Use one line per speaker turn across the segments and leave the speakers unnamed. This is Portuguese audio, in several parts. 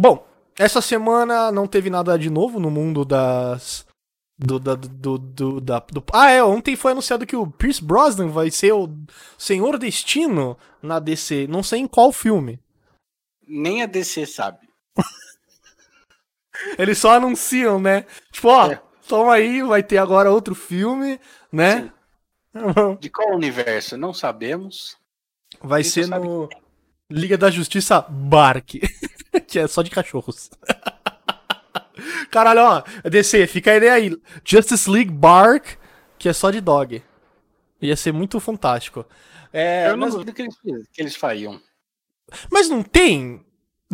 Bom, essa semana não teve nada de novo no mundo das. Do, da, do, do, da, do, ah, é, ontem foi anunciado que o Pierce Brosnan vai ser o Senhor Destino na DC. Não sei em qual filme.
Nem a DC sabe.
Eles só anunciam, né? Tipo, ó, é. toma aí, vai ter agora outro filme, né?
De qual universo? Não sabemos.
Vai ser no Liga da Justiça Bark, que é só de cachorros. Caralho, ó, DC, fica a ideia aí. Justice League Bark, que é só de dog. Ia ser muito fantástico.
É, Eu não mas... duvido que eles, que eles fariam.
Mas não tem?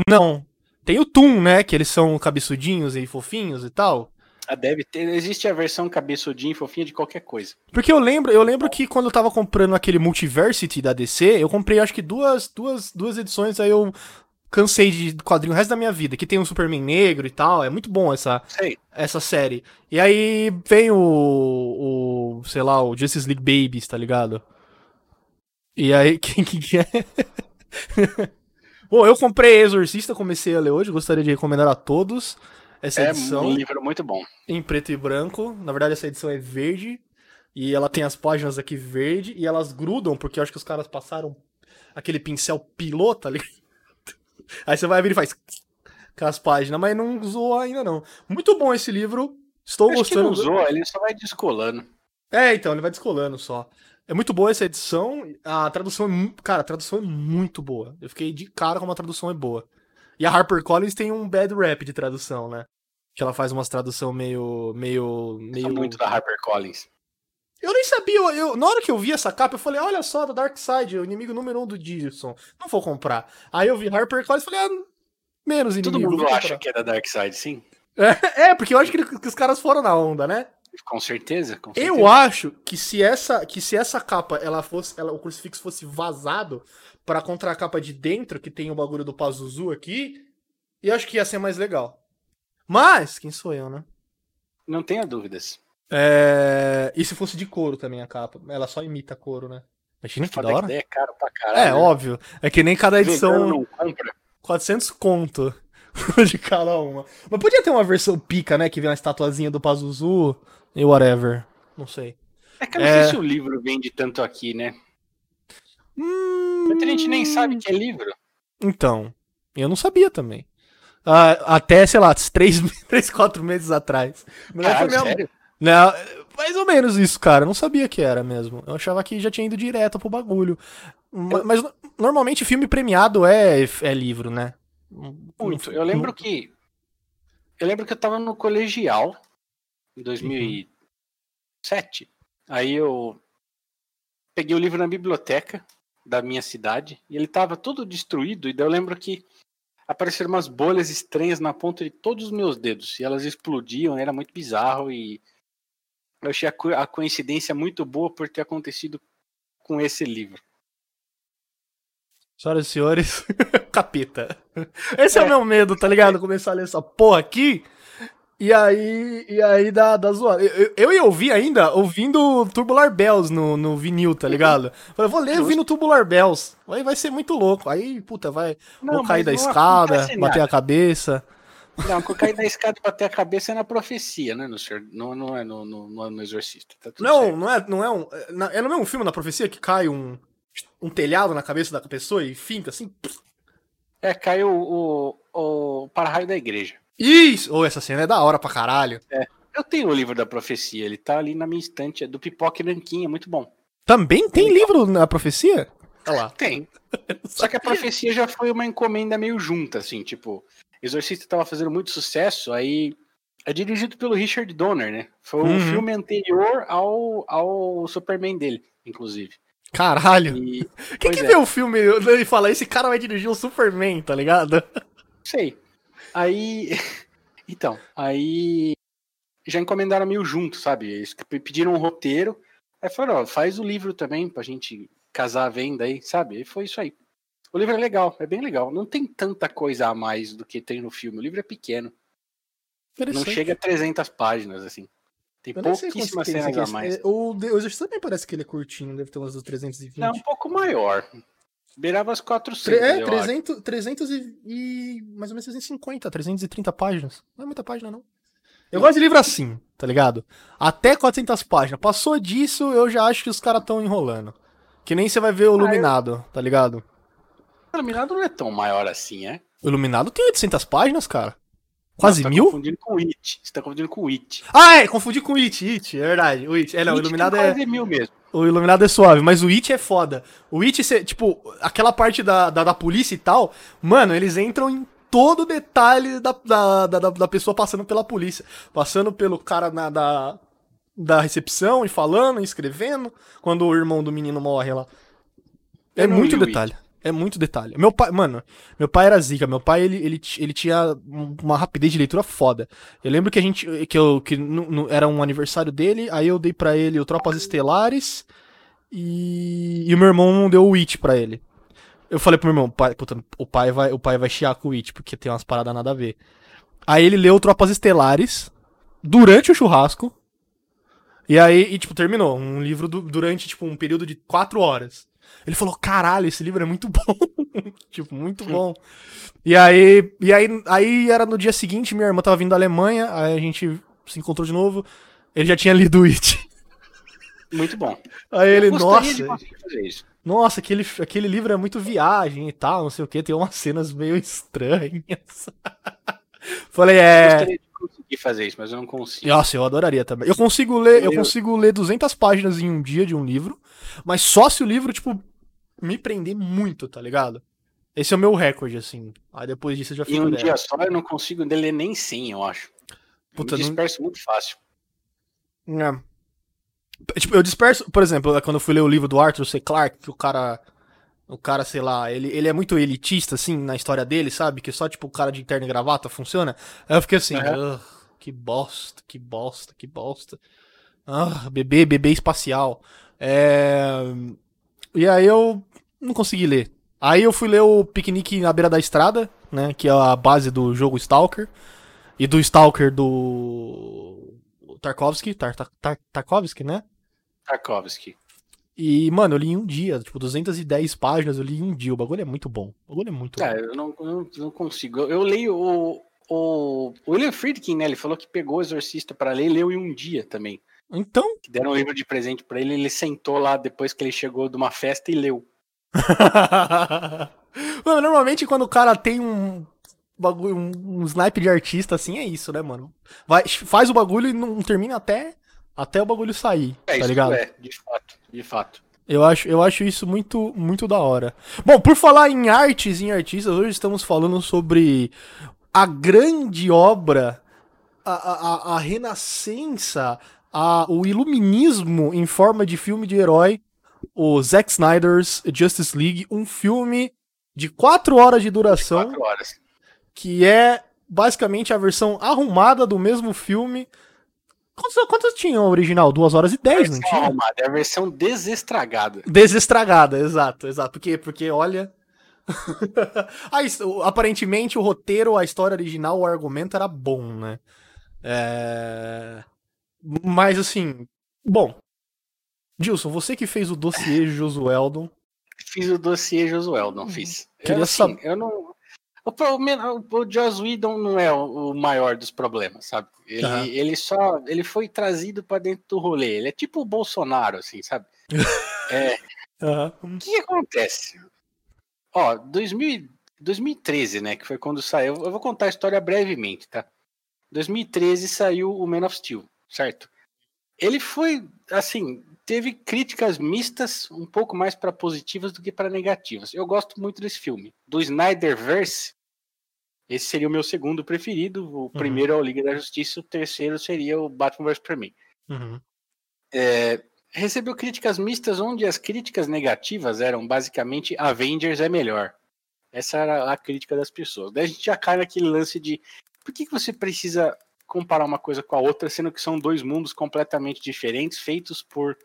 Não. Tem o Toon, né? Que eles são cabeçudinhos e fofinhos e tal.
Ah, deve ter. Existe a versão cabeçudinha e fofinha de qualquer coisa.
Porque eu lembro, eu lembro que quando eu tava comprando aquele Multiversity da DC, eu comprei acho que duas, duas, duas edições, aí eu cansei de quadrinho o resto da minha vida, que tem um Superman negro e tal. É muito bom essa, essa série. E aí vem o, o. sei lá, o Justice League Babies, tá ligado? E aí, quem que é? bom, eu comprei Exorcista, comecei a ler hoje, gostaria de recomendar a todos essa é edição. É
um livro muito bom.
Em preto e branco. Na verdade, essa edição é verde. E ela tem as páginas aqui verde. E elas grudam, porque eu acho que os caras passaram aquele pincel pilota ali. Aí você vai abrir e faz com as páginas, mas não usou ainda não. Muito bom esse livro. Estou
acho
gostando.
Que não usou, ele só vai descolando.
É, então, ele vai descolando só. É muito boa essa edição. A tradução é, cara, a tradução é muito boa. Eu fiquei de cara como a tradução é boa. E a HarperCollins tem um bad rap de tradução, né? Que ela faz umas tradução meio meio meio
muito da HarperCollins.
Eu nem sabia, eu, na hora que eu vi essa capa, eu falei, olha só, da Dark Side, o inimigo número um do Digison. Não vou comprar. Aí eu vi HarperCollins e falei, ah, menos inimigo.
Todo mundo acha que é da Dark Side, sim?
É, é porque eu acho que, que, os caras foram na onda, né?
Com certeza, com certeza.
Eu acho que se essa, que se essa capa, ela fosse, ela, o crucifixo fosse vazado para contra a capa de dentro, que tem o bagulho do Pazuzu aqui, eu acho que ia ser mais legal. Mas, quem sou eu, né?
Não tenha dúvidas.
É... E se fosse de couro também a capa? Ela só imita couro, né? Imagina que da hora.
É caro pra caralho.
É, né? óbvio. É que nem cada edição. Não compra. 400 conto de cada uma. Mas podia ter uma versão pica, né? Que vem a estatuazinha do Pazuzu e whatever. Não sei.
É que eu não é... sei se o livro vende tanto aqui, né? Hum... Muita gente nem sabe que é livro.
Então, eu não sabia também. Uh, até, sei lá, três, três, quatro meses atrás.
Caralho, minha... sério?
Não, mais ou menos isso, cara. Eu não sabia que era mesmo. Eu achava que já tinha ido direto pro bagulho. Eu... Mas normalmente filme premiado é, é livro, né?
Muito. Eu lembro que. Eu lembro que eu tava no colegial em 2007. Uhum. Aí eu peguei o livro na biblioteca da minha cidade e ele tava todo destruído. E daí eu lembro que apareceram umas bolhas estranhas na ponta de todos os meus dedos. E elas explodiam, era muito bizarro. E eu achei a, a coincidência muito boa por ter acontecido com esse livro.
Senhoras e senhores, capeta. Esse é. é o meu medo, tá ligado? Começar a ler essa porra aqui e aí, e aí dá, dá zoada. Eu, eu ia ouvir ainda ouvindo Tubular Bells no, no vinil, tá ligado? Falei, vou ler ouvindo Tubular Bells. Aí vai ser muito louco. Aí, puta, vai. Não, vou cair da escada, bater a cabeça.
Não, cair da escada e bater a cabeça é na profecia, né? No, não, não é no, no, no exorcista. Tá
não, certo. não é, não é um. É, não é um filme na profecia que cai um, um telhado na cabeça da pessoa e finca assim?
É, cai o, o, o para-raio da igreja.
Isso! Ou oh, essa cena é da hora pra caralho.
É. Eu tenho o livro da profecia, ele tá ali na minha estante, é do Pipoca e Nanquinha, muito bom.
Também tem livro na profecia?
Olha lá. Tem. Só que a profecia já foi uma encomenda meio junta, assim, tipo, Exorcista tava fazendo muito sucesso, aí é dirigido pelo Richard Donner, né? Foi o um uhum. filme anterior ao, ao Superman dele, inclusive.
Caralho! E... Quem que é. vê o filme e fala, esse cara vai dirigir o Superman, tá ligado?
Sei. Aí. Então, aí. Já encomendaram meio junto, sabe? Eles pediram um roteiro. Aí falaram, ó, faz o livro também pra gente casar a venda aí, sabe? E foi isso aí. O livro é legal, é bem legal. Não tem tanta coisa a mais do que tem no filme. O livro é pequeno. Não chega a 300 páginas, assim. Tem pouquíssimas cenas a mais.
É, o, Exorcista também parece que ele é curtinho, deve ter umas 320. É
um pouco maior. Beirava as 400.
Tre- é,
eu
300, 300 e, e mais ou menos 350, 330 páginas. Não é muita página, não. Eu gosto de livro assim, tá ligado? Até 400 páginas. Passou disso, eu já acho que os caras tão enrolando. Que nem você vai ver o Iluminado, tá ligado?
O Iluminado não é tão maior assim, é?
O Iluminado tem 800 páginas, cara. Quase
Não, tá
mil?
confundindo com o It. Você tá confundindo com o It.
Ah, é, confundi com o It, It, é verdade. O It. É, não, o
It tem
Iluminado é.
quase mil mesmo.
O Iluminado é suave, mas o It é foda. O It, cê, tipo, aquela parte da, da, da polícia e tal, mano, eles entram em todo o detalhe da, da, da, da pessoa passando pela polícia. Passando pelo cara na, da, da recepção e falando, e escrevendo, quando o irmão do menino morre lá. É muito
o
detalhe. É muito detalhe. Meu pai, mano, meu pai era zica. Meu pai, ele, ele, ele tinha uma rapidez de leitura foda. Eu lembro que a gente, que, eu, que era um aniversário dele, aí eu dei pra ele o Tropas Estelares e, e o meu irmão deu o It pra ele. Eu falei pro meu irmão, pai, puta, o pai vai, o pai vai chiar com o It, porque tem umas paradas nada a ver. Aí ele leu Tropas Estelares durante o churrasco. E aí, e, tipo, terminou. Um livro du- durante, tipo, um período de quatro horas. Ele falou, caralho, esse livro é muito bom. tipo, muito bom. E aí, e aí, aí era no dia seguinte, minha irmã tava vindo da Alemanha, aí a gente se encontrou de novo. Ele já tinha lido It.
Muito bom.
Aí ele, nossa, nossa, aquele, aquele livro é muito viagem e tal, não sei o que, tem umas cenas meio estranhas. Falei, é.
Conseguir fazer isso, mas eu não consigo.
Nossa, eu adoraria também. Eu consigo ler, eu
Eu-
consigo ler 200 páginas em um dia de um livro, mas só se o livro, tipo, me prender muito, tá ligado? Esse é o meu recorde, assim. Aí depois disso eu já
Em
fico
um
dez.
dia só eu não consigo ler nem 100, eu acho.
Puta,
eu me
não-
disperso muito fácil.
É. Tipo, eu disperso, por exemplo, quando eu fui ler o livro do Arthur C. Clarke, que o cara. O cara, sei lá, ele, ele é muito elitista, assim, na história dele, sabe? Que só, tipo, o cara de terno e gravata funciona. Aí eu fiquei assim. "Ugh, que bosta, que bosta, que bosta. Ah, bebê, bebê espacial. É... E aí eu não consegui ler. Aí eu fui ler o Piquenique na Beira da Estrada, né? Que é a base do jogo Stalker. E do Stalker do Tarkovsky, Tar, Tar, Tar- Tarkovsky, né?
Tarkovsky.
E, mano, eu li em um dia, tipo, 210 páginas, eu li em um dia. O bagulho é muito bom. O bagulho é muito
Cara, eu não, eu não, consigo. Eu, eu leio o, o William Friedkin, né? Ele falou que pegou o Exorcista pra ler e leu em um dia também.
bom. Então.
Que deram um livro de presente pra ele, ele sentou lá depois que ele chegou de uma festa e leu.
mano, normalmente quando o cara tem um bagulho, um, um snipe de artista assim, é isso, né, mano? Vai, faz o bagulho e não termina até, até o bagulho sair,
É
tá
isso,
ligado?
é, de fato, de fato.
Eu acho, eu acho isso muito, muito da hora. Bom, por falar em artes e em artistas, hoje estamos falando sobre a grande obra, a, a, a- renascença, a, o iluminismo em forma de filme de herói, o Zack Snyder's Justice League, um filme de quatro horas de duração,
Quatro horas.
que é basicamente a versão arrumada do mesmo filme. Quantos, quantos tinha o original? Duas horas e dez, não
Versão
tinha?
arrumada, é a versão desestragada.
Desestragada, exato, exato. Porque, porque olha. a his- o- aparentemente o roteiro, a história original, o argumento era bom, né? É... Mas assim. Bom. Gilson, você que fez o dossiê Josueldon.
Fiz o dossiê Josuel, não fiz.
Queria
eu, assim,
saber-
eu não. O, pro- o, Joss Whedon não é o, maior dos problemas, sabe? Ele, ele só. Ele foi trazido pra dentro do rolê. Ele é tipo o Bolsonaro, assim, sabe? é,
Aham.
o que acontece? Ó, 2000, 2013, né? Que foi quando saiu. Eu vou contar a história brevemente, tá? 2013 saiu o Man of Steel, certo? Ele foi, assim, teve críticas mistas, um pouco mais para positivas do que para negativas. Eu gosto muito desse filme. Do Snyderverse, esse seria o meu segundo preferido. O primeiro é o Liga da Justiça, o terceiro seria o Batman vs Superman.
Uhum.
É, recebeu críticas mistas, onde as críticas negativas eram basicamente Avengers é melhor. Essa era a crítica das pessoas. Daí a gente já cai naquele lance de por que, que você precisa comparar uma coisa com a outra, sendo que são dois mundos completamente diferentes, feitos por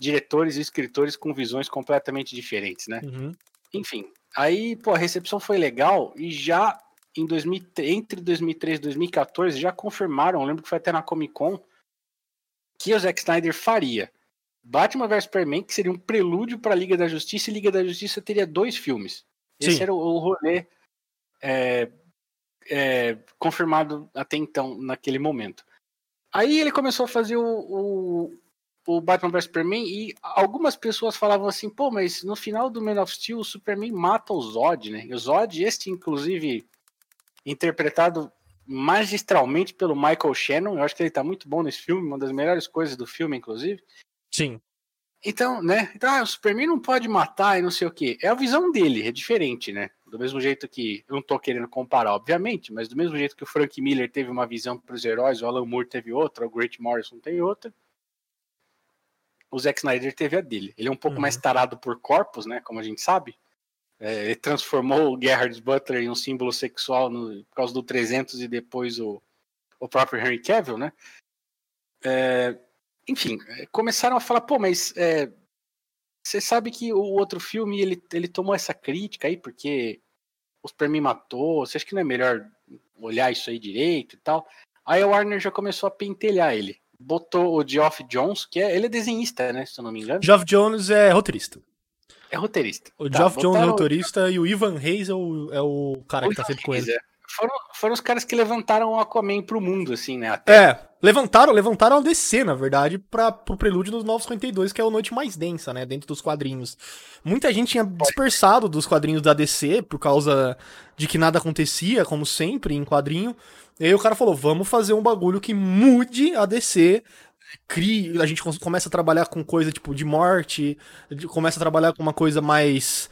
diretores e escritores com visões completamente diferentes, né?
Uhum.
Enfim, aí, pô, a recepção foi legal e já em 2000, entre 2013 e 2014 já confirmaram, lembro que foi até na Comic Con, que o Zack Snyder faria. Batman vs Superman, que seria um prelúdio para Liga da Justiça, e Liga da Justiça teria dois filmes. Esse Sim. era o, o rolê é, é, confirmado até então, naquele momento. Aí ele começou a fazer o, o, o Batman vs Superman e algumas pessoas falavam assim, pô, mas no final do Man of Steel o Superman mata o Zod, né? E o Zod, este inclusive interpretado magistralmente pelo Michael Shannon, eu acho que ele tá muito bom nesse filme, uma das melhores coisas do filme, inclusive.
Sim.
Então, né? Então, ah, o Superman não pode matar e não sei o quê. É a visão dele, é diferente, né? Do mesmo jeito que. Eu não tô querendo comparar, obviamente, mas do mesmo jeito que o Frank Miller teve uma visão para os heróis, o Alan Moore teve outra, o Grant Morrison tem outra. O Zack Snyder teve a dele. Ele é um pouco uhum. mais tarado por corpos, né? Como a gente sabe. É, ele transformou o Gerhard Butler em um símbolo sexual no, por causa do 300 e depois o, o próprio Henry Cavill, né? É, enfim, é, começaram a falar, pô, mas é, você sabe que o outro filme ele, ele tomou essa crítica aí porque o Superman matou. Você acha que não é melhor olhar isso aí direito e tal? Aí a Warner já começou a pentelhar ele. Botou o Geoff Jones, que é, ele é desenhista, né? Se eu não me engano.
Geoff Jones é roteirista.
É roteirista.
O tá, Geoff Jones é roteirista o... e o Ivan Reis é o, é o cara o que tá sempre com ele. É
foram, foram os caras que levantaram o Aquaman pro mundo, assim, né? Até.
É, levantaram, levantaram a DC, na verdade, para pro prelúdio dos 952, que é a noite mais densa, né, dentro dos quadrinhos. Muita gente tinha dispersado dos quadrinhos da DC por causa de que nada acontecia, como sempre, em quadrinho. E aí o cara falou: vamos fazer um bagulho que mude a DC. Crie, a gente começa a trabalhar com coisa tipo de morte, começa a trabalhar com uma coisa mais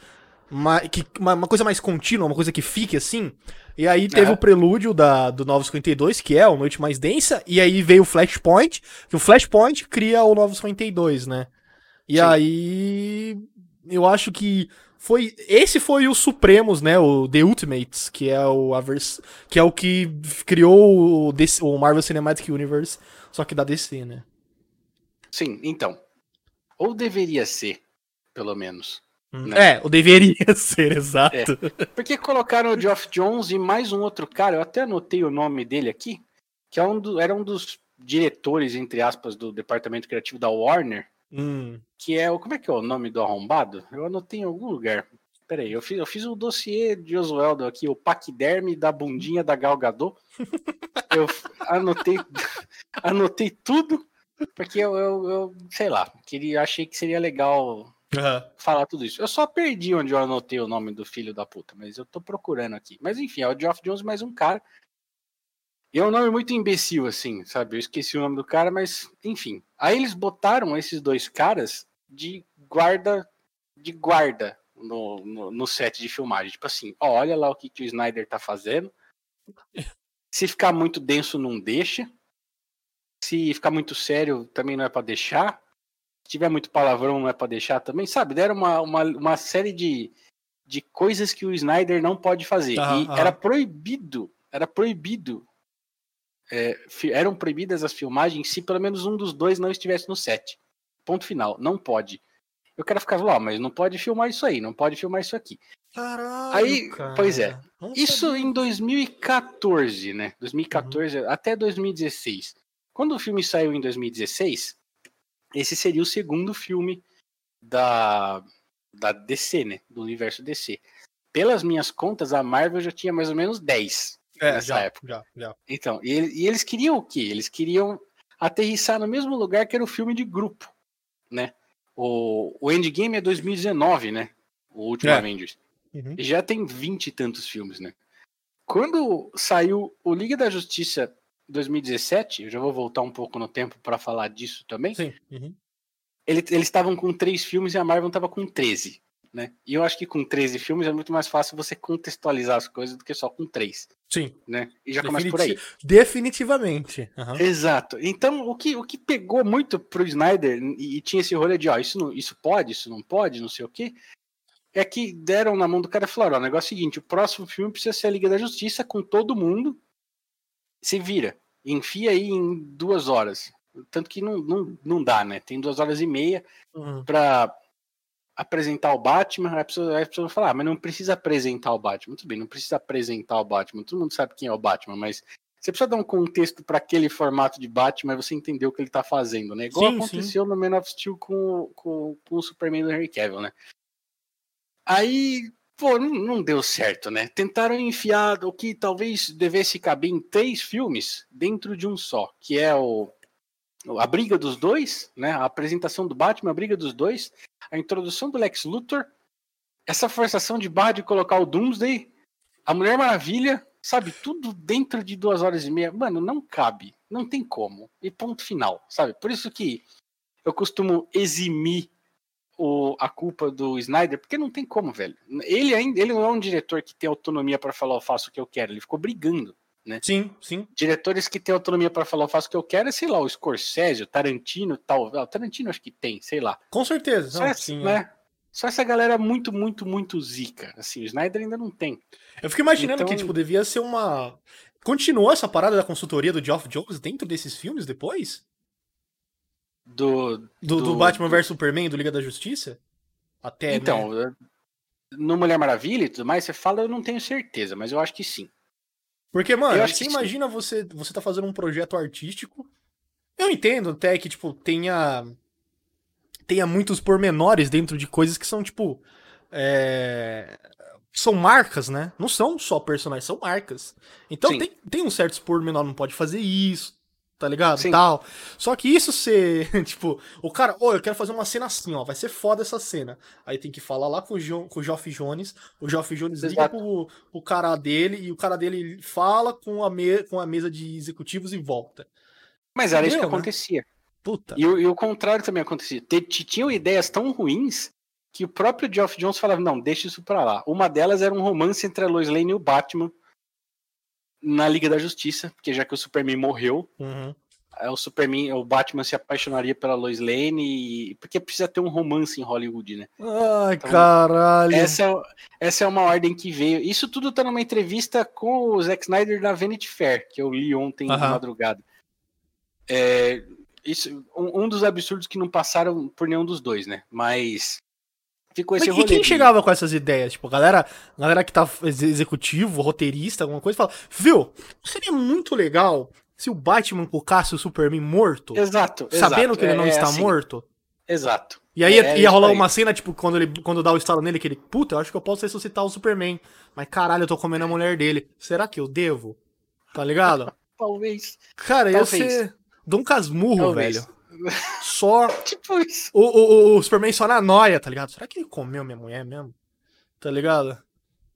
uma, que, uma, uma, coisa mais contínua, uma coisa que fique assim. E aí teve é. o prelúdio da, do 952, que é a noite mais densa, e aí veio o Flashpoint, que o Flashpoint cria o 952, né? E Sim. aí eu acho que foi esse foi o Supremos, né, o The Ultimates, que é o Avers, que é o que criou o, DC, o Marvel Cinematic Universe, só que da DC, né?
Sim, então. Ou deveria ser, pelo menos.
Né? É, o deveria ser, exato.
É. Porque colocaram o Geoff Jones e mais um outro cara, eu até anotei o nome dele aqui, que é um do, era um dos diretores, entre aspas, do departamento criativo da Warner,
hum.
que é o. Como é que é o nome do arrombado? Eu anotei em algum lugar. Peraí, eu fiz, eu fiz o um dossiê de Oswaldo aqui, o paquiderme da bundinha da Galgador. eu anotei, anotei tudo, porque eu, eu, eu, sei lá, queria, achei que seria legal Uhum. falar tudo isso. Eu só perdi onde eu anotei o nome do filho da puta, mas eu tô procurando aqui. Mas enfim, é o Geoff Jones mais um cara. E é um nome muito imbecil, assim, sabe? Eu esqueci o nome do cara, mas enfim. Aí eles botaram esses dois caras de guarda de guarda no, no, no set de filmagem. Tipo assim, ó, olha lá o que, que o Snyder tá fazendo. Se ficar muito denso, não deixa. Se ficar muito sério, também não é para deixar tiver muito palavrão, não é para deixar também, sabe? Deram uma, uma, uma série de, de coisas que o Snyder não pode fazer. e era proibido, era proibido. É, eram proibidas as filmagens se pelo menos um dos dois não estivesse no set. Ponto final. Não pode. Eu quero ficar lá, mas não pode filmar isso aí, não pode filmar isso aqui.
Caralho,
aí,
cara.
pois é. isso em 2014, né? 2014 uhum. até 2016. Quando o filme saiu em 2016, esse seria o segundo filme da, da DC, né? Do universo DC. Pelas minhas contas, a Marvel já tinha mais ou menos 10 é, nessa
já,
época.
Já, já.
Então, e, e, eles queriam o quê? Eles queriam aterrissar no mesmo lugar que era o filme de grupo, né? O, o Endgame é 2019, né? O último é. Avengers. Uhum. Já tem 20 e tantos filmes, né? Quando saiu o Liga da Justiça 2017, eu já vou voltar um pouco no tempo para falar disso também.
Sim. Uhum.
Ele, eles estavam com três filmes e a Marvel estava com 13. Né? E eu acho que com 13 filmes é muito mais fácil você contextualizar as coisas do que só com três.
Sim.
Né? E já Definiti começa por aí.
Definitivamente.
Uhum. Exato. Então, o que, o que pegou muito pro Snyder e, e tinha esse rolê de, ó, isso, não, isso pode, isso não pode, não sei o quê, é que deram na mão do cara e falaram, ó, o negócio é o seguinte, o próximo filme precisa ser a Liga da Justiça com todo mundo se vira. Enfia aí em duas horas. Tanto que não, não, não dá, né? Tem duas horas e meia uhum. para apresentar o Batman. Aí a pessoa, a pessoa vai falar, ah, mas não precisa apresentar o Batman. Muito bem, não precisa apresentar o Batman. Todo mundo sabe quem é o Batman, mas você precisa dar um contexto para aquele formato de Batman, você entender o que ele tá fazendo, né? Igual sim, aconteceu sim. no Man of Steel com, com, com o Superman do Henry Cavill, né? Aí, pô, não, não, deu certo, né? Tentaram enfiar o que talvez devesse caber em três filmes dentro de um só, que é o a briga dos dois, né? A apresentação do Batman, a briga dos dois, a introdução do Lex Luthor, essa forçação de barra de colocar o Doomsday, a Mulher Maravilha, sabe? Tudo dentro de duas horas e meia. Mano, não cabe. Não tem como. E ponto final, sabe? Por isso que eu costumo eximir o, a culpa do Snyder, porque não tem como, velho. Ele ainda ele não é um diretor que tem autonomia para falar eu faço o que eu quero. Ele ficou brigando né?
Sim, sim.
Diretores que têm autonomia para falar, eu faço o que eu quero, é, sei lá, o Scorsese, o Tarantino, tal. O Tarantino acho que tem, sei lá.
Com certeza.
Só, essa, sim, né? É. Só essa galera muito, muito, muito zica. Assim, o Snyder ainda não tem.
Eu fico imaginando então... que, tipo, devia ser uma. Continuou essa parada da consultoria do Geoff Jones dentro desses filmes depois?
Do.
Do, do, do Batman do... vs Superman, do Liga da Justiça? Até.
Então, né? no Mulher Maravilha e tudo mais, você fala, eu não tenho certeza, mas eu acho que sim.
Porque, mano, você imagina você, você tá fazendo um projeto artístico. Eu entendo até que, tipo, tenha. Tenha muitos pormenores dentro de coisas que são, tipo. É, são marcas, né? Não são só personagens, são marcas. Então tem, tem um certo pormenor, não pode fazer isso, tá ligado? Sim. Tal. Só que isso ser, tipo, o cara, ô, oh, eu quero fazer uma cena assim, ó, vai ser foda essa cena. Aí tem que falar lá com o, jo, com o Geoff Jones, o Geoff Jones Exato. liga pro, pro cara dele e o cara dele fala com a, me, com a mesa de executivos e volta.
Mas era Entendeu, isso que né? acontecia.
Puta.
E, e, o contrário também acontecia. Tinham ideias tão ruins que o próprio Geoff Jones falava, não, deixa isso pra lá. Uma delas era um romance entre a Lois Lane e o Batman, na Liga da Justiça, porque já que o Superman morreu,
uhum.
o Superman, o Batman se apaixonaria pela Lois Lane, e... porque precisa ter um romance em Hollywood, né?
Ai, então, caralho.
Essa é, essa é uma ordem que veio. Isso tudo tá numa entrevista com o Zack Snyder da Vanity Fair, que eu li ontem uhum. de madrugada. É, isso, um, um, dos absurdos que não passaram por nenhum dos dois, né? Mas
ficou esse Mas, rolê. E quem chegava com essas ideias? Tipo, galera, galera que tá executivo, roteirista, alguma coisa, fala, viu, seria muito legal se o Batman colocasse o Superman morto.
Exato.
Sabendo
exato,
que ele não é, está assim. morto.
Exato.
E aí é, ia rolar aí. uma cena, tipo, quando ele quando dá o estalo nele, que ele, puta, eu acho que eu posso ressuscitar o Superman. Mas caralho, eu tô comendo a mulher dele. Será que eu devo? Tá ligado?
Talvez.
Cara, Talvez. ia ser Dom Casmurro, Talvez. velho. Só.
tipo isso.
O, o, o, Superman só na noia, tá ligado? Será que ele comeu minha mulher mesmo? Tá ligado?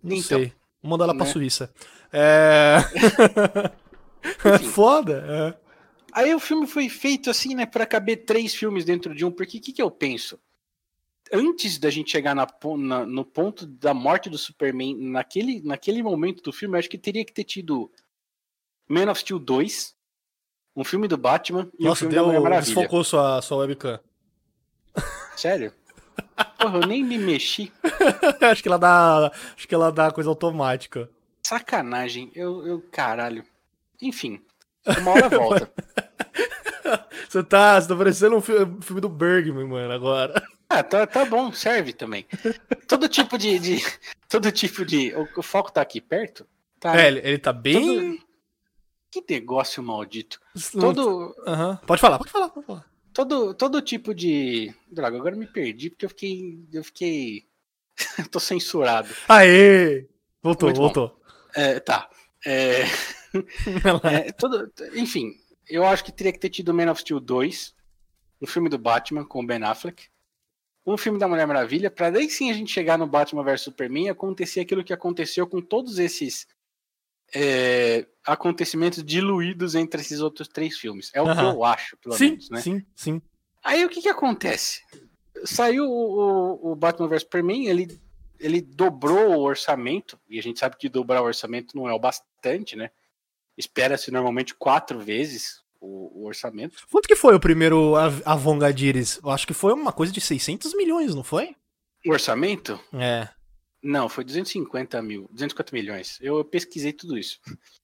Não então, sei. Vou mandar ela né? pra Suíça. É. foda, é.
Aí o filme foi feito assim, né, para caber três filmes dentro de um, porque o que, que eu penso? Antes da gente chegar na, na, no ponto da morte do Superman, naquele, naquele momento do filme, eu acho que teria que ter tido Man of Steel 2, um filme do Batman e
Nossa,
um filme
deu,
da Mulher Maravilha.
desfocou sua, sua webcam.
Sério? Porra, eu nem me mexi.
acho que ela dá. Acho que ela dá coisa automática.
Sacanagem. Eu, eu caralho. Enfim. Uma hora volta.
você tá, você tá parecendo um filme do Bergman, mano, agora.
Ah, tá, tá bom, serve também. Todo tipo de. de todo tipo de. O, o, foco tá aqui perto? Tá,
é, ele, ele tá bem.
Todo... Que negócio maldito. Todo.
Uhum. Pode falar, pode falar, pode falar.
Todo, todo tipo de. Droga, agora me perdi porque eu fiquei. Eu fiquei. tô censurado.
Aê! Voltou, Muito voltou.
É, tá. É... é, todo... Enfim, eu acho que teria que ter tido Man of Steel 2, um filme do Batman com o Ben Affleck, um filme da Mulher Maravilha, para daí sim a gente chegar no Batman vs Superman e acontecer aquilo que aconteceu com todos esses é, acontecimentos diluídos entre esses outros três filmes. É o que eu acho, pelo
sim,
menos, né?
Sim, sim.
Aí o que que acontece? Saiu o, o Batman vs Superman, ele, ele dobrou o orçamento, e a gente sabe que dobrar o orçamento não é o bastante, né? Espera-se normalmente quatro vezes o, o, orçamento.
Quanto que foi o primeiro Avongadiris? Eu acho que foi uma coisa de 600 milhões, não foi?
O orçamento?
É.
Não, foi 250 mil, 250 milhões. Eu pesquisei tudo isso.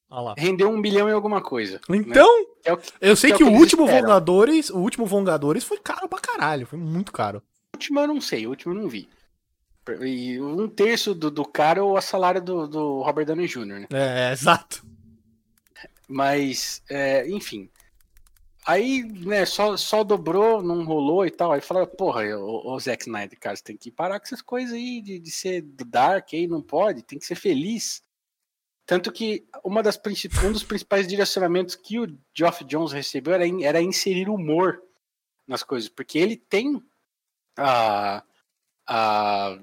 Ah
Rendeu um bilhão e alguma coisa.
Né? Então, né? é que, eu sei que, é que o último esperam. Vongadores, o último Vongadores foi caro pra caralho, foi muito caro.
O último eu não sei, o último eu não vi. E um terço do, do caro é o salário do, do Robert Downey Jr., né?
É, é exato.
Mas, é, enfim. Aí, né, só, só dobrou, não rolou e tal. Aí falaram, porra, o, o Zack Snyder, cara, você tem que parar com essas coisas aí de, de ser dark aí, não pode, tem que ser feliz. Tanto que uma das, um dos principais direcionamentos que o Geoff Jones recebeu era, era inserir humor nas coisas, porque ele tem a. a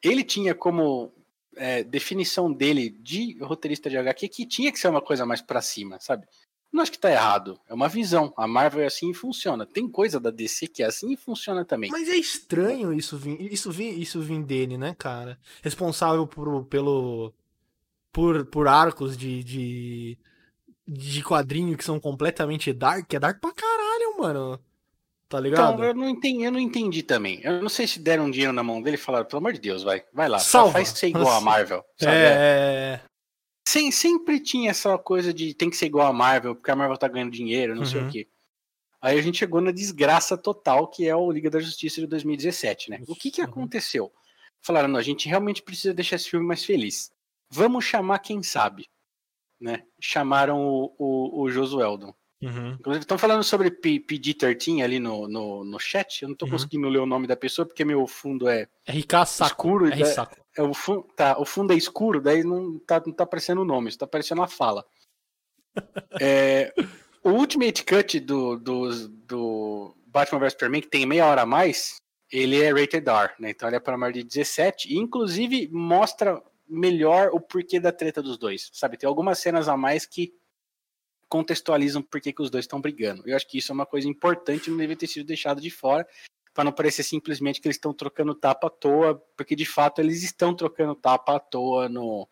ele tinha como é, definição dele de roteirista de HQ que tinha que ser uma coisa mais para cima, sabe? Não acho que tá errado. É uma visão. A Marvel é assim e funciona. Tem coisa da DC que é assim e funciona também.
Mas é estranho isso vir, isso vir, isso vir dele, né, cara? Responsável por, pelo. por, por arcos de, de. de quadrinho que são completamente dark. É dark pra caralho, mano. Tá ligado?
Então, eu não entendi, eu não entendi também. Eu não sei se deram um dinheiro na mão dele e falaram, pelo amor de Deus, vai, vai lá, Salva. faz ser igual a Marvel.
Sabe? É.
Sem, sempre tinha essa coisa de tem que ser igual a Marvel, porque a Marvel tá ganhando dinheiro, não uhum. sei o uhum. quê. Aí a gente chegou na desgraça total, que é o Liga da Justiça de 2017, né? O que que uhum. aconteceu? Falaram, não, a gente realmente precisa deixar esse filme mais feliz. Vamos chamar quem sabe, né? Chamaram o, o, o Josueldon. Uhum. Inclusive, estão falando sobre PG-13 ali no, no, no chat. Eu não estou uhum. conseguindo ler o nome da pessoa porque meu fundo é
RK Saco.
escuro. R Saco. É, o, fundo, tá, o fundo é escuro, daí não tá, não tá aparecendo o nome, está aparecendo a fala. é, o Ultimate Cut do, do, do Batman vs Superman, que tem meia hora a mais, ele é rated R, né? Então ele é para maior de 17 e inclusive mostra melhor o porquê da treta dos dois, sabe? Tem algumas cenas a mais que contextualizam por que, que os dois estão brigando. Eu acho que isso é uma coisa importante, não deve ter sido deixado de fora, para não parecer simplesmente que eles estão trocando tapa à toa, porque de fato eles estão trocando tapa à toa no,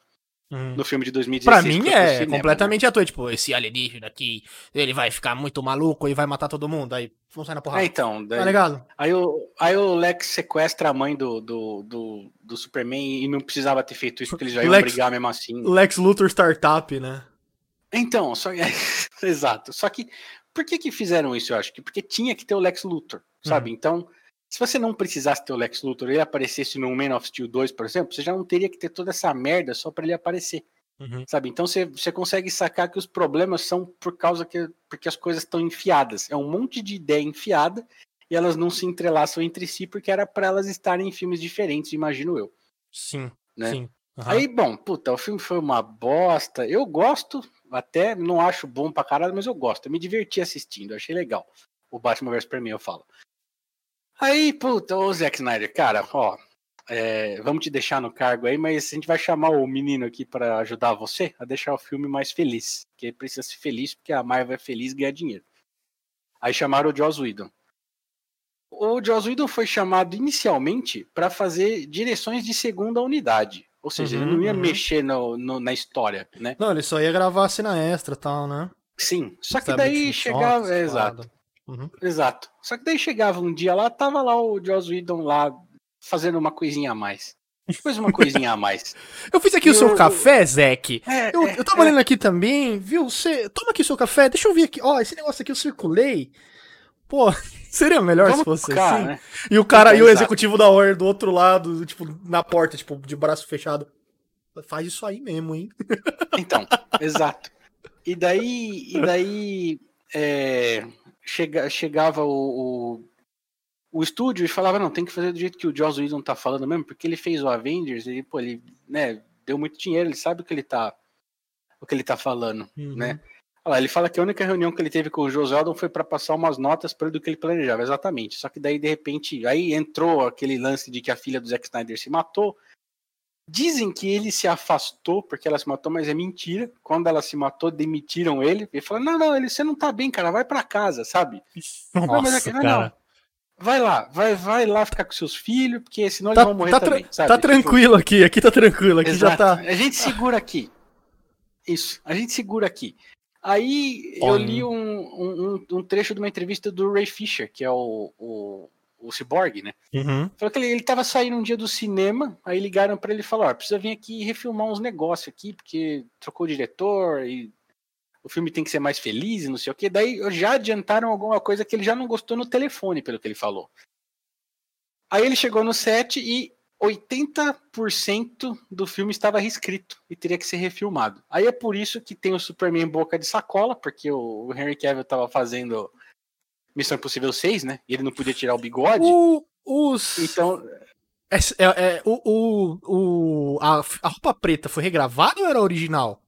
hum. no filme de 2016.
Pra mim é cinema, completamente né? à toa, tipo, esse alienígena aqui, ele vai ficar muito maluco e vai matar todo mundo, aí vão sair na porrada.
É, então,
daí, tá ligado?
Aí o, aí o Lex sequestra a mãe do, do, do, do Superman e não precisava ter feito isso, porque eles já iam Lex, brigar mesmo assim.
Lex Luthor Startup, né?
Então, só exato. Só que por que que fizeram isso? Eu acho que porque tinha que ter o Lex Luthor, sabe? Uhum. Então, se você não precisasse ter o Lex Luthor e ele aparecesse no Man of Steel 2, por exemplo, você já não teria que ter toda essa merda só para ele aparecer. Uhum. Sabe? Então você, você consegue sacar que os problemas são por causa que porque as coisas estão enfiadas. É um monte de ideia enfiada e elas não se entrelaçam entre si porque era para elas estarem em filmes diferentes, imagino eu.
Sim. Né? Sim.
Uhum. Aí, bom, puta, o filme foi uma bosta. Eu gosto, até não acho bom pra caralho, mas eu gosto. Eu me diverti assistindo, achei legal. O Batman vs Superman, eu falo. Aí, puta, ô Zack Snyder, cara, ó, é, vamos te deixar no cargo aí, mas a gente vai chamar o menino aqui para ajudar você a deixar o filme mais feliz. Que ele precisa ser feliz, porque a Marvel é feliz e ganha dinheiro. Aí chamaram o Joss Whedon. O Joss Whedon foi chamado inicialmente para fazer direções de segunda unidade. Ou seja, uhum, ele não ia uhum. mexer no, no, na história, né?
Não, ele só ia gravar a cena extra e tal, né?
Sim, só que daí chegava. É, exato. Uhum. Exato. Só que daí chegava um dia lá, tava lá o Joss Whedon lá fazendo uma coisinha a mais. Fez uma coisinha a mais.
eu fiz aqui eu... o seu café, Zeke. É, eu, é, eu tava é. lendo aqui também, viu? Você toma aqui o seu café, deixa eu ver aqui. Ó, esse negócio aqui eu circulei. Pô, seria melhor Vamos se fosse tocar, assim. Né? E o cara, e o executivo da Warner do outro lado, tipo, na porta, tipo, de braço fechado. Faz isso aí mesmo, hein?
Então, exato. E daí, e daí é, chega, chegava o, o, o, estúdio e falava, não, tem que fazer do jeito que o Joss Whedon tá falando mesmo, porque ele fez o Avengers, e pô, ele, né, deu muito dinheiro, ele sabe o que ele tá, o que ele tá falando, uhum. né? Olha, ele fala que a única reunião que ele teve com o Joseldon foi para passar umas notas para do que ele planejava, exatamente. Só que daí, de repente, aí entrou aquele lance de que a filha do Zack Snyder se matou. Dizem que ele se afastou porque ela se matou, mas é mentira. Quando ela se matou, demitiram ele. Ele falou: Não, não, ele, você não tá bem, cara, vai para casa, sabe?
Nossa, não, mas aqui, não, cara. não.
Vai lá, vai, vai lá ficar com seus filhos, porque senão tá, eles vão morrer
tá
também,
sabe? Tá tranquilo aqui, aqui tá tranquilo, aqui Exato. já tá.
A gente segura aqui. Isso, a gente segura aqui. Aí eu li um, um, um, trecho de uma entrevista do Ray Fisher, que é o, o, o Cyborg, né? Uhum. Falou que ele, ele tava saindo um dia do cinema, aí ligaram para ele e falaram: precisa vir aqui refilmar uns negócios aqui, porque trocou o diretor e o filme tem que ser mais feliz e não sei o que. Daí já adiantaram alguma coisa que ele já não gostou no telefone, pelo que ele falou. Aí ele chegou no set e 80% do filme estava reescrito e teria que ser refilmado. Aí é por isso que tem o Superman boca de sacola, porque o Henry Cavill estava fazendo Missão Impossível 6, né? E ele não podia tirar o bigode.
O, os...
Então,
É, é- é- o, o, o- a, a roupa preta foi regravada ou era original?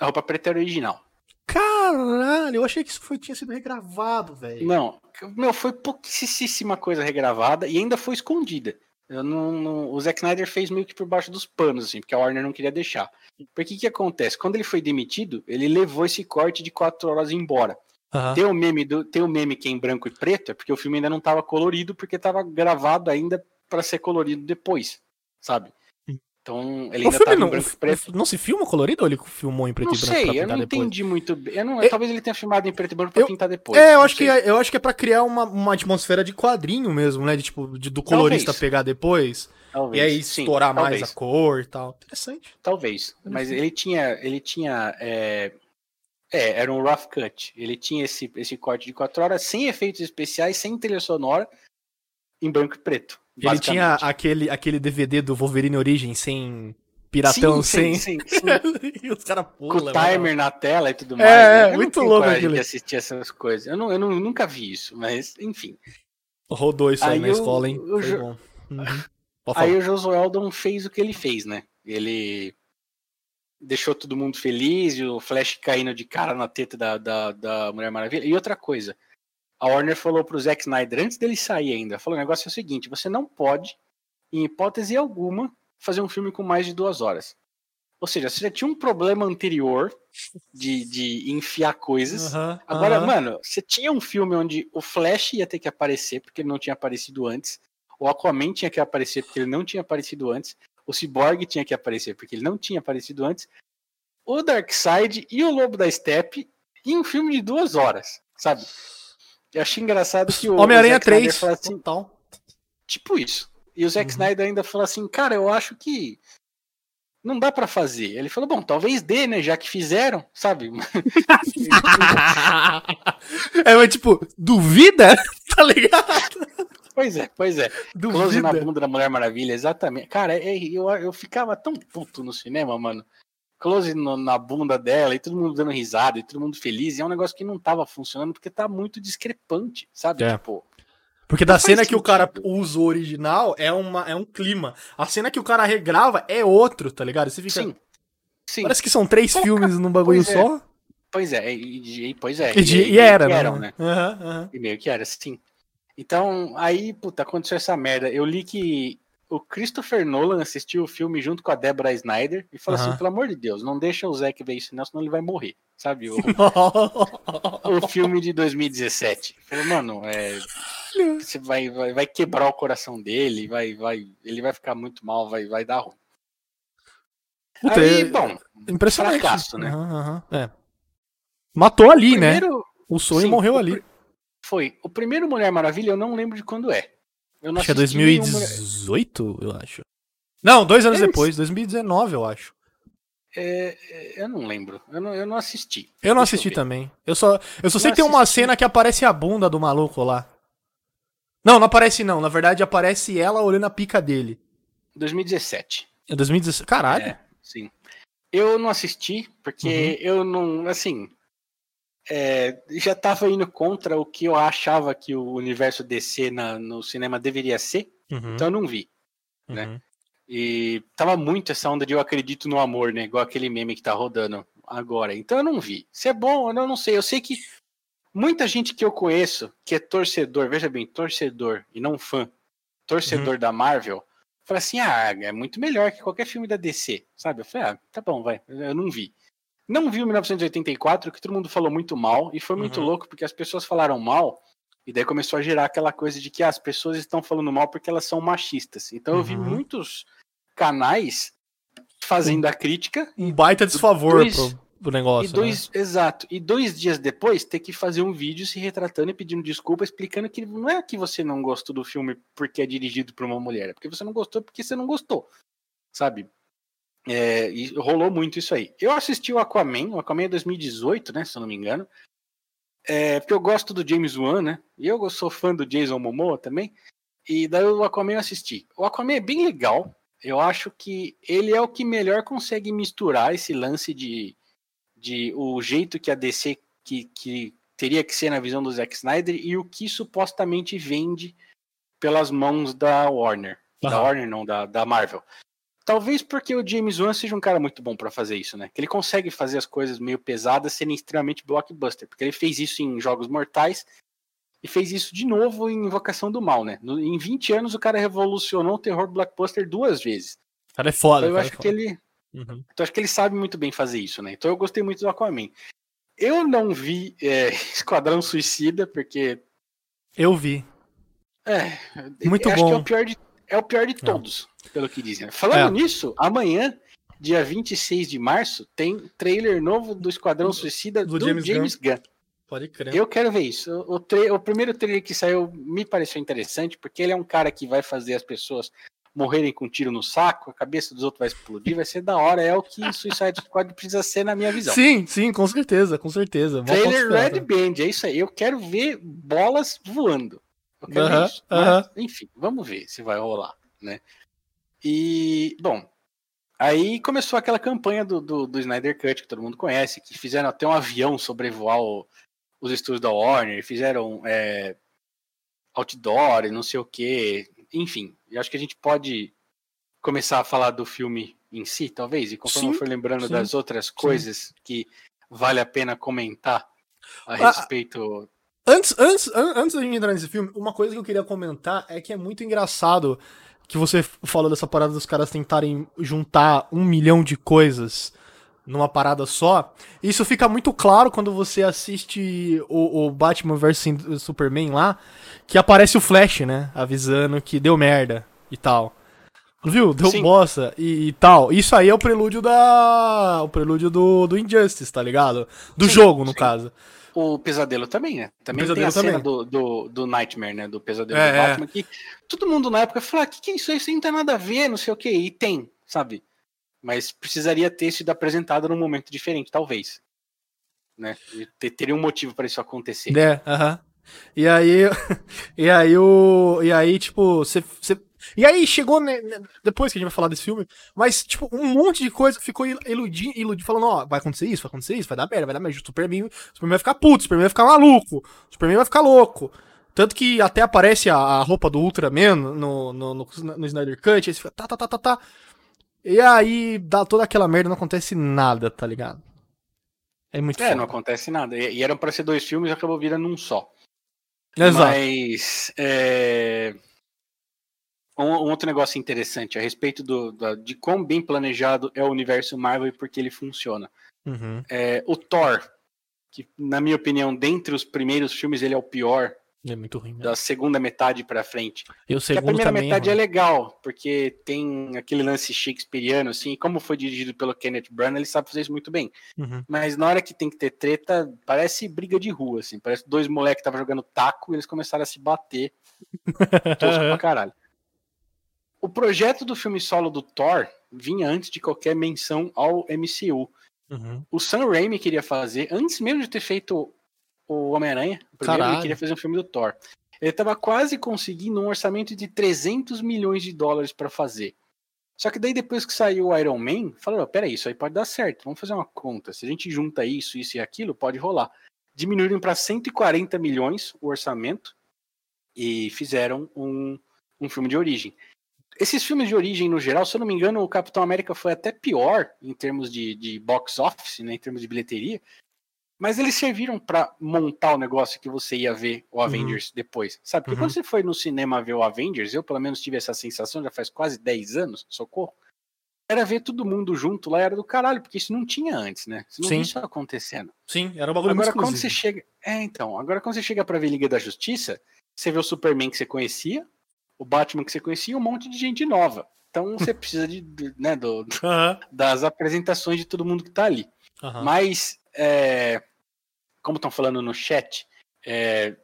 a roupa preta era original.
Caralho, eu achei que isso foi, tinha sido regravado, velho.
Não, meu, foi pouquíssima coisa regravada e ainda foi escondida. Eu não, não- o Zack Snyder fez meio que por baixo dos panos, assim, porque a Warner não queria deixar. Porque o que acontece? Quando ele foi demitido, ele levou esse corte de quatro horas embora.
Aham.
Tem o meme do, tem o meme que é em branco e preto, é porque o filme ainda não estava colorido, porque estava gravado ainda para ser colorido depois, sabe? Então ele
O
ainda estava em
não,
branco preto.
não se filma colorido ou ele filmou em preto
Não
e branco
sei,
pra
eu
pintar
não
depois?
entendi muito bem. Eu não-
Eu-
talvez ele tenha filmado em preto e branco para
Eu-
pintar depois.
É, eu acho, que,
sei.
eu acho que é pra criar uma, uma atmosfera de quadrinho mesmo, né? De, tipo, de- do colorista
Talvez.
pegar depois.
Talvez,
e aí
sim,
estourar mais
talvez.
a cor e tal. Interessante.
Talvez. Mas ele tinha. Ele tinha. É, é, era um rough cut. Ele tinha esse, esse corte de 4 horas sem efeitos especiais, sem trilha sonora, em branco e preto.
Ele tinha aquele, aquele DVD do Wolverine Origem sem piratão,
Sim,
sem.
sim, sim, sim.
e os caras
Com
pulam.
o timer na tela e tudo
É,
mais.
é,
né? Eu não
muito louco aquilo.
de assistir essas coisas. Eu, não, eu não- nunca vi isso, mas enfim.
Rodou isso aí,
Aí
na
o-
escola, hein? Foi
jo-
bom. Uhum.
Aí o Josué Eldon fez o que ele fez, né? Ele deixou todo mundo feliz e o Flash caindo de cara na teta da, da, da Mulher Maravilha. E outra coisa, a Warner falou pro Zack Snyder, antes dele sair ainda, falou: o negócio é o seguinte: você não pode, em hipótese alguma, fazer um filme com mais de duas horas. Ou seja, você já tinha um problema anterior de, de enfiar coisas.
Aham,
Agora,
aham.
mano, você tinha um filme onde o Flash ia ter que aparecer, porque ele não tinha aparecido antes. O Aquaman tinha que aparecer, porque ele não tinha aparecido antes. O Cyborg tinha que aparecer, porque ele não tinha aparecido antes. O Darkseid e o Lobo da Steppe em um filme de duas horas, sabe? Eu achei engraçado que o
Homem-Aranha
Zack Snyder
3.
falou assim,
Total.
tipo isso. E o Zack
Uhum.
Snyder ainda falou assim, cara, eu acho que não dá pra fazer. Ele falou, bom, talvez dê, né, já que fizeram, sabe?
é, mas tipo, duvida? tá ligado?
pois é, pois é. Close na
Duvida.
bunda da Mulher Maravilha, exatamente. Cara, é- eu, eu ficava tão puto no cinema, mano. Close no- na bunda dela e todo mundo dando risada e todo mundo feliz. E é um negócio que não tava funcionando porque tá muito discrepante, sabe?
É.
Tipo,
Porque da cena que o cara
sentido.
usa o original é, uma, é um clima. A cena que o cara regrava é outro, tá ligado? Você fica.
sim. Sim,
Parece que são três filmes num bagulho
Pois é.
só.
pois é, e, e- pois é.
E, e
meio
era, né?
eram, né?
Aham, aham.
E meio que era, sim. Então, aí, puta, aconteceu essa merda. Eu li que o Christopher Nolan assistiu o filme junto com a Deborah Snyder e falou assim, pelo amor de Deus, não deixa o Zack ver isso, não, senão ele vai morrer, sabe? O, o filme de 2017. Falou, mano, é, você vai, vai, vai quebrar o coração dele, vai, vai, ele vai ficar muito mal, vai, vai dar ruim.
Puta,
aí,
é-
bom,
Impressionante.
fracasso, né?
É. Matou ali, né?
primeiro,
O sonho
sim,
morreu
o
ali.
foi. O primeiro Mulher Maravilha eu não lembro de quando é. Eu não
Acho que é
assisti nenhum Mulher-
2018, eu acho. Não, dois anos
É,
depois, 2019, eu acho.
É, é, eu não lembro. Eu não, eu não assisti.
Eu não
Deixa
assisti
ver.
também. Eu só, eu só sei que tem uma cena que aparece a bunda do maluco lá. Não, não aparece não. Na verdade, aparece ela olhando a pica dele.
2017.
É 2016. Caralho.
É, sim. Eu não assisti, porque eu não. Assim. É, já tava indo contra o que eu achava que o universo DC na- no cinema deveria ser,
Uhum,
então eu não vi. né?
uhum.
E tava muito essa onda de eu acredito no amor, né? Igual aquele meme que tá rodando agora. Então eu não vi. Se é bom, eu não sei. Eu sei que muita gente que eu conheço, que é torcedor, veja bem, torcedor e não fã, torcedor
Uhum.
da Marvel, fala assim: ah, é muito melhor que qualquer filme da DC, sabe? Eu falei: ah, tá bom, vai. Eu não vi. Não vi o 1984, que todo mundo falou muito mal, e foi muito
Uhum.
louco, porque as pessoas falaram mal, e daí começou a gerar aquela coisa de que ah, as pessoas estão falando mal porque elas são machistas. Então eu vi
Uhum.
muitos canais fazendo a crítica
Um baita desfavor
Dois-
pro, pro negócio.
e dois, exato, e dois dias depois ter que fazer um vídeo se retratando e pedindo desculpa, explicando que não é que você não gostou do filme porque é dirigido por uma mulher, é porque você não gostou porque você não gostou, sabe? É, e rolou muito isso aí. Eu assisti o Aquaman, o Aquaman é 2018, né, se eu não me engano, é, porque eu gosto do James Wan, né, e eu sou fã do Jason Momoa também, E daí o Aquaman eu assisti. O Aquaman é bem legal. Eu acho que ele é o que melhor consegue misturar esse lance de, de o jeito que a DC que, que teria que ser na visão do Zack Snyder e o que supostamente vende pelas mãos da Warner. Uhum. Da Warner, não, da, da Marvel. Talvez porque o James Wan seja um cara muito bom para fazer isso, né? Que ele consegue fazer as coisas meio pesadas serem extremamente blockbuster. Porque ele fez isso em Jogos Mortais e fez isso de novo em Invocação do Mal, né? No, em 20 anos o cara revolucionou o terror blockbuster duas vezes.
O cara é foda.
Então, eu acho
é
foda. que ele. Uhum. Então acho que ele sabe muito bem fazer isso, né? Então eu gostei muito do Aquaman. Eu não vi é, Esquadrão Suicida, porque.
Eu vi.
É.
Muito
acho
bom.
que é o pior de, é o pior de todos pelo que dizem. Falando é. nisso, amanhã, dia 26 de março, tem trailer novo do Esquadrão Suicida do, do James, James Gunn. Gunn.
Pode crer.
Eu quero ver isso. O, o, o, primeiro trailer que saiu me pareceu interessante, porque ele é um cara que vai fazer as pessoas morrerem com um tiro no saco, a cabeça dos outros vai explodir, vai ser da hora. É o que Suicide Squad precisa ser na minha visão.
Sim, sim, com certeza, com certeza.
Trailer Red Band, é isso aí. Eu quero ver bolas voando. Eu quero
uh -huh,
ver isso. Mas, uh -huh. Enfim, vamos ver se vai rolar, né? E, bom, aí começou aquela campanha do, do, do, Snyder Cut, que todo mundo conhece, que fizeram até um avião sobrevoar o, os estúdios da Warner, fizeram é, outdoor e não sei o que. Enfim, eu acho que a gente pode começar a falar do filme em si, talvez, e conforme sim, eu for lembrando sim, das outras coisas sim. que vale a pena comentar a ah, respeito.
Antes, antes, antes da gente entrar nesse filme, uma coisa que eu queria comentar é que é muito engraçado que você falou dessa parada dos caras tentarem juntar um milhão de coisas numa parada só. Isso fica muito claro quando você assiste o, o Batman vs Superman lá, que aparece o Flash, né? Avisando que deu merda e tal. Viu? Deu Sim. bosta e, e, tal. Isso aí é o prelúdio da. O prelúdio do, do Injustice, tá ligado? Do Sim. jogo, no Sim. caso.
O Pesadelo também, né? Também tem a cena do, do, do, Nightmare, né? Do Pesadelo é, do Batman, que todo mundo na época falou: ah, que que é isso? Isso não tem nada a ver, não sei o que. E tem, sabe? Mas precisaria ter sido apresentado num momento diferente, talvez. Né? E teria um motivo para isso acontecer.
É, aham. Uh -huh. E aí, e aí o, e aí tipo, você e aí chegou, né, né, depois que a gente vai falar desse filme, mas, tipo, um monte de coisa ficou iludindo, iludindo falando, ó, vai acontecer isso, vai acontecer isso, vai dar merda, vai dar merda. O Superman, o Superman vai ficar puto, o Superman vai ficar maluco, o Superman vai ficar louco. Tanto que até aparece a, a roupa do Ultraman no, no, no, no Snyder Cut, aí você fica, tá, tá, tá, tá, tá. E aí dá toda aquela merda, não acontece nada, tá ligado?
É muito É, foda. não acontece nada. E, e eram pra ser dois filmes e acabou virando um só.
Exato.
Mas. É... Um, outro negócio interessante a respeito do, de quão bem planejado é o universo Marvel e por que ele funciona.
Uhum.
É, o Thor, que na minha opinião, dentre os primeiros filmes, ele é o pior.
É muito ruim. Né?
Da segunda metade pra frente.
E o segundo
a primeira
também,
metade é legal, porque tem aquele lance shakespeariano, assim, como foi dirigido pelo Kenneth Branagh, ele sabe fazer isso muito bem.
Uhum.
Mas na hora que tem que ter treta, parece briga de rua, assim. Parece dois moleques que estavam jogando taco e eles começaram a se bater. Tosco pra caralho. O projeto do filme solo do Thor vinha antes de qualquer menção ao MCU.
Uhum.
O Sam Raimi queria fazer, antes mesmo de ter feito o Homem-Aranha, primeiro ele queria fazer um filme do Thor. Ele estava quase conseguindo um orçamento de 300 milhões de dólares para fazer. Só que daí depois que saiu o Iron Man, falaram, peraí, isso aí pode dar certo, vamos fazer uma conta. Se a gente junta isso, isso e aquilo, pode rolar. Diminuíram para 140 milhões o orçamento e fizeram um, um filme de origem. Esses filmes de origem, no geral, se eu não me engano, o Capitão América foi até pior em termos de, de box office, né, em termos de bilheteria, mas eles serviram para montar o negócio que você ia ver o. Avengers uhum. depois, sabe? Porque uhum. quando você foi no cinema ver o Avengers, eu pelo menos tive essa sensação já faz quase 10 anos, socorro, era ver todo mundo junto lá, era do caralho, porque isso não tinha antes, né? Você não Sim. isso acontecendo.
Sim, era um bagulho
Agora, quando você chega. É, então, agora quando você chega pra ver Liga da Justiça, você vê o Superman que você conhecia, o Batman que você conhecia e um monte de gente nova. Então você precisa de, né, do,
uhum.
das apresentações de todo mundo que tá ali.
Uhum.
Mas, é, como estão falando no chat, é,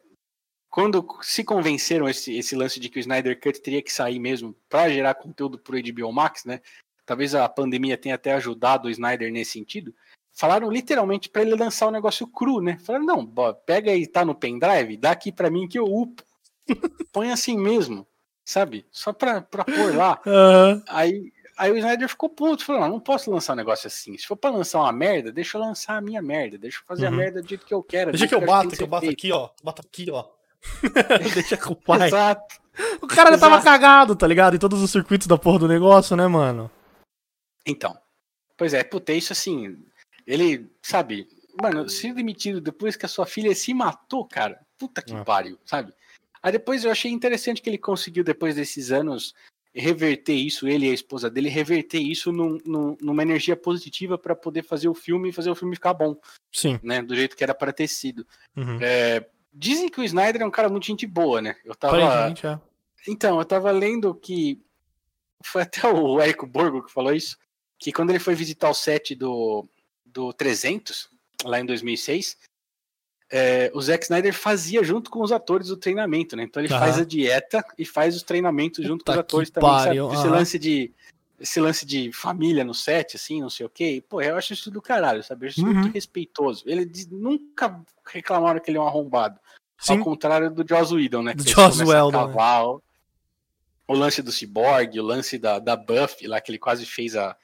quando se convenceram esse, esse lance de que o Snyder Cut teria que sair mesmo para gerar conteúdo pro HBO Max, né? Talvez a pandemia tenha até ajudado o Snyder nesse sentido. Falaram literalmente para ele lançar o negócio cru, né? Falaram, não, pega aí, tá no pendrive, dá aqui para mim que eu upo. Põe assim mesmo. Sabe? Só pra, pra pôr lá.
Aham.
Aí, aí o Snyder ficou puto, falou, não, não posso lançar um negócio assim. Se for pra lançar uma merda, deixa eu lançar a minha merda, deixa eu fazer
Uhum.
a merda do jeito que eu quero.
Deixa que eu bato, que eu bato
feito.
aqui, ó. Bato aqui, ó. Deixa com o pai.
Exato.
O cara já tava
Exato.
cagado, tá ligado? Em todos os circuitos da porra do negócio, né, mano?
Então, pois é, puta, isso assim, ele, sabe, mano, ser demitido depois que a sua filha se matou, cara, puta que
É.
pariu, sabe? Aí depois eu achei interessante que ele conseguiu, depois desses anos, reverter isso, ele e a esposa dele, reverter isso num- num- numa energia positiva pra poder fazer o filme e fazer o filme ficar bom,
Sim.
né, do jeito que era pra ter sido.
Uhum.
É, dizem que o Snyder é um cara muito gente boa, né? Eu tava,
é.
então, eu tava lendo que foi até o Érico Borgo que falou isso, que quando ele foi visitar o set do, do 300, lá em 2006, é, o Zack Snyder fazia junto com os atores o treinamento, né? Então ele
Aham.
faz a dieta e faz os treinamentos junto com os
Puta
atores também,
pariu,
sabe? Esse lance de esse lance de família no set, assim, não sei o quê. Pô, eu acho isso do caralho, sabe? Eu acho isso
Uhum.
muito respeitoso. Ele diz- nunca reclamaram que ele é um arrombado.
Sim.
Ao contrário do Joss Whedon, né?
Do
Que
Joss Whedon, né?
o- lance do Cyborg, o lance da, da Buffy, lá que ele quase fez a,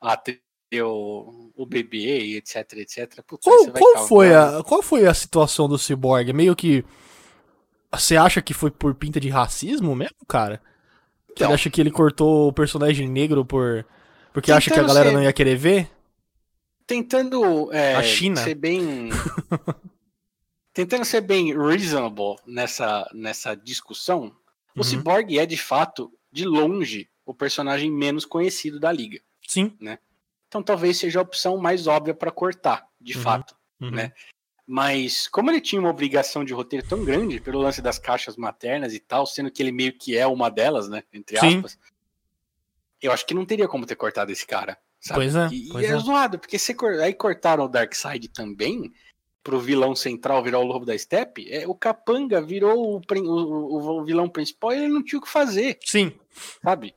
a ter o, o bebê e etc, etc. Puta, aí
Qual, qual foi a, qual foi a situação do Cyborg? Meio que. Você acha que foi por pinta de racismo mesmo, cara? Você
Então.
acha que ele cortou o personagem negro por. Porque acha que a galera
ser-
não ia querer ver?
Tentando é,
A China.
ser bem. tentando ser bem reasonable nessa, nessa discussão, o
Uhum.
Cyborg é de fato, de longe, o personagem menos conhecido da liga.
Sim.
Então talvez seja a opção mais óbvia para cortar, de
Uhum.
fato.
Uhum.
Né? Mas como ele tinha uma obrigação de roteiro tão grande pelo lance das caixas maternas e tal, sendo que ele meio que é uma delas, né? Entre
Sim.
aspas. Eu acho que não teria como ter cortado esse cara. Sabe?
Pois é,
E,
pois
e é,
é.
zoado, porque se aí cortaram o Darkseid também, pro vilão central virar o Lobo da Steppe, é, o Capanga virou o- o- o vilão principal e ele não tinha o que fazer,
Sim.
sabe?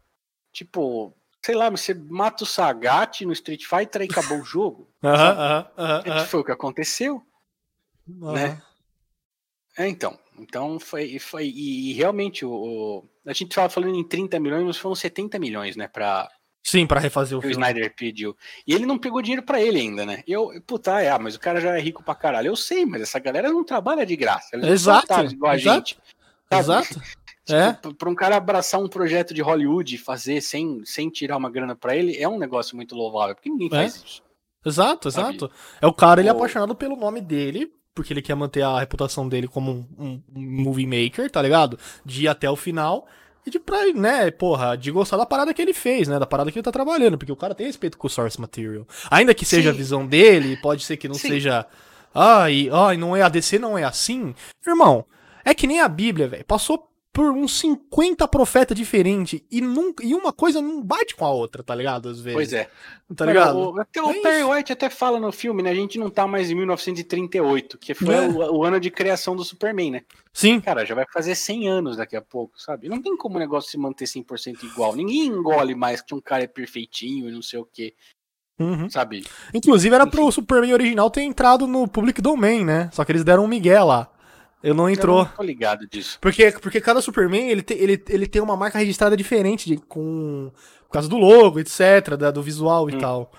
Tipo, sei lá, você mata o Sagat no Street Fighter e acabou o jogo.
Aham,
Sabe?
aham, aham, aham.
Foi o que aconteceu. né? É, então. Então foi. foi e, e realmente o, o- A gente tava falando em 30 milhões, mas foram 70 milhões, né? Pra,
Sim, pra refazer o
o
filme.
Snyder pediu. E ele não pegou dinheiro pra ele ainda, né? Eu, puta, é, ah, mas o cara já é rico pra caralho. Eu sei, mas essa galera não trabalha de graça. Eles não
Exato,
igual a
exato,
gente. sabe?
Exato.
Tipo,
É.
p- Pra um cara abraçar um projeto de Hollywood e fazer sem, sem tirar uma grana pra ele, é um negócio muito louvável, porque ninguém
É.
faz isso.
Exato,
Sabe?
exato. É o cara, ele é apaixonado pelo nome dele, porque ele quer manter a reputação dele como um, um- movie maker, tá ligado? De ir até o final. E de pra, né, porra, de gostar da parada que ele fez, né? Da parada que ele tá trabalhando, porque o cara tem respeito com o source material. Ainda que seja a
Sim.
visão dele, pode ser que não
Sim.
seja. Ai, ai, não é a DC, não é assim. Irmão, é que nem a Bíblia, velho. Passou por uns 50 profetas diferentes e, e uma coisa não bate com a outra, tá ligado? Às vezes.
Pois é.
Tá ligado?
o, até o
É
Perry. White até fala no filme, né? A gente não tá mais em 1938, que foi
É.
o, o ano de criação do Superman, né?
Sim.
Cara, já vai fazer 100 anos daqui a pouco, sabe? Não tem como o negócio se manter 100% igual. Ninguém engole mais que um cara é perfeitinho e não sei o quê,
Uhum.
sabe?
Inclusive era
Enfim.
pro Superman original ter entrado no Public Domain, né? Só que eles deram um migué lá. Ele não entrou.
Eu não tô ligado disso.
Porque, porque cada Superman, ele, te- ele, ele tem uma marca registrada diferente, de- com, por causa do logo, etc, da- do visual e
Hum.
tal.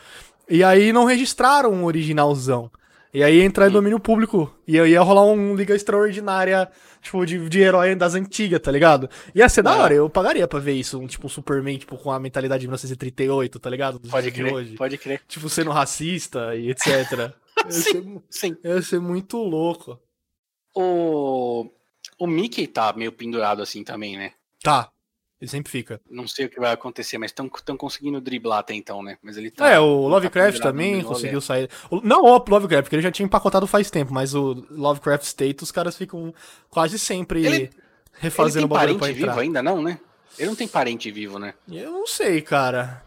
E aí não registraram um originalzão. E aí ia entrar em
Hum.
domínio público. E aí ia rolar um Liga Extraordinária, tipo, de, de herói das antigas, tá ligado? Ia ser da
Ah.
hora, eu pagaria pra ver isso. Um, tipo, um Superman, tipo, com a mentalidade de 1938, tá ligado?
Pode crer,
hoje.
pode crer.
Tipo, sendo racista e etc. ia, ser,
Sim.
ia ser muito louco.
O, o Mickey tá meio pendurado assim também, né?
Tá. Ele sempre fica.
Não sei o que vai acontecer, mas estão conseguindo driblar até então, né? Mas ele tá.
é, o Lovecraft
pendurado
também conseguiu sair. O- Não o Lovecraft, porque ele já tinha empacotado faz tempo, mas o Lovecraft State, os caras ficam quase sempre
Ele- Ele
refazendo
tem
o bagulho pra entrar.
vivo ainda, não, né? Ele não tem parente vivo, né?
Eu não sei, cara.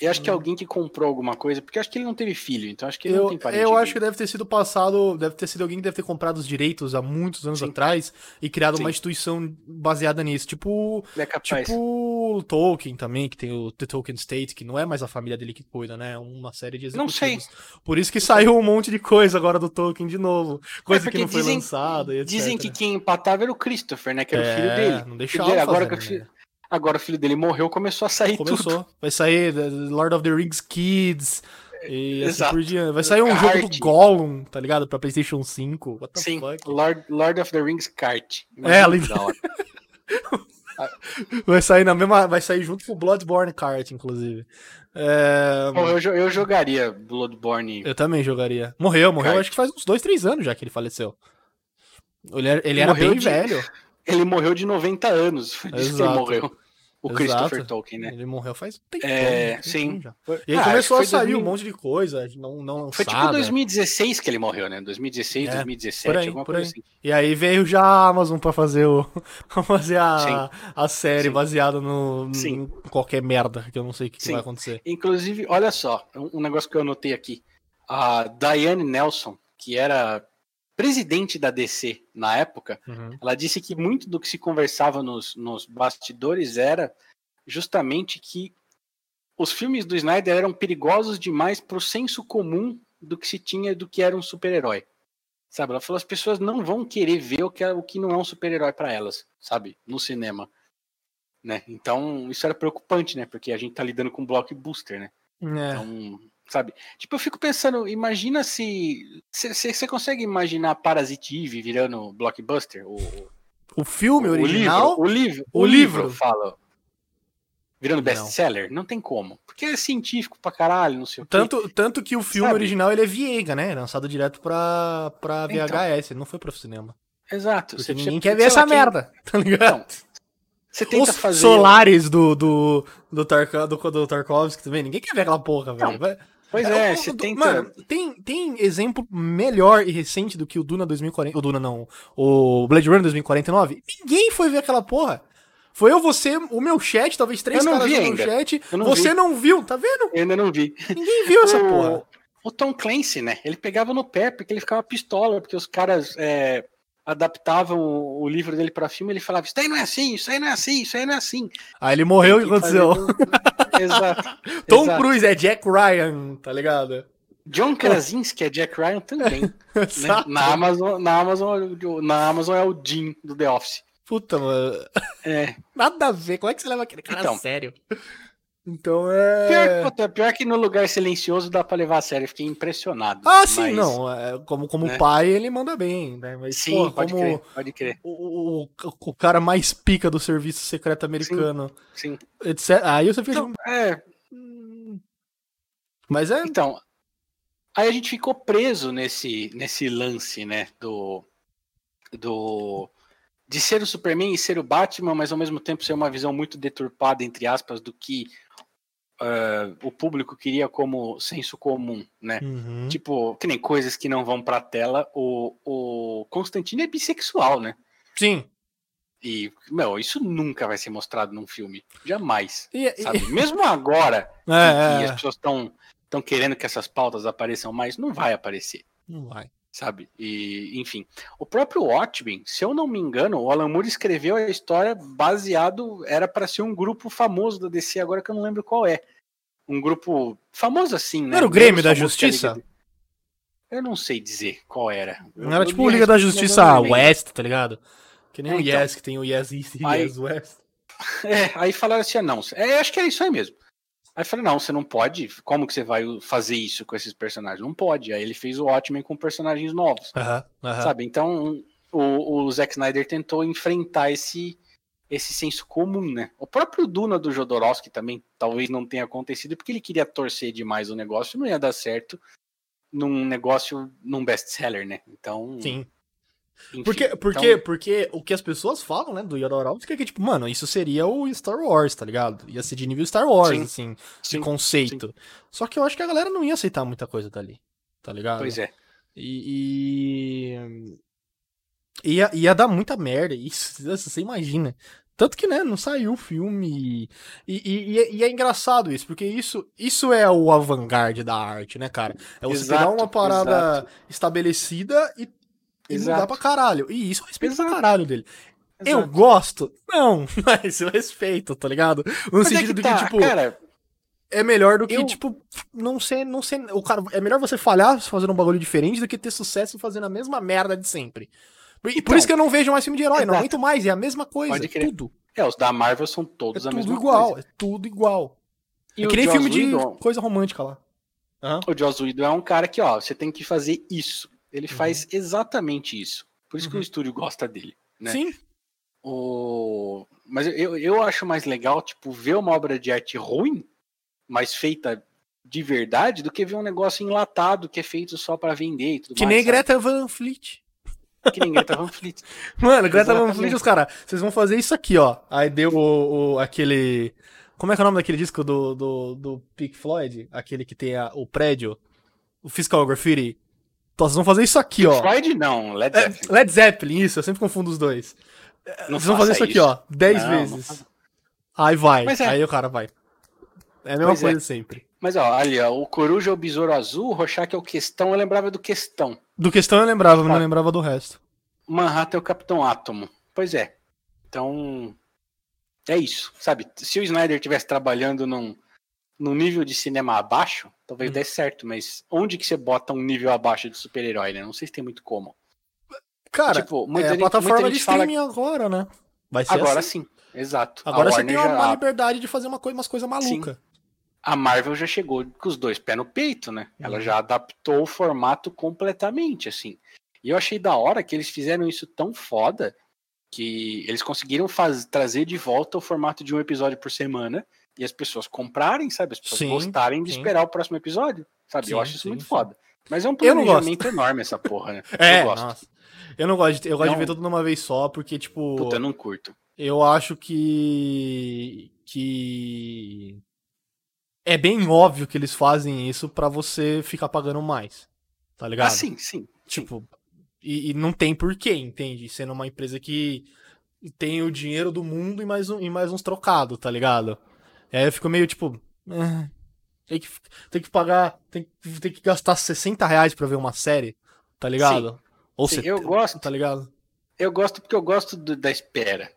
Eu acho que é alguém que comprou alguma coisa, porque acho que ele não teve filho, então acho que ele não
Eu,
tem parente
eu
vivo.
acho que deve ter sido passado, deve ter sido alguém que deve ter comprado os direitos há muitos anos
Sim.
atrás e criado
Sim.
uma instituição baseada nisso. Tipo,
É
tipo o Tolkien também, que tem o The Tolkien State, que não é mais a família dele que cuida, né? É uma série de
Não
executivos.
sei.
Por isso que saiu um monte de coisa agora do Tolkien de novo. Coisa que
É, porque
não foi
dizem-
lançada etc.
Dizem que quem empatava era o Christopher, né? Que era o filho
É,
dele.
Não deixava
dele, agora
fazer,
que
né?
Agora o filho dele morreu, começou a sair
Começou.
tudo.
Vai sair Lord of the Rings Kids. E assim
Exato.
por diante. Vai sair um
Kart.
jogo do Gollum, tá ligado? Pra PlayStation 5. What the
Sim,
fuck?
Lord, Lord of the Rings Kart.
É, ali-. Vai sair na mesma. Vai sair junto com o Bloodborne Kart, inclusive. É,
Pô, eu, eu jogaria Bloodborne.
Eu também jogaria. Morreu, morreu.
Kart.
Acho que faz uns dois, três anos já que ele faleceu. Ele era, ele era bem
de-
velho.
Ele morreu de 90 anos. Foi disso que ele
Exato.
morreu. O
Exato.
Christopher Tolkien, né?
Ele morreu faz um tempo.
É, sim.
E aí
Ah,
começou a sair
2000
um monte de coisa, não, não
Foi tipo
lançada.
2016 que ele morreu, né? 2016,
É,
2017,
por aí,
alguma coisa assim.
E aí veio já a Amazon pra fazer o pra fazer a,
Sim.
a série
Sim.
baseada no,
Sim.
em qualquer merda, que eu não sei o que, que vai acontecer.
Inclusive, olha só, um um negócio que eu anotei aqui. A Diane Nelson, que era presidente da DC na época,
Uhum.
ela disse que muito do que se conversava nos, nos bastidores era justamente que os filmes do Snyder eram perigosos demais para o senso comum do que se tinha do que era um super-herói. Sabe? Ela falou: as pessoas não vão querer ver o que, é, o que não é um super-herói para elas, sabe? No cinema. Né? Então, isso era preocupante, né? Porque a gente tá lidando com blockbuster, né?
É.
Então, sabe? Tipo, eu fico pensando, imagina se. Você consegue imaginar Parasite Eve virando blockbuster? O,
O filme original.
O livro, o livro,
O
o
livro.
livro fala. Virando
Não.
best-seller? Não tem como. Porque é científico pra caralho, não sei o quê.
Tanto, tanto que o filme
Sabe?
original ele é Viega, né? Lançado direto pra, pra
Então.
VHS, ele não foi pro cinema.
Exato.
Porque
Você-
ninguém quer ver essa
quem-
merda, tá ligado?
Então, você tenta
Os
fazer.
solares do, do, do, Tarka, do, do Tarkovsky também, ninguém quer ver aquela porra, velho.
Pois
É,
é, você tenta.
Mano, tem, tem exemplo melhor e recente do que o Duna 2040. O Duna não. O Blade Runner 2049. Ninguém foi ver aquela porra. Foi eu, você, o meu chat, talvez três caras
vi
no
ainda.
chat.
Não
você
vi.
não viu, tá vendo?
Eu ainda não vi.
Ninguém viu essa porra.
o Tom Clancy, né? Ele pegava no pé porque ele ficava pistola, porque os caras é, adaptavam o, livro dele pra filme. Ele falava: Isso aí não é assim, isso aí não é assim, isso aí não é assim.
Aí ele morreu e aconteceu.
fazer- Exato.
Tom
exato.
Cruise é Jack Ryan, tá ligado?
John Krasinski é Jack Ryan também. né? Na, Amazon, na, Amazon, na Amazon é o Jim do The Office.
Puta, mano.
É.
Nada a ver. Como é que você leva aquele cara
Então.
a sério? Então é.
Pior, puta, pior que no lugar silencioso dá pra levar a sério. Fiquei impressionado.
Ah, sim,
Mas-
não. é, como como
né?
pai, ele manda bem, né? Mas,
Sim,
pô,
pode
como
crer, pode crer.
o, o, o cara mais pica do serviço secreto americano,
Sim.
etc. Aí você fica.
Então, é,
"Hum." Mas é.
Então, aí a gente ficou preso nesse, nesse lance, né, do, do de ser o Superman e ser o Batman, mas ao mesmo tempo ser uma visão muito deturpada, entre aspas, do que ah, o público queria como senso comum, né?
Uhum.
Tipo, que nem coisas que não vão pra tela, o, o Constantino é bissexual, né?
Sim.
E, meu, isso nunca vai ser mostrado num filme. Jamais.
E, e-
Sabe? Mesmo agora, que,
é,
que
é,
as pessoas estão estão querendo que essas pautas apareçam mais, não vai aparecer,
Não vai.
Sabe? E, enfim, o próprio Watchmen, se eu não me engano, o Alan Moore escreveu a história baseado, era para ser um grupo famoso da DC, agora que eu não lembro qual é. Um grupo famoso assim, né?
Não era o Grêmio da Justiça?
Liga- Eu não sei dizer qual era.
Não era
eu
tipo o Liga da Justiça
lembro.
West, tá ligado? Que nem
É,
o
então.
Yes, que tem o Yes East e Yes West.
É, aí falaram assim, ah, não, é, acho que era isso aí mesmo. Aí eu falei, não, você não pode, como que você vai fazer isso com esses personagens? Não pode. Aí ele fez o Watchmen com personagens novos, sabe? Então o, o Zack Snyder tentou enfrentar esse, esse senso comum, né? O próprio Duna do Jodorowsky também talvez não tenha acontecido porque ele queria torcer demais o negócio, não ia dar certo num negócio, num best-seller, né? Então,
Sim.
Enfim,
Porque, porque,
então-
porque o que as pessoas falam, né, do Yodorowsky é que, tipo, mano, isso seria o Star Wars, tá ligado? Ia ser de nível Star Wars,
Sim,
assim, de
sim,
conceito. Só que eu acho que a galera não ia aceitar muita coisa dali, tá ligado?
Pois é.
E. e ia, ia dar muita merda, isso, você imagina. Tanto que, né, não saiu o filme. E, e- e é- e é engraçado isso, porque isso, isso é o avant-garde da arte, né, cara? É você pegar
Exato,
uma parada
exato.
estabelecida e, e mudar
Exato.
pra caralho. E isso eu respeito pra
Exato.
caralho dele. Eu
Exato.
gosto? Não, mas eu respeito, tá ligado? No
Mas é
sentido
que
de
tá,
que, tipo,
cara,
é melhor do que,
eu-
tipo, não ser, não ser. O cara, é melhor você falhar fazendo um bagulho diferente do que ter sucesso fazendo a mesma merda de sempre. Por, e por
Então,
isso que eu não vejo mais filme de herói, não
exato.
aguento mais, é a mesma coisa, tudo.
É, os da Marvel são todos
é
a
tudo
mesma
igual,
coisa.
é tudo igual.
E
é
o
que nem
Joss
filme de coisa romântica lá. Aham.
O Joss Whedon é um cara que, ó, você tem que fazer isso. Ele faz exatamente isso. Por isso que
Uhum.
o estúdio gosta dele. né?
Sim.
O... Mas eu, eu acho mais legal, tipo, ver uma obra de arte ruim, mas feita de verdade, do que ver um negócio enlatado que é feito só pra vender e tudo
Que
mais.
nem
sabe?
Greta Van Fleet.
Que nem Greta Van Fleet.
Mano, Greta Van. Fleet, os caras, vocês vão fazer isso aqui, ó. Aí deu o, o- aquele. Como é que é o nome daquele disco do, do, do Pink Floyd? Aquele que tem a- o prédio, o Fiscal Graffiti. Vocês vão fazer isso aqui, ó.
Freud não, Led
É,
Zeppelin.
Led Zeppelin, isso, eu sempre confundo os dois.
Não
Vocês vão fazer isso aqui, ó, 10
Não, não
vezes. Aí vai,
é.
aí o cara vai. É a mesma
Pois é.
coisa sempre.
Mas ó, ali, ó, o Coruja é o Besouro Azul, o Rorschach é o Questão, eu lembrava do Questão.
Do questão eu lembrava, mas não
Tá.
lembrava do resto.
Manhattan é o Capitão Átomo. Pois é. Então, é isso, sabe? Se o Snyder estivesse trabalhando num, num nível de cinema abaixo, talvez
Hum.
desse certo, mas onde que você bota um nível abaixo de super-herói, né? Não sei se tem muito como.
Cara,
Tipo, muita
é a
gente-
plataforma
muita
de
gente fala-
streaming agora, né? Vai ser
Agora
assim.
sim, exato. A
Agora você
Warner
tem uma,
já- a-
liberdade de fazer uma coisa, umas coisas malucas.
a Marvel já chegou com os dois pés no peito, né? Ela
Uhum.
já adaptou o formato completamente, assim. E eu achei da hora que eles fizeram isso tão foda que eles conseguiram faz- trazer de volta o formato de um episódio por semana e as pessoas comprarem, sabe? As pessoas
Sim,
gostarem de
sim.
esperar o próximo episódio, sabe? eu
Sim,
acho isso muito foda. Mas é um
Eu
planejamento enorme essa porra, né?
É,
eu gosto.
nossa. Eu não gosto de, eu gosto de
Não.
ver tudo numa vez só, porque, tipo,
Puta, eu não curto.
eu acho que. que. É bem óbvio que eles fazem isso pra você ficar pagando mais. Tá ligado?
Ah, sim, sim.
Tipo, e, e não tem porquê, entende? Sendo uma empresa que tem o dinheiro do mundo e mais, um, e mais uns trocados, tá ligado? Aí eu fico meio tipo. "Ah, tem, que, tem que pagar. Tem, tem que gastar 60 reais pra ver uma série, tá ligado? Ou
Sim,
set-
eu gosto.
Tá ligado?
Eu gosto porque eu gosto do- da espera.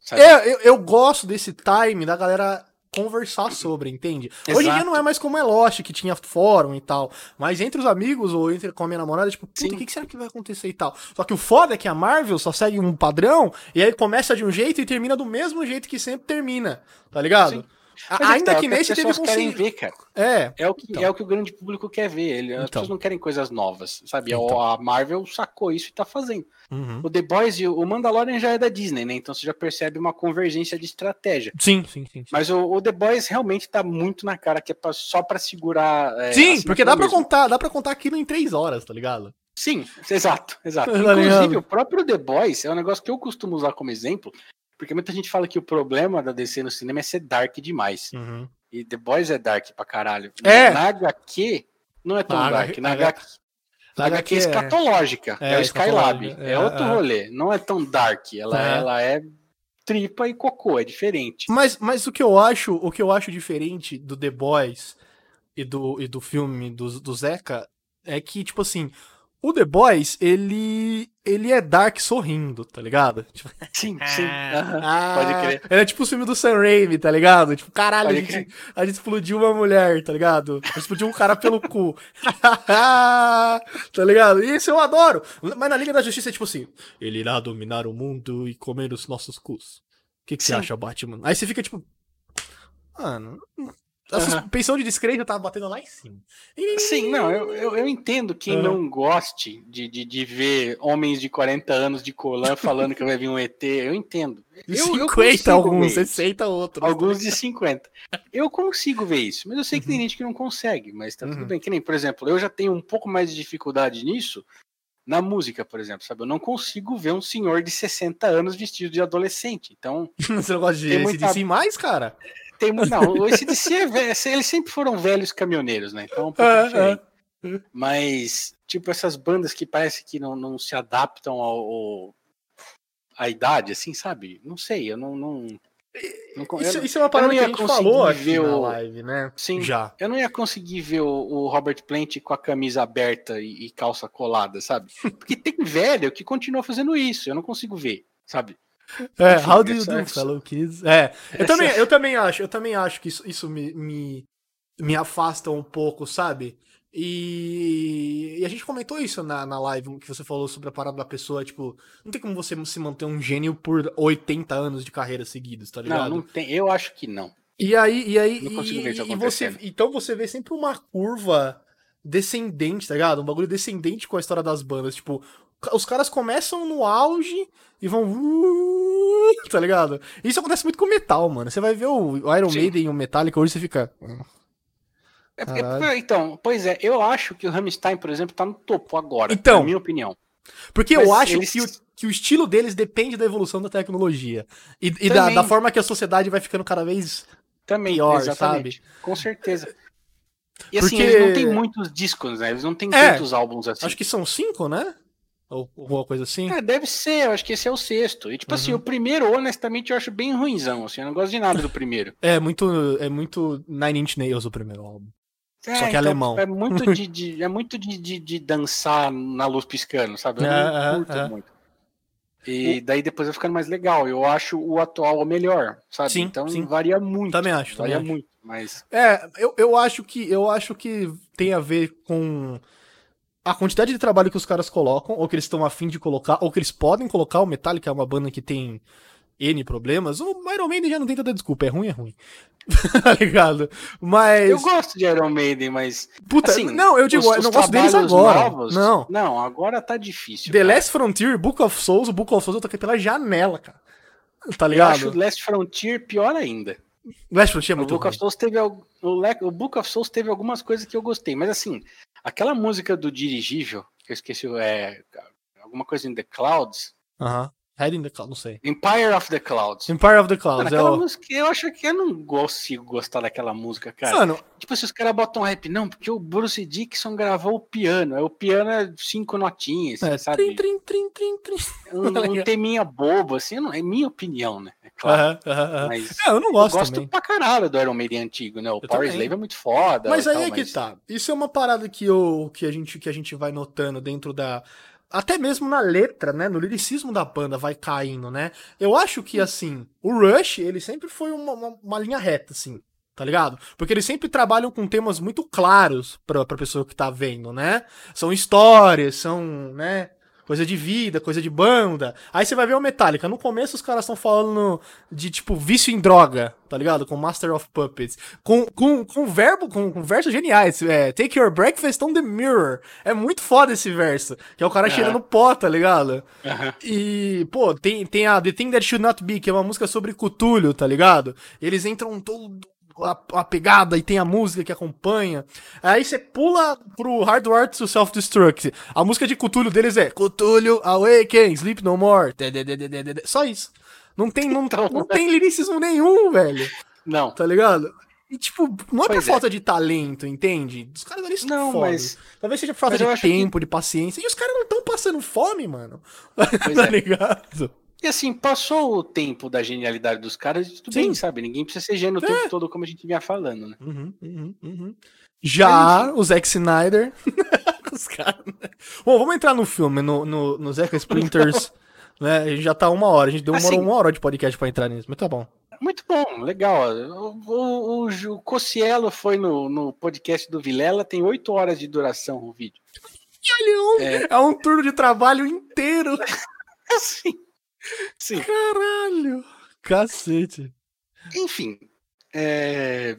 Sabe?
É, eu, eu gosto desse time da galera conversar sobre, entende? Hoje em dia
Exato.
não é mais como é Lost, que tinha fórum e tal. Mas entre os amigos ou entre com a minha namorada, tipo, puta, o que, que será que vai acontecer e tal? Só que o foda é que a Marvel só segue um padrão e aí começa de um jeito e termina do mesmo jeito que sempre termina, tá ligado?
Sim. Mas é
ainda que
as
nesse teve
pessoas querem ver, cara.
É,
É o, que,
Então.
é o que o grande público quer ver. Ele, as
Então.
pessoas não querem coisas novas, sabe?
Então.
A Marvel sacou isso e tá fazendo.
uhum.
O The Boys e o Mandalorian já é da Disney, né? Então você já percebe uma convergência de estratégia.
Sim, sim, sim. Sim,
Mas o, o The Boys realmente tá muito na cara que é pra- só pra segurar. é,
Sim, porque dá pra
mesmo.
contar, dá pra contar aquilo em três horas, tá ligado?
Sim, exato, exato.
Tá
Inclusive, o próprio The Boys é um negócio que eu costumo usar como exemplo, porque muita gente fala que o problema da DC no cinema é ser dark demais.
Uhum.
E The Boys é dark pra caralho.
É.
Na HQ, não é tão
Na
dark. Na HQ, na HQ é escatológica.
É,
É, o Skylab. É,
É,
outro
é.
rolê. Não é tão dark. Ela,
É.
ela é tripa e cocô. É diferente.
Mas, mas o que eu acho, o que eu acho diferente do The Boys e do, e do filme do, do Zeca é que, tipo assim, o The Boys, ele ele é dark sorrindo, tá ligado? Tipo,
Sim, sim. aham.
ah,
Pode crer.
Ele é tipo o filme do Sam Raimi, tá ligado? Tipo, caralho, a gente, a gente explodiu uma mulher, tá ligado? A gente explodiu um cara pelo cu. tá ligado? Isso eu adoro. Mas na Liga da Justiça é tipo assim, ele irá dominar o mundo e comer os nossos cus. O que, que você
Sim.
acha, Batman? Aí você fica tipo, mano, a suspensão de descrédito tá batendo lá em cima.
Sim, não, eu, eu, eu entendo quem
Aham.
não goste de, de, de ver homens de 40 anos de colã falando que vai vir um ET. Eu entendo. Eu, eu
50
consigo
alguns,
ver isso.
60 outros.
Alguns de 50. Eu consigo ver isso, mas eu sei que tem gente que não consegue, mas tá
Uhum.
tudo bem. Que nem, por exemplo, eu já tenho um pouco mais de dificuldade nisso na música, por exemplo, sabe? Eu não consigo ver um senhor de 60 anos vestido de adolescente. Então,
Você não gosta de
muita-
mais, cara?
Tem. Não, o ACDC é velho, eles sempre foram velhos caminhoneiros, né? Então é um pouco
É,
diferente.
é.
Mas, tipo, essas bandas que parece que não, não se adaptam ao, ao- à idade, assim, sabe? Não sei, eu não. não, não
Isso,
eu,
isso é uma parada que a gente falou aqui
ver
na
o-
live, né?
sim,
Já.
eu não ia conseguir ver o, o Robert Plant com a camisa aberta e, e calça colada, sabe? Porque tem velho que continua fazendo isso, eu não consigo ver, sabe?
É, how do you do, fellow kids? É, eu
essa-
também, eu também acho, eu também acho que isso, isso me, me, me afasta um pouco, sabe? E, e a gente comentou isso na, na live, que você falou sobre a parada da pessoa, tipo, não tem como você se manter um gênio por 80 anos de carreira seguidos, tá ligado?
Não, não tem. Eu acho que não.
E aí, e aí,
Não consigo ver isso
e, e você, então você vê sempre uma curva descendente, tá ligado? Um bagulho descendente com a história das bandas, tipo, os caras começam no auge e vão, tá ligado? Isso acontece muito com metal, mano. Você vai ver o Iron
Sim.
Maiden e o Metallica hoje você fica,
É porque-
Caralho.
então, pois é, eu acho que o Rammstein, por exemplo, tá no topo agora.
Então.
na minha opinião.
Porque
Mas
eu acho
eles-
que, o, que o estilo deles depende da evolução da tecnologia. E, e da,
Também.
da forma que a sociedade vai ficando cada vez.
Também,
pior,
exatamente. Com certeza. E assim,
Porque-
eles não têm muitos discos, né? Eles não têm
É,
tantos álbuns assim.
Acho que são cinco, né? Ou alguma coisa assim.
É, deve ser, eu acho que esse é o sexto. E tipo assim,
Uhum.
o primeiro, honestamente, eu acho bem ruinzão, assim, eu não gosto de nada do primeiro.
É muito, é muito Nine Inch Nails o primeiro álbum. Só que é alemão.
É muito de, de- é muito de, de, de dançar na luz piscando, sabe? Eu
É,
não
é,
curto
é.
muito. E daí depois vai ficando mais legal. Eu acho o atual o melhor, sabe?
Sim,
então
sim.
varia muito.
Também acho, também
Varia
acho.
muito, mas
É, eu, eu acho que eu acho que tem a ver com a quantidade de trabalho que os caras colocam, ou que eles estão afim de colocar, ou que eles podem colocar. O Metallica é uma banda que tem N problemas. O Iron Maiden já não tem tanta desculpa, é ruim, é ruim. tá ligado? Mas.
eu gosto de Iron Maiden, mas
Puta,
assim,
não, eu digo,
os-
eu não
os
gosto deles agora.
novos-
Não.
Não, agora tá difícil.
The
cara.
Last Frontier, Book of Souls, o Book of Souls eu toquei pela janela, cara. Tá
Eu
ligado?
acho o Last Frontier pior ainda.
Last Frontier é
O
muito
Book
ruim.
of Souls teve o, Le- o Book of Souls teve algumas coisas que eu gostei, mas assim, aquela música do dirigível, que eu esqueci, é alguma coisa in the Clouds,
Aham. Head in the Cloud, não sei.
Empire of the Clouds.
Empire of the
Mano,
Clouds. É
aquela
o...
música, eu acho que eu não consigo gostar daquela música, cara.
Mano,
Tipo, se os caras botam rap, não, porque o Bruce Dixon gravou o piano. Aí o piano é cinco notinhas,
é,
sabe?
trim, trim, trim, trim, trim.
Um, um teminha bobo, assim, não, é minha opinião, né? É claro.
Aham, aham, aham.
Mas
É, eu não
eu
gosto,
gosto
também.
pra caralho do Iron Maiden antigo, né? O
Eu
Power
também.
Slave é muito foda.
Mas aí
tal,
é que
mas-
tá. Isso é uma parada que, eu, que, a gente, que a gente vai notando dentro da. Até mesmo na letra, né? No liricismo da banda vai caindo, né? Eu acho que, assim, o Rush, ele sempre foi uma, uma, uma linha reta, assim. Tá ligado? Porque eles sempre trabalham com temas muito claros pra, pra pessoa que tá vendo, né? São histórias, são, né? Coisa de vida, coisa de banda. Aí você vai ver o Metallica. No começo os caras estão falando de, tipo, vício em droga, tá ligado? Com Master of Puppets. Com, com, com verbo, com, com versos geniais. É, Take your breakfast on the mirror. É muito foda esse verso. Que é o cara
É.
cheirando pó, tá ligado?
Aham.
E, pô, tem, tem a The Thing That Should Not Be, que é uma música sobre Cthulhu, tá ligado? Eles entram todo a, a pegada e tem a música que acompanha. Aí você pula pro Hardware to Self-Destruct. A música de Cthulhu deles é Cthulhu Awaken, Sleep No More. Só isso. Não tem, não,
Então,
não tem liricismo nenhum, velho.
Não,
Tá ligado? E, tipo, não é por
Pois é.
falta de talento, entende? Os caras ali são
não,
fodas.
mas.
Talvez seja por falta de
acho que-
tempo, de paciência. E os caras não estão passando fome, mano. Tá
é.
ligado?
E assim, passou o tempo da genialidade dos caras e tudo
Sim.
bem, sabe? Ninguém precisa ser gênio o
É.
tempo todo, como a gente vinha falando, né?
Uhum, uhum, uhum. Já o Zack Snyder. Os caras, né? Bom, vamos entrar no filme, no, no, no Zack Sprinters. né? A gente já tá uma hora. A gente deu uma,
Assim-
hora, uma hora de podcast pra entrar nisso, mas tá bom.
Muito bom, legal. O, o, o, foi no, no podcast do Vilela, tem oito horas de duração o vídeo.
Olha, é, um, é um turno de trabalho inteiro.
Assim. Sim.
Caralho. Cacete.
Enfim. é,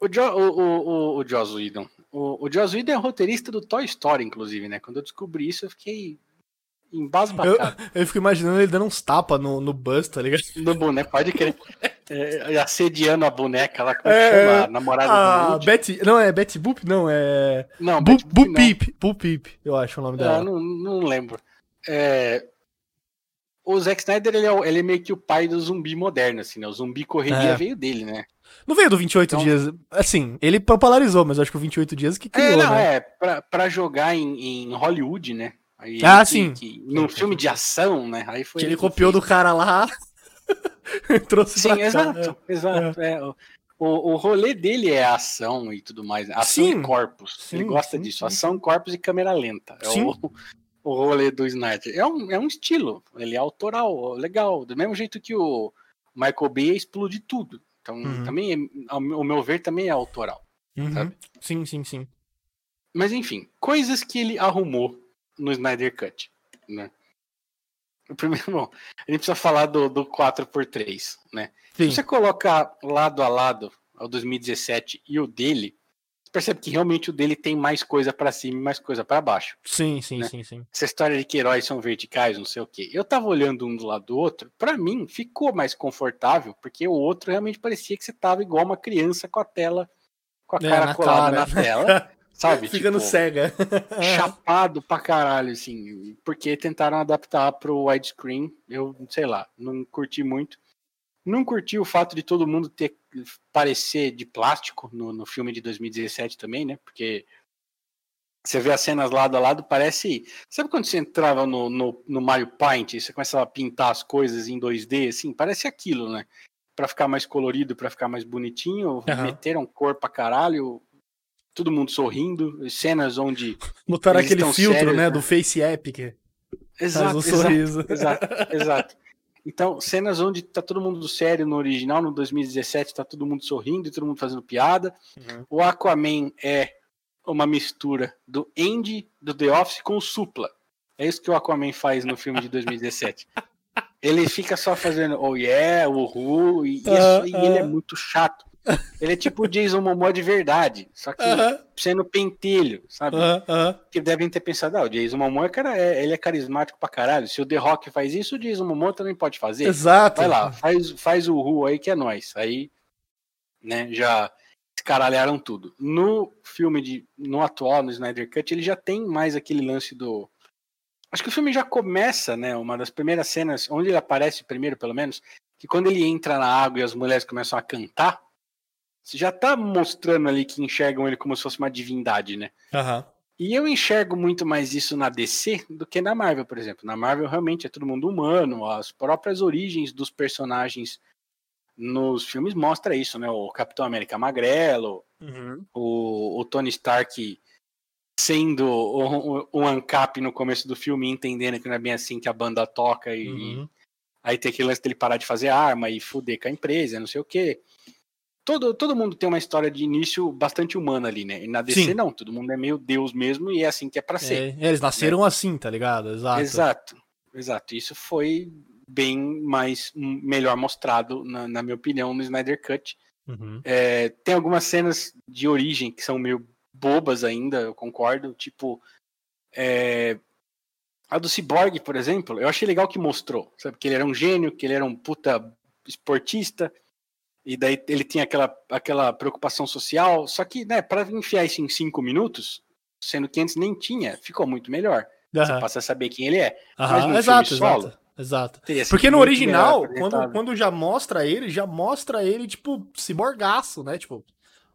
O, jo, o, o, o, Joss Whedon. O, o Joss Whedon é roteirista do Toy Story, inclusive, né? Quando eu descobri isso, eu fiquei
Eu,
embasbacado.
eu fico imaginando ele dando uns tapas no, no bus, tá ligado?
No boneco, pode crer. É, assediando a boneca lá, como
É,
chama?
é.
A namorada
Ah,
do Woody.
Betty. Não, é Betty Boop? Não, é.
Não, Boop.
Peep. Bu Peep, eu acho o nome
Ah,
dela.
não, não lembro. É, O Zack Snyder, ele é, ele é meio que o pai do zumbi moderno, assim, né? O zumbi correria
É.
veio dele, né?
Não veio do 28
Então-
dias. Assim, ele popularizou, mas acho que o 28 dias que criou,
é, não,
né?
é, pra, pra jogar em, em Hollywood, né? Aí
Ah,
que-
sim.
que- num filme de ação, né? Aí foi
Que ele copiou do cara lá. trouxe
Sim,
pra cá.
exato, exato. é. O, o rolê dele é ação e tudo mais. né? Ação
Sim.
e corpos. ele
Sim,
gosta
sim,
disso. Ação, corpos e câmera lenta. É
Sim.
o, o rolê do Snyder. É um, é um estilo. Ele é autoral, legal. Do mesmo jeito que o Michael Bay explode tudo. Então,
Uhum.
também, é, ao meu- ao meu ver, também é autoral.
Uhum.
sabe?
Sim, sim, sim.
Mas enfim, coisas que ele arrumou no Snyder Cut, né? O primeiro, bom, a gente precisa falar do, do 4x3, né? Sim. Se você colocar lado a lado o 2017 e o dele, você percebe que realmente o dele tem mais coisa para cima e mais coisa para baixo.
Sim, sim, né? sim, sim.
Essa história de que heróis são verticais, não sei o quê. Eu tava olhando um do lado do outro, para mim ficou mais confortável, porque o outro realmente parecia que você tava igual uma criança com a tela, com a é, cara colada cara. na tela. Sabe?
Ficando tipo, cega.
chapado pra caralho, assim. Porque tentaram adaptar pro widescreen. Eu, sei lá, não curti muito. Não curti o fato de todo mundo ter parecer de plástico no, no filme de 2017 também, né? Porque você vê as cenas lado a lado, parece. Sabe quando você entrava no, no, no Mario Paint e você começava a pintar as coisas em 2D, assim? Parece aquilo, né? Pra ficar mais colorido, pra ficar mais bonitinho, uhum. meteram cor pra caralho, todo mundo sorrindo, cenas onde.
Botaram aquele filtro, sérios, né, né, do Face Epic.
Exato, exato, sorriso. exato, exato. Então, cenas onde tá todo mundo sério no original, no 2017, tá todo mundo sorrindo e todo mundo fazendo piada. Uhum. O Aquaman é uma mistura do Andy do The Office com o Supla. É isso que o Aquaman faz no filme de 2017. ele fica só fazendo oh yeah, uhul, e, isso, uh, e ele é muito chato. Ele é tipo o Jason Momoa de verdade, só que uh -huh. sendo pentelho, sabe? Uh -huh. Que devem ter pensado, ah, o Jason Momoa cara, é, ele é carismático pra caralho. Se o The Rock faz isso, o Jason Momoa também pode fazer.
Exato.
Vai lá, faz, faz o Ru aí que é nós. Aí, né, já escaralharam tudo. No filme de, no atual, no Snyder Cut, ele já tem mais aquele lance do Acho que o filme já começa, né? Uma das primeiras cenas, onde ele aparece primeiro, pelo menos, que quando ele entra na água e as mulheres começam a cantar, você já tá mostrando ali que enxergam ele como se fosse uma divindade, né?
Uhum.
E eu enxergo muito mais isso na DC do que na Marvel, por exemplo. Na Marvel realmente é todo mundo humano, as próprias origens dos personagens nos filmes mostra isso, né? O Capitão América magrelo, uhum. o, o, Tony Stark sendo um, um ancap no começo do filme, entendendo que não é bem assim que a banda toca e, uhum. aí tem aquele lance dele parar de fazer arma e fuder com a empresa, não sei o quê todo, todo mundo tem uma história de início bastante humana ali, né? E na DC Sim. não, todo mundo é meio Deus mesmo e é assim que é para ser.
É, eles nasceram né? assim, tá ligado? Exato.
Exato. Exato. Isso foi bem mais melhor mostrado, na, na minha opinião, no Snyder Cut. Uhum. É, tem algumas cenas de origem que são meio bobas ainda, eu concordo. Tipo, é, a do Cyborg, por exemplo, eu achei legal que mostrou, sabe? Que ele era um gênio, que ele era um puta esportista, e daí ele tinha aquela, aquela preocupação social, só que, né, para enfiar isso em cinco minutos, sendo que antes nem tinha, ficou muito melhor. Uhum. Você passa a saber quem ele é.
Uhum. Mas no exato, solo, exato. Exato. Porque no original, quando, quando já mostra ele, já mostra ele, tipo, ciborgaço, né? Tipo,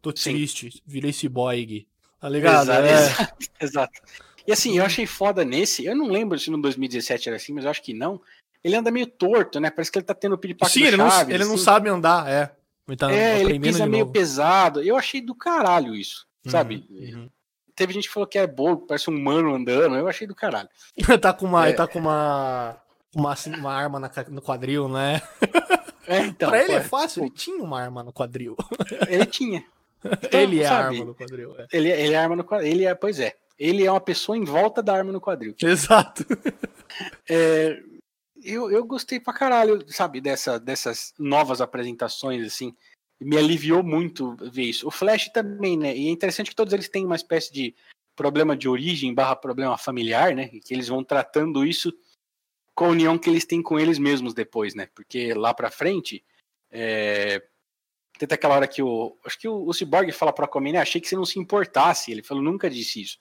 tô triste, Sim. virei ciborgue. Tá ligado?
Exato, é. exato, exato. E assim, eu achei foda nesse, eu não lembro se no 2017 era assim, mas eu acho que não ele anda meio torto, né? Parece que ele tá tendo piripaque
Sim, ele, Chaves, não, ele assim. não sabe andar, é.
Ele tá é, ele pisa meio pesado. Eu achei do caralho isso, uhum, sabe? Uhum. Teve gente que falou que é bobo, parece um humano andando. Eu achei do caralho.
tá com uma, é. tá com uma, uma, assim, uma arma na, no quadril, né?
É, então,
pra ele é fácil, ele tinha uma arma no quadril.
Ele tinha.
Então, ele é sabe, arma no quadril. É.
Ele, ele é arma no quadril. Ele é, pois é. Ele é uma pessoa em volta da arma no quadril.
Exato.
É, eu, eu gostei pra caralho, sabe, dessa, dessas novas apresentações, assim. Me aliviou muito ver isso. O Flash também, né? E é interessante que todos eles têm uma espécie de problema de origem barra problema familiar, né? E que eles vão tratando isso com a união que eles têm com eles mesmos depois, né? Porque lá pra frente, é... tem aquela hora que o. Acho que o, o Cyborg fala pra Aquaman, né? Achei que você não se importasse. Ele falou, nunca disse isso.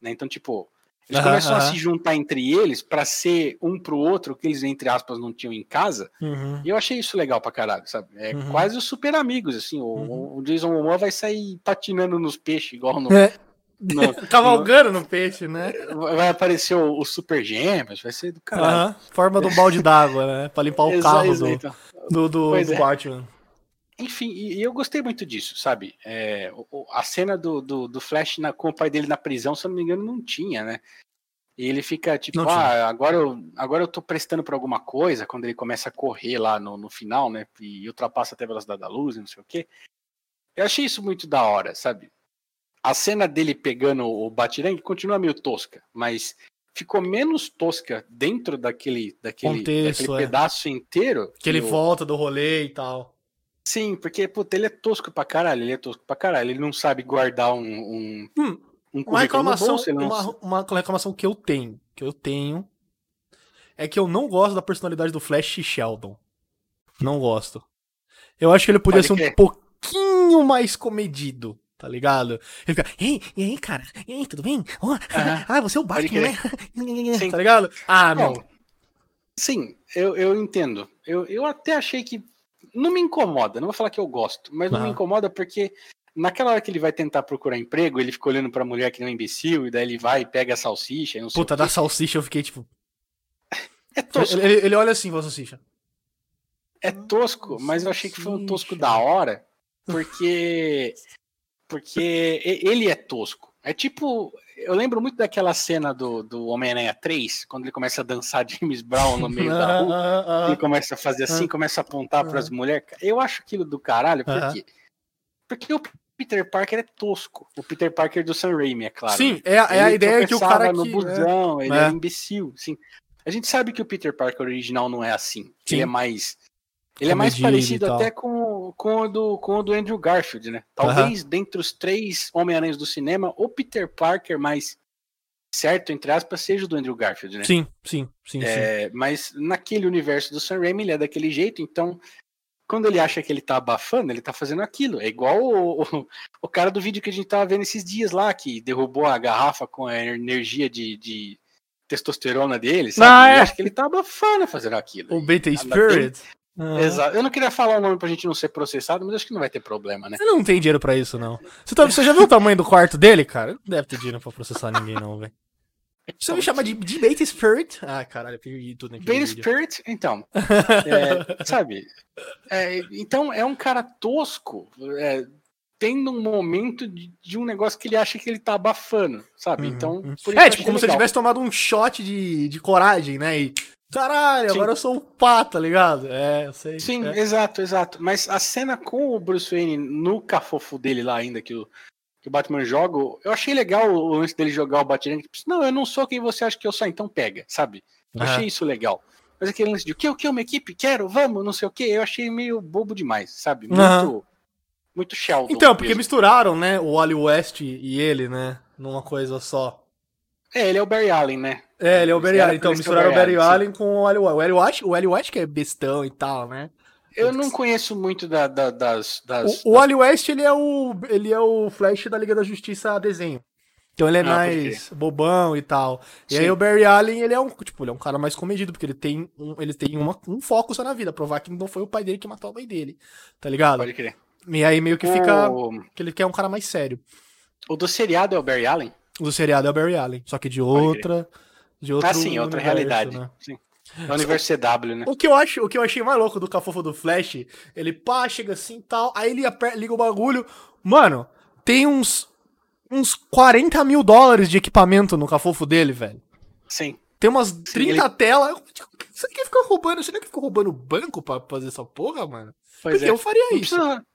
Né? Então, tipo, eles começam a se juntar entre eles para ser um pro outro que eles, entre aspas, não tinham em casa. Uhum. E eu achei isso legal pra caralho, sabe? É uhum. quase os super amigos, assim. Uhum. O, Jason Momoa vai sair patinando nos peixes, igual no. É.
no Cavalgando no... no... peixe, né?
Vai aparecer o, o Super Gêmeos, vai ser do caralho.
Forma do balde d'água, né? Pra limpar o carro do, do, do, do é. Batman.
Enfim, e eu gostei muito disso, sabe? É, a cena do, do, do Flash na, com o pai dele na prisão, se eu não me engano, não tinha, né? E ele fica tipo, ah, agora eu, agora eu tô prestando por alguma coisa, quando ele começa a correr lá no, no final, né? E ultrapassa até a velocidade da luz e não sei o quê. Eu achei isso muito da hora, sabe? a cena dele pegando o Batirangue continua meio tosca, mas ficou menos tosca dentro daquele, daquele,
Contexto,
daquele
é.
pedaço inteiro.
Que ele
o-
volta do rolê e tal.
Sim, porque, puta, ele é tosco pra caralho, ele é tosco pra caralho. Ele não sabe guardar um, um,
Hum,
um
Uma reclamação,
bolso, não
uma, uma reclamação que eu tenho, que eu tenho, é que eu não gosto da personalidade do Flash Sheldon. Não gosto. Eu acho que ele podia
Pode
ser um pouquinho mais comedido, tá ligado? Ele fica, ei, e aí, cara? E aí, tudo bem? Oh,
Aham.
ah, você é o Batman, né?
Sim.
tá ligado? Ah, não.
Não. Sim, eu, eu entendo. Eu, eu até achei que. Não me incomoda, não vou falar que eu gosto, mas não me
Aham.
incomoda porque naquela hora que ele vai tentar procurar emprego, ele fica olhando pra mulher que nem um imbecil, e daí ele vai e pega a salsicha e não sei
Puta, da salsicha eu fiquei tipo.
É tosco,
Ele, ele olha assim, pra salsicha.
é tosco, mas eu achei que foi um tosco da hora, porque. Porque ele é tosco. É tipo. Eu lembro muito daquela cena do, do Homem-Aranha 3, quando ele começa a dançar James Brown no meio da rua. Ele começa a fazer assim, começa a apontar para as mulheres. Eu acho aquilo do caralho, por
Aham.
quê? Porque o Peter Parker é tosco. O Peter Parker do Sam Raimi, é claro.
Sim, é, a- é a ideia que o cara
no
que.
busão, ele
É.
é imbecil, sim. A gente sabe que o Peter Parker original não é assim.
Sim.
Ele é mais ele é mais parecido até com, com, o do, com o do Andrew Garfield, né? Talvez dentre os três Homem-Aranhas do cinema, o Peter Parker mais certo, entre aspas, seja o do Andrew Garfield, né?
Sim, sim, sim, sim.
É, mas naquele universo do Sam Raimi, ele é daquele jeito, então quando ele acha que ele tá abafando, ele tá fazendo aquilo. É igual o, o, o cara do vídeo que a gente tava vendo esses dias lá, que derrubou a garrafa com a energia de, de testosterona dele, sabe?
Ah, é.
acha que ele tá abafando fazendo aquilo.
O Beta Spirit. Ah.
Exato. Eu não queria falar o nome pra gente não ser processado, mas acho que não vai ter problema, né?
Ele não tem dinheiro pra isso, não. Você, tá- você já viu o tamanho do quarto dele, cara? Não deve ter dinheiro pra processar ninguém, não, velho. Você me chama de, de Spirit? Ah, caralho, eu perdi tudo naquele vídeo.
Spirit, então. é, sabe? É, então, é um cara tosco, é, tendo um momento de, de um negócio que ele acha que ele tá abafando, sabe?
Uhum,
Então,
uhum. É, tipo, como se eu
legal.
tivesse tomado um shot de, de coragem, né? E. Caralho,
Sim.
agora eu sou um pá, tá ligado? É, eu sei.
Sim,
é.
exato, exato. Mas a cena com o Bruce Wayne no cafofo dele lá ainda, que o, que o Batman joga, eu achei legal o lance dele jogar o Batman. Tipo, não, eu não sou quem você acha que eu sou, então pega, sabe? Eu achei isso legal. Mas aquele lance de o que, o que, uma equipe? Quero, vamos, não sei o que, eu achei meio bobo demais, sabe? Muito,
Aham.
muito Sheldon.
Então, porque
mesmo.
misturaram, né, o Wally West e ele, né, numa coisa só.
É, ele é o Barry Allen, né?
É, ele é o Barry Allen, então misturaram o
Barry Allen,
com o Wally West. O West, o West que é bestão e tal, né?
Eu não conheço muito da- da- das. das,
O, o West, ele é o, ele é o Flash da Liga da Justiça a desenho. Então ele é
Ah, pode
mais bobão e tal. E
Sim.
aí o Barry Allen, ele é um, tipo, ele é um cara mais comedido, porque ele tem um, ele tem uma- um foco só na vida, provar que não foi o pai dele que matou a mãe dele, tá ligado?
Pode crer.
E aí meio que fica,
O,
que ele quer um cara mais sério.
o do seriado é o Barry Allen?
O do seriado é o Barry Allen, só que de outra, de outro
ah, sim, outra realidade.
né?
Sim. É o universo CW, né?
O que eu acho, o que eu achei mais louco do Cafofo do Flash, ele pá, chega assim e tal, aí ele liga o bagulho. Mano, tem uns uns 40 mil dólares de equipamento no Cafofo dele, velho.
Sim.
Tem umas 30
ele-
telas. Você quer ficar roubando? Você não ficar roubando banco pra fazer essa porra, mano?
Pois
Porque
é.
eu faria
Não
isso.
precisa-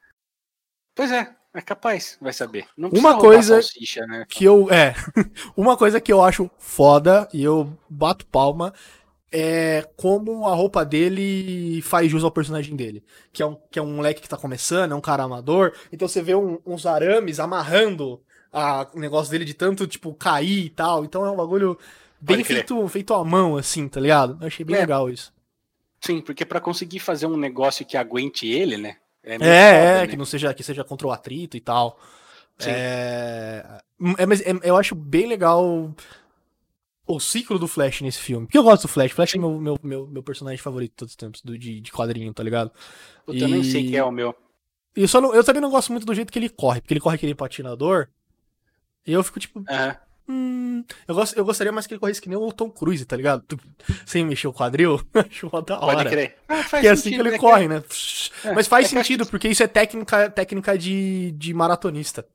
Pois é, é capaz, vai saber. Não
Uma coisa-
salsicha, né?
Que eu. É. Uma coisa que eu acho foda e eu bato palma é como a roupa dele faz jus ao personagem dele. Que é um, que é um moleque que tá começando, é um cara amador. Então você vê um- uns arames amarrando a, o negócio dele de tanto, tipo, cair e tal. Então é um bagulho bem feito, feito à mão, assim, tá ligado? Eu achei bem
É.
legal isso.
Sim, porque pra conseguir fazer um negócio que aguente ele, né? É,
É,
foda,
é,
né?
que não seja, que seja contra o atrito e tal.
Sim.
É, é, mas é- eu acho bem legal o ciclo do Flash nesse filme. Porque eu gosto do Flash. Flash é meu, meu, meu, meu personagem favorito de todos os tempos, do, de, de quadrinho, tá ligado?
Eu nem sei
E-
quem é o meu.
E eu, só não- eu também não gosto muito do jeito que ele corre, porque ele corre aquele patinador. E eu fico tipo,
Aham.
Hum, eu, gosto, eu gostaria mais que ele corresse que nem o Tom Cruise, tá ligado? Tu- Sem mexer o quadril. Acho mó da hora.
Pode crer. Ah, faz
Que é assim que ele
né?
corre, né?
É,
Mas faz
é que
sentido, porque isso é técnica, técnica de, de maratonista.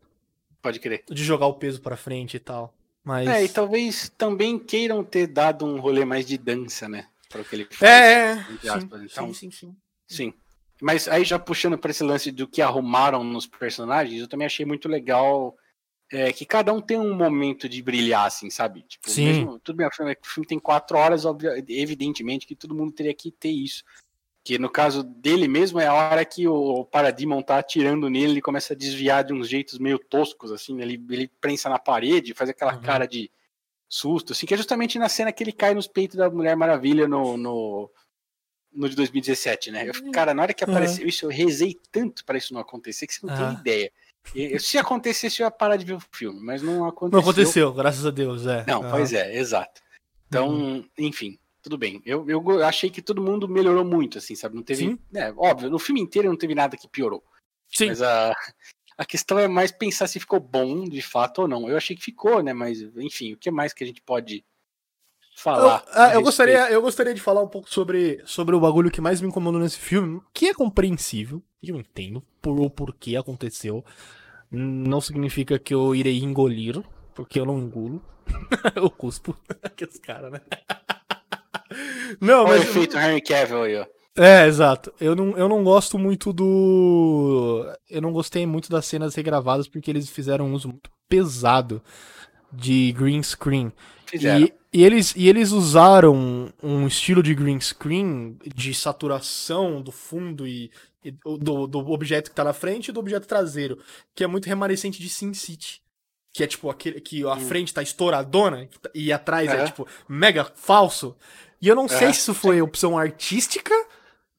Pode crer.
De jogar o peso pra frente e tal. Mas.
É, e talvez também queiram ter dado um rolê mais de dança, né? Para o que ele faz.
É, é. Sim,
aspas, então-
sim, sim, sim.
Sim. Mas aí já puxando para esse lance do que arrumaram nos personagens, eu também achei muito legal é, que cada um tem um momento de brilhar, assim, sabe? Tipo,
Sim.
mesmo- tudo bem, o filme, o filme tem quatro horas, evidentemente que todo mundo teria que ter isso. Que no caso dele mesmo é a hora que o Parademon tá atirando nele, ele começa a desviar de uns jeitos meio toscos, assim, né? ele, ele prensa na parede, faz aquela
Uhum.
cara de susto, assim, que é justamente na cena que ele cai nos peitos da Mulher Maravilha no, no, no de 2017, né? Eu, fico, cara, na hora que
Uhum.
apareceu isso, eu rezei tanto pra isso não acontecer que você não
Ah.
tem ideia. E- Se acontecesse, eu ia parar de ver o filme, mas não aconteceu.
Não aconteceu, graças a Deus, é.
Não,
Aham.
pois é, exato. Então, enfim, tudo bem. Eu, eu achei que todo mundo melhorou muito, assim, sabe? Não teve.
Sim.
É, óbvio, no filme inteiro não teve nada que piorou.
Sim.
Mas a, a questão é mais pensar se ficou bom de fato ou não. Eu achei que ficou, né? Mas, enfim, o que mais que a gente pode
Eu,
falar?
ah,
a
eu, gostaria, eu gostaria de falar um pouco sobre, sobre o bagulho que mais me incomodou nesse filme, que é compreensível, eu entendo por o porquê aconteceu. Não significa que eu irei engolir, porque eu não engulo. eu cuspo. Aqueles caras, né? Não,
Olha o
mas.
efeito Henry Cavill aí, ó.
É, exato. Eu não, eu não gosto muito do. Eu não gostei muito das cenas regravadas porque eles fizeram um uso muito pesado de green screen.
Fizeram.
E, e eles, e eles usaram um estilo de green screen de saturação do fundo e, e do, do objeto que tá na frente e do objeto traseiro, que é muito remanescente de Sin City. Que é tipo aquele que a frente tá estouradona e atrás é
Aham.
tipo mega falso. E eu não sei
Aham,
se isso foi opção artística,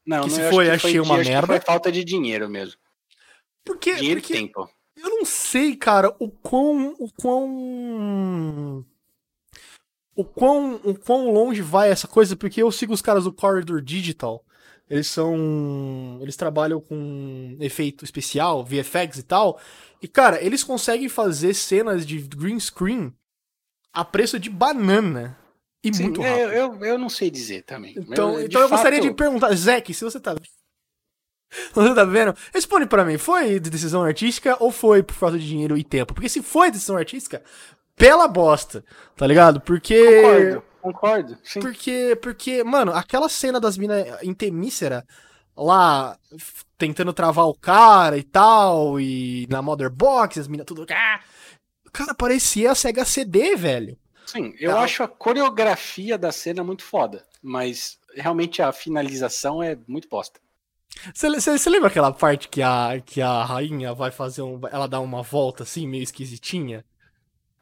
Não,
que
não,
se
eu
foi,
que
achei uma
acho que
merda.
Foi falta de dinheiro mesmo.
porque,
Dinheiro
porque
tempo.
Eu não sei, cara, o quão. O quão. O quão, o quão longe vai essa coisa, porque eu sigo os caras do Corridor Digital. Eles são. Eles trabalham com efeito especial, VFX e tal. E, cara, eles conseguem fazer cenas de green screen a preço de banana. E
Sim,
muito
é,
rápido.
eu, eu não sei dizer também.
Então,
de
então eu gostaria de perguntar, Zeke, se você tá. Você tá vendo? Responde pra mim, foi de decisão artística ou foi por falta de dinheiro e tempo? Porque se foi decisão artística, pela bosta, tá ligado? Porque.
Concordo, concordo. Sim.
Porque, porque, mano, aquela cena das minas em Temícera, lá, tentando travar o cara e tal, e na Mother Box, as minas tudo. Ah! Cara, parecia a Sega CD, velho.
Sim, eu
Tá.
acho a coreografia da cena muito foda, mas realmente a finalização é muito bosta.
Você lembra aquela parte que a, que a rainha vai fazer um. Ela dá uma volta assim, meio esquisitinha?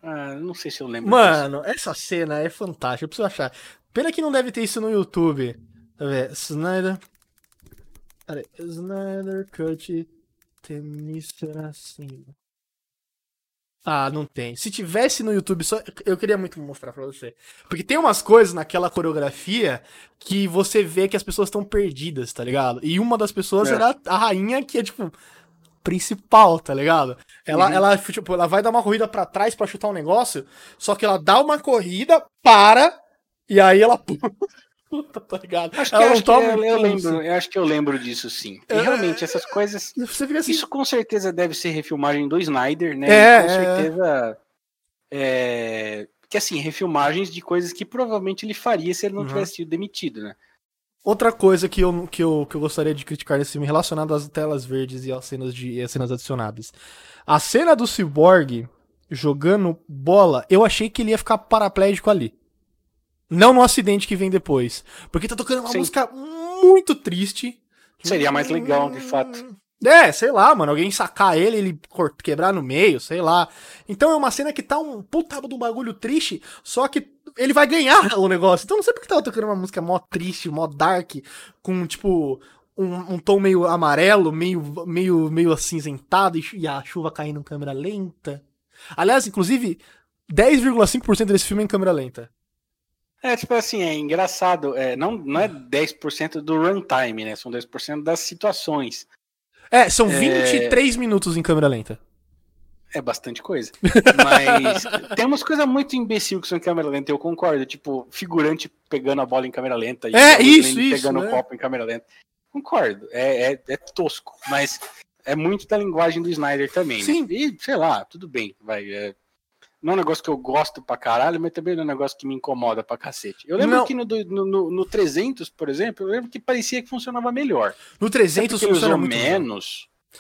Ah, não sei se eu lembro. disso.
Mano, essa cena é fantástica, eu preciso achar. Pena que não deve ter isso no YouTube. Deixa eu ver. Snyder. Peraí. Snyder Cut Temícera assim. Ah, não tem. Se tivesse no YouTube, só eu queria muito mostrar pra você. Porque tem umas coisas naquela coreografia que você vê que as pessoas estão perdidas, tá ligado? E uma das pessoas
É.
era a rainha que é, tipo, principal, tá ligado? Ela,
Uhum.
ela, tipo, ela vai dar uma corrida pra trás pra chutar um negócio, só que ela dá uma corrida, para, e aí ela puta, tá ligado?
Acho que,
ela
acho que eu, eu lembro, eu acho que eu lembro disso sim. E
É.
realmente, essas coisas.
Fica assim,
Isso com certeza deve ser refilmagem do Snyder, né?
É,
com
é.
certeza. É... Que assim, refilmagens de coisas que provavelmente ele faria se ele não
Uhum.
tivesse sido demitido, né?
Outra coisa que eu, que, eu, que eu gostaria de criticar nesse filme relacionado às telas verdes e às cenas, de, e às cenas adicionadas. A cena do Cyborg jogando bola, eu achei que ele ia ficar paraplégico ali. Não no acidente que vem depois. Porque tá tocando uma
Sim.
música muito triste.
Seria mais legal, de fato.
É, sei lá, mano. Alguém sacar ele, ele quebrar no meio, sei lá. Então é uma cena que tá um puta do bagulho triste, só que ele vai ganhar o negócio. Então não sei porque tava tocando uma música mó triste, mó dark, com tipo. Um, um tom meio amarelo, meio, meio, meio acinzentado e, a chuva caindo em câmera lenta. Aliás, inclusive, 10,5% desse filme é em câmera lenta.
É, tipo assim, é engraçado. É, não, não é 10% do runtime, né? São 10% das situações.
É, são
É.
23 minutos em câmera lenta.
É bastante coisa. Mas temos coisa muito imbecil que são em câmera lenta, eu concordo. Tipo, figurante pegando a bola em câmera lenta. e
É, isso, isso,
Pegando
né?
o copo em câmera lenta. Concordo. É, é, é tosco. Mas é muito da linguagem do Snyder também. né?
Sim.
E, sei lá, tudo bem. Vai, é, não é um negócio que eu gosto pra caralho, mas também não é um negócio que me incomoda pra cacete. Eu lembro
Não.
que no, no, no, no 300, por exemplo, eu lembro que parecia que funcionava melhor.
No 300
Porque ele
funciona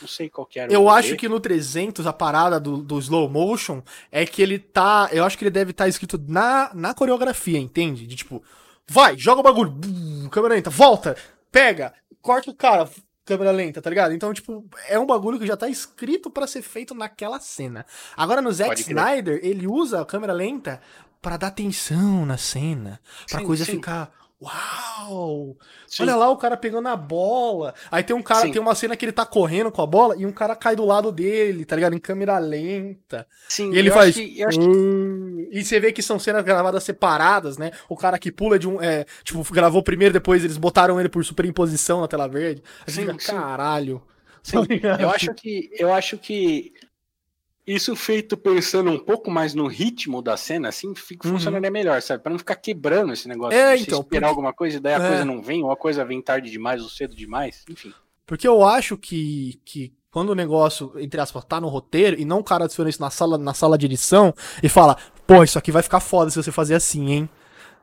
Não sei qual que era.
Eu acho que no 300, a parada do, do slow motion é que ele tá. Eu acho que ele deve estar tá escrito na, na coreografia, entende? De tipo, vai, joga o bagulho, bum, câmera lenta, volta, pega, corta o cara, câmera lenta, tá ligado? Então, tipo, é um bagulho que já tá escrito para ser feito naquela cena. Agora no Zack Snyder, ele usa a câmera lenta para dar tensão na cena, pra sim, coisa sim. ficar Uau! Sim. Olha lá o cara pegando a bola. Aí tem um cara, Sim. tem uma cena que ele tá correndo com a bola e um cara cai do lado dele, tá ligado? Em câmera lenta. Sim, e ele faz. Que, que... Hum", e você vê que são cenas gravadas separadas, né? O cara que pula de um. É, tipo, gravou primeiro, depois eles botaram ele por superimposição na tela verde. Sim, fica, caralho.
Sim. eu acho que. Eu acho que isso feito pensando um pouco mais no ritmo da cena, assim, fica, uhum. funcionaria melhor, sabe? Pra não ficar quebrando esse negócio.
É, então.
esperar porque... alguma coisa e daí a é. coisa não vem, ou a coisa vem tarde demais ou cedo demais, enfim.
Porque eu acho que, que quando o negócio, entre aspas, tá no roteiro e não o cara adiciona isso na sala, na sala de edição e fala, pô, isso aqui vai ficar foda se você fazer assim, hein?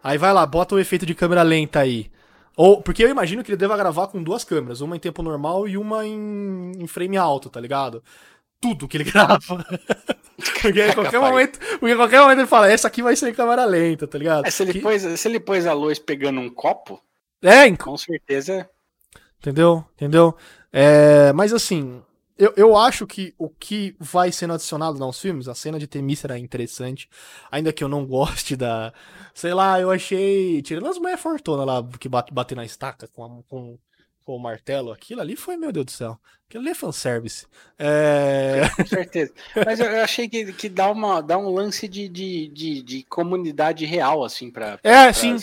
Aí vai lá, bota o efeito de câmera lenta aí. Ou, porque eu imagino que ele deva gravar com duas câmeras, uma em tempo normal e uma em, em frame alto, tá ligado? Tudo que ele grava. porque a qualquer momento, porque qualquer momento ele fala, essa aqui vai ser em câmera lenta, tá ligado?
É, se, ele
que...
pôs, se ele pôs a luz pegando um copo,
é,
com certeza.
Entendeu? Entendeu? É, mas assim, eu, eu acho que o que vai sendo adicionado nos filmes, a cena de Temícera é interessante, ainda que eu não goste da. Sei lá, eu achei. Tirando as mulheres fortuna lá que bate, bate na estaca com, a, com com o martelo, aquilo ali foi, meu Deus do céu. Aquilo ali é fanservice. É...
Com certeza. Mas eu achei que, que dá, uma, dá um lance de, de, de, de comunidade real, assim, pra.
É, sim.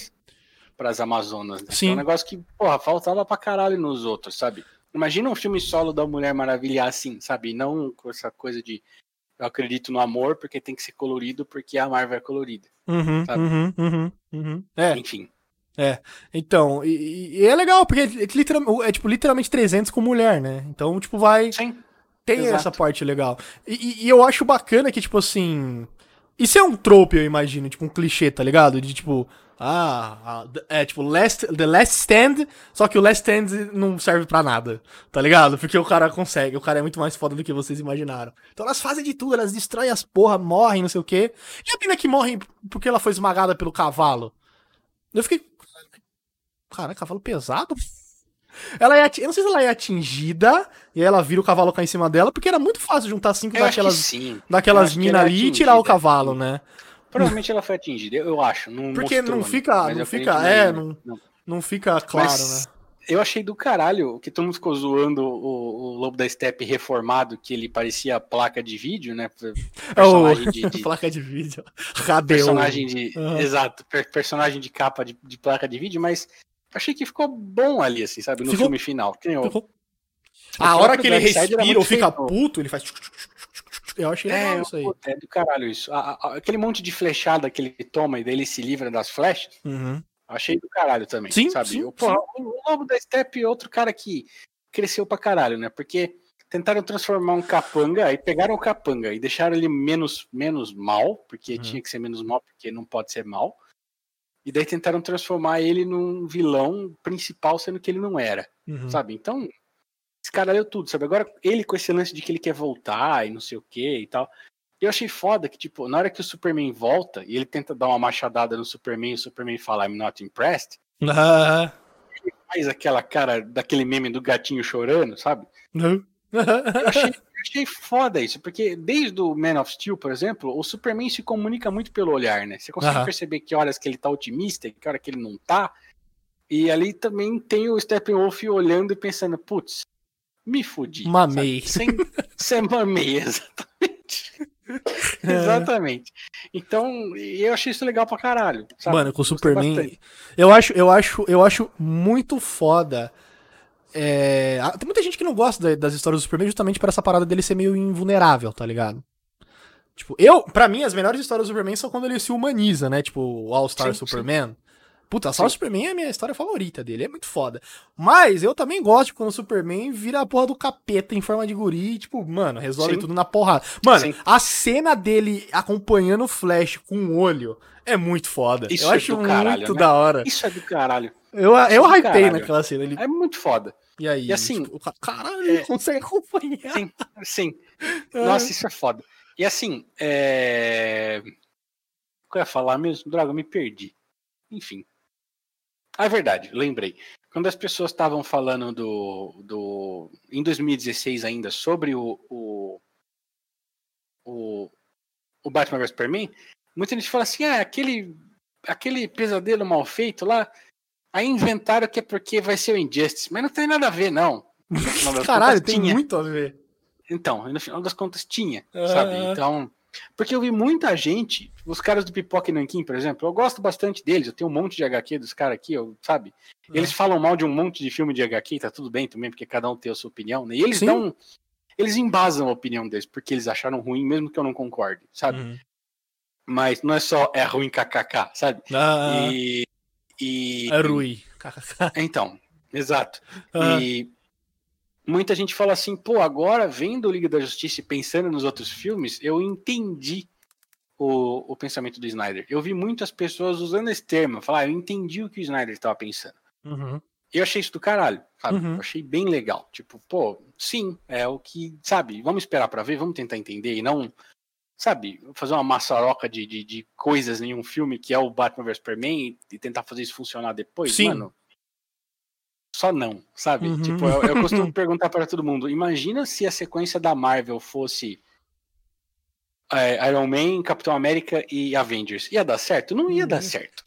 Para as Amazonas. Né?
Sim. É
um negócio que, porra, faltava pra caralho nos outros, sabe? Imagina um filme solo da Mulher Maravilha assim, sabe? Não com essa coisa de eu acredito no amor porque tem que ser colorido porque a Marvel é colorida.
Uhum, sabe? Uhum, uhum, uhum. É.
Enfim.
É, então, e, e é legal, porque é, literal, é tipo literalmente 300 com mulher, né? Então, tipo, vai.
Sim.
Tem Exato. essa parte legal. E, e, eu acho bacana que, tipo assim. Isso é um trope, eu imagino, tipo, um clichê, tá ligado? De tipo. Ah, é tipo last, The Last Stand, só que o Last Stand não serve para nada, tá ligado? Porque o cara consegue, o cara é muito mais foda do que vocês imaginaram. Então elas fazem de tudo, elas destroem as porra, morrem, não sei o quê. E a mina que morre porque ela foi esmagada pelo cavalo? Eu fiquei, Caraca, cavalo pesado. Ela é, eu não sei se ela é atingida e aí ela vira o cavalo cá em cima dela, porque era muito fácil juntar cinco eu daquelas, daquelas minas ali e tirar o cavalo, né?
Provavelmente ela foi atingida, eu acho. Não
porque mostrou, não fica, não fica, é, não, não, não fica claro, mas, né?
Eu achei do caralho que todo mundo ficou zoando o, o Lobo da Steppe reformado, que ele parecia placa de vídeo, né?
Personagem oh, de, de, placa de vídeo.
Radeu. Personagem de. Uhum. Exato, personagem de capa de, de placa de vídeo, mas achei que ficou bom ali, assim, sabe? No ficou... filme final.
Eu... A hora que ele respira ou fica feito. puto, ele faz. Eu achei legal é, isso aí.
É do caralho isso. A, a, aquele monte de flechada que ele toma e daí ele se livra das flechas.
Uhum.
Achei do caralho também.
Sim,
sabe?
sim,
o, sim. o Lobo da Steppe é outro cara que cresceu pra caralho, né? Porque tentaram transformar um capanga e pegaram o capanga e deixaram ele menos, menos mal, porque uhum. tinha que ser menos mal, porque não pode ser mal. E daí tentaram transformar ele num vilão principal, sendo que ele não era. Uhum. Sabe? Então, esse cara leu tudo, sabe? Agora, ele com esse lance de que ele quer voltar e não sei o que e tal. Eu achei foda que, tipo, na hora que o Superman volta e ele tenta dar uma machadada no Superman e o Superman fala I'm not impressed.
Ah.
Ele faz aquela cara daquele meme do gatinho chorando, sabe?
Não.
eu achei achei foda isso, porque desde o Man of Steel, por exemplo, o Superman se comunica muito pelo olhar, né? Você consegue uhum. perceber que horas que ele tá otimista e que hora que ele não tá. E ali também tem o Steppenwolf olhando e pensando, putz, me fudi.
Mamei.
Sem, sem mamei, exatamente. É. exatamente. Então, eu achei isso legal pra caralho.
Sabe? Mano, com o Superman. Eu acho, eu acho, eu acho muito foda é, tem muita gente que não gosta das histórias do Superman justamente por essa parada dele ser meio invulnerável, tá ligado? Tipo, eu, pra mim, as melhores histórias do Superman são quando ele se humaniza, né? Tipo, o All-Star Superman. Sim. Puta, a do Superman é a minha história favorita dele, é muito foda. Mas eu também gosto quando o Superman vira a porra do capeta em forma de guri, e, tipo, mano, resolve
Sim.
tudo na porrada. Mano,
Sim.
a cena dele acompanhando o Flash com o olho é muito foda.
Isso
eu
é
acho
caralho,
muito
né?
da hora.
Isso é do caralho.
Eu,
é
eu
do
hypei naquela cena. Ele,
É muito foda.
E aí,
e assim,
tipo, caralho,
é-
consegue acompanhar.
Sim, sim. Nossa, isso é foda. E assim, é... O que eu ia falar mesmo? Droga, eu me perdi. Enfim. Ah, é verdade, lembrei. Quando as pessoas estavam falando do, do. Em 2016 ainda, sobre o. O, o, o Batman vs Superman, muita gente fala assim: ah, aquele, aquele pesadelo mal feito lá. Aí inventaram que é porque vai ser o Injustice. Mas não tem nada a ver, não.
Caralho,
contas,
tem
tinha.
muito a ver.
Então, no final das contas tinha,
Ah.
sabe? Então, porque eu vi muita gente, os caras do Pipoca e Nankin, por exemplo, eu gosto bastante deles, eu tenho um monte de HQ dos caras aqui, eu, sabe?
Ah.
Eles falam mal de um monte de filme de HQ, tá tudo bem também, porque cada um tem a sua opinião, né? E eles
Sim.
dão, eles embasam a opinião deles, porque eles acharam ruim, mesmo que eu não concorde, sabe?
Uhum.
Mas não é só é ruim kkk, sabe?
Ah,
E, e
é Rui.
então, exato.
Ah.
E muita gente fala assim, pô, agora vendo o Liga da Justiça e pensando nos outros filmes, eu entendi o, o pensamento do Snyder. Eu vi muitas pessoas usando esse termo, falar, ah, eu entendi o que o Snyder estava pensando.
Uhum.
Eu achei isso do caralho, sabe?
Uhum.
Eu achei bem legal. Tipo, pô, sim, é o que, sabe, vamos esperar pra ver, vamos tentar entender e não, sabe, fazer uma maçaroca de, de, de coisas em um filme que é o Batman vs Superman e, tentar fazer isso funcionar depois,
Sim.
mano. Só não, sabe?
Uhum.
Tipo, eu, eu costumo perguntar para todo mundo: imagina se a sequência da Marvel fosse é, Iron Man, Capitão América e Avengers. Ia dar certo? Não ia dar
Uhum.
certo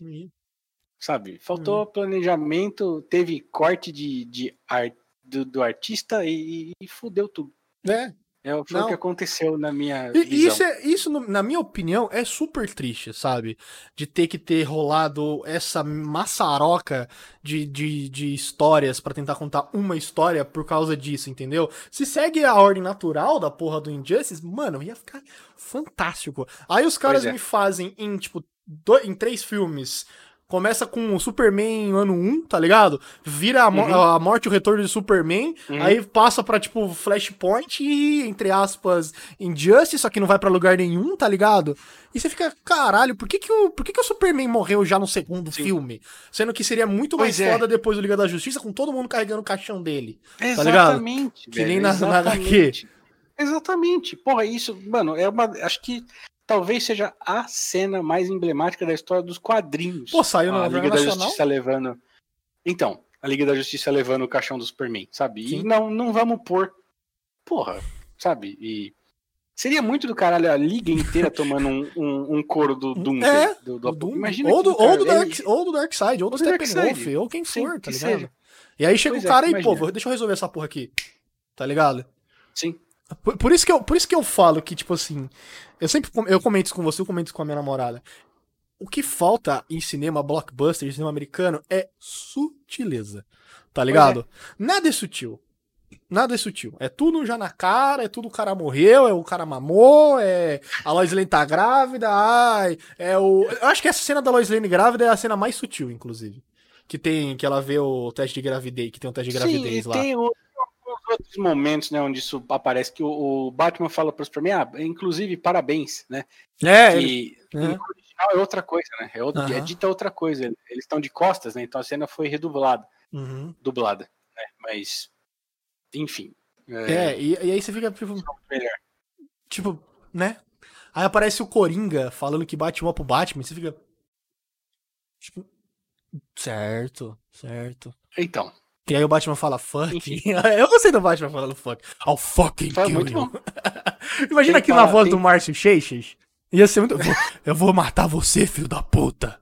sabe? Faltou planejamento, teve corte de, de ar, do, do artista e, e fudeu tudo.
É,
É, foi
Não.
o que aconteceu na minha
E isso, é, isso, na minha opinião, é super triste, sabe? De ter que ter rolado essa maçaroca de, de, de histórias pra tentar contar uma história por causa disso, entendeu? Se segue a ordem natural da porra do Injustice, mano, ia ficar fantástico. Aí os caras
é.
me fazem em, tipo, do- em três filmes. Começa com o Superman ano 1, tá ligado? Vira a, mo-
Uhum.
a morte e o retorno de Superman.
Uhum.
Aí passa pra, tipo, Flashpoint e, entre aspas, Injustice, só que não vai pra lugar nenhum, tá ligado? E você fica, caralho, por que que o, por que que o Superman morreu já no segundo
Sim.
filme? Sendo que seria muito mais
Pois é.
foda depois do Liga da Justiça, com todo mundo carregando o caixão dele. ligado?
Exatamente.
Que
velho,
nem na- na
exatamente. Exatamente. Porra, isso, mano, é uma. Acho que talvez seja a cena mais emblemática da história dos quadrinhos.
Pô, saiu na
a Liga da
nacional?
Justiça levando. Então, a Liga da Justiça levando o caixão do Superman, sabe?
Sim.
E não, não vamos pôr. Porra, sabe? E. Seria muito do caralho a liga inteira tomando um, um, um couro do Doom.
É,
do, do,
Do.
Imagina
ou, do, ou, do Dark,
ele-
ou do Darkseid, ou do
do
Steppenwolf, ou quem
Sim,
for, tá
que
ligado?
seja.
E aí chega
Pois
o
é,
cara e, pô,
imagina.
vou- deixa eu resolver essa porra aqui. Tá ligado?
Sim.
Por, por isso que eu, por isso que eu falo que, tipo assim, eu sempre eu comento isso com você, eu comento isso com a minha namorada. O que falta em cinema blockbuster, em cinema americano, é sutileza. Tá ligado? Nada é sutil. Nada é sutil. É tudo já na cara, é tudo o cara morreu, é o cara mamou, é a Lois Lane tá grávida, ai, é o. Eu acho que essa cena da Lois Lane grávida é a cena mais sutil, inclusive. Que tem, que ela vê o teste de gravidez, que tem um teste de
Sim,
gravidez
e
lá.
tem outros momentos, né, onde isso aparece que o, o Batman fala para os Superman, ah, inclusive parabéns, né?
É, ele- é.
original é outra coisa, né? É, outra, é dita outra coisa. Eles estão de costas, né? Então a cena foi redublada,
Uhum.
dublada, né? Mas, enfim.
É, e, e aí você fica, tipo,
melhor.
tipo, né? Aí aparece o Coringa falando que bate uma pro Batman, e você fica. Tipo. Certo, certo.
Então,
E aí o Batman fala fuck. Eu gostei do Batman falando fuck. I'll fucking
foi
kill you. Imagina
fala-
na voz
tem-
do Márcio Seixas. Ia ser muito. Eu vou, matar você, filho da puta.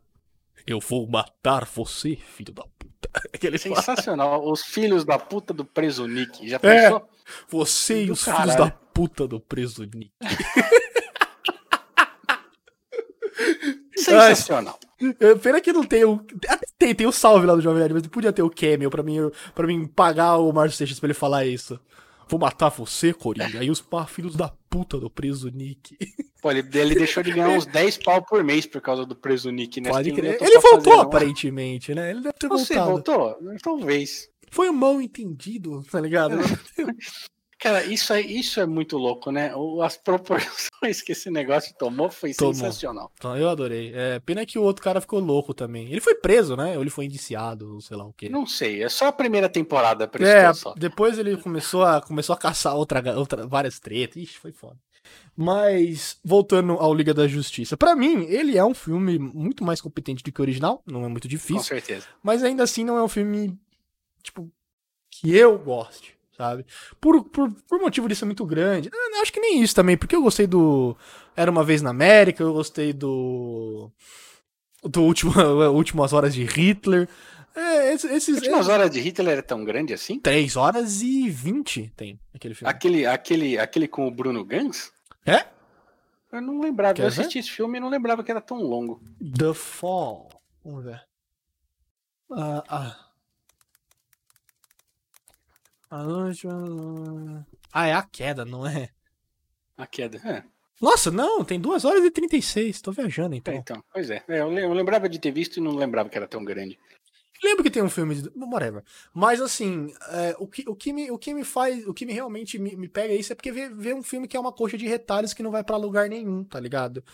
Eu vou matar você, filho da puta. Aquele fala,
Sensacional. Os filhos da puta do preso Nick. Já
É.
pensou?
Você e os filhos
caralho.
da puta do preso Nick.
Sensacional.
É, Pena que não tem o. até Tem, tem o salve lá do Jovem Nerd, mas podia ter o cameo pra mim, pra mim pagar o Márcio Seixas pra ele falar isso. Vou matar você, Coringa. Aí os pá, filhos da puta do preso Nick.
Pô, ele, ele deixou de ganhar uns 10 pau por mês por causa do preso Nick, né?
Pode crer. Ele voltou,
fazer,
aparentemente, né? Ele deve ter
Você
voltado.
voltou? Talvez.
Foi um mal entendido, tá ligado?
Cara, isso é, isso é muito louco, né? As proporções que esse negócio tomou foi
Tomou.
sensacional.
Então, eu adorei. É, pena que o outro cara ficou louco também. Ele foi preso, né? Ou ele foi indiciado, sei lá o quê.
Não sei, é só a primeira temporada
É,
só.
depois ele começou a, começou a caçar outra, outra, várias tretas. Ixi, foi foda. Mas, voltando ao Liga da Justiça. Pra mim, ele é um filme muito mais competente do que o original. Não é muito
Com
difícil.
certeza.
Mas ainda assim, não é um filme, tipo, que eu goste, sabe? Por, por, por motivo disso é muito grande. Eu acho que nem isso também, porque eu gostei do Era Uma Vez na América, eu gostei do... Do último, Últimas Horas de Hitler. É, esses... esses
As últimas horas de Hitler era tão grande assim?
3 horas e 20 tem aquele filme.
Aquele, aquele, aquele com o Bruno Gans?
É?
Eu não lembrava.
Quer
eu
ver?
assisti esse filme e não lembrava que era tão longo.
The Fall. Vamos ver. Ah, ah. A última- Ah, é a queda, não é?
A queda. É,
Nossa, não, tem 2 horas e 36. Tô viajando
é,
então.
então. Pois é. É, eu le- eu lembrava de ter visto e não lembrava que era tão grande.
Lembro que tem um filme de. Whatever. Mas assim, é, o, que, o, que me, o que me faz. O que me realmente me, me pega isso é porque ver, ver um filme que é uma coxa de retalhos que não vai pra lugar nenhum, tá ligado?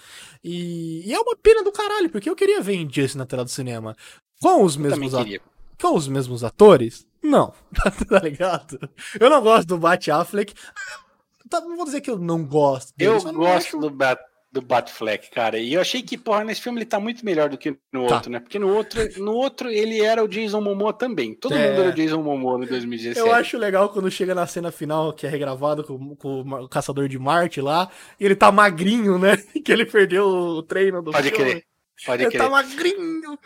E, e é uma pena do caralho, porque eu queria ver Injustice na tela do cinema. Com os
Eu
mesmos, a-
queria.
com os mesmos atores? Não, tá ligado? Eu não gosto do Bat Affleck. Tá, não vou dizer que eu não gosto. dele,
Eu gosto
acho-
do, Bat, do Batfleck, cara. E eu achei que, porra, nesse filme ele tá muito melhor do que no
Tá.
outro, né? Porque no outro, no outro ele era o Jason Momoa também. Todo
É.
mundo era o Jason Momoa no 2017.
Eu acho legal quando chega na cena final, que é regravado com, com o caçador de Marte lá, e ele tá magrinho, né? Que ele perdeu o treino do
Pode
filme.
crer. Pode
Ele
crer.
tá magrinho.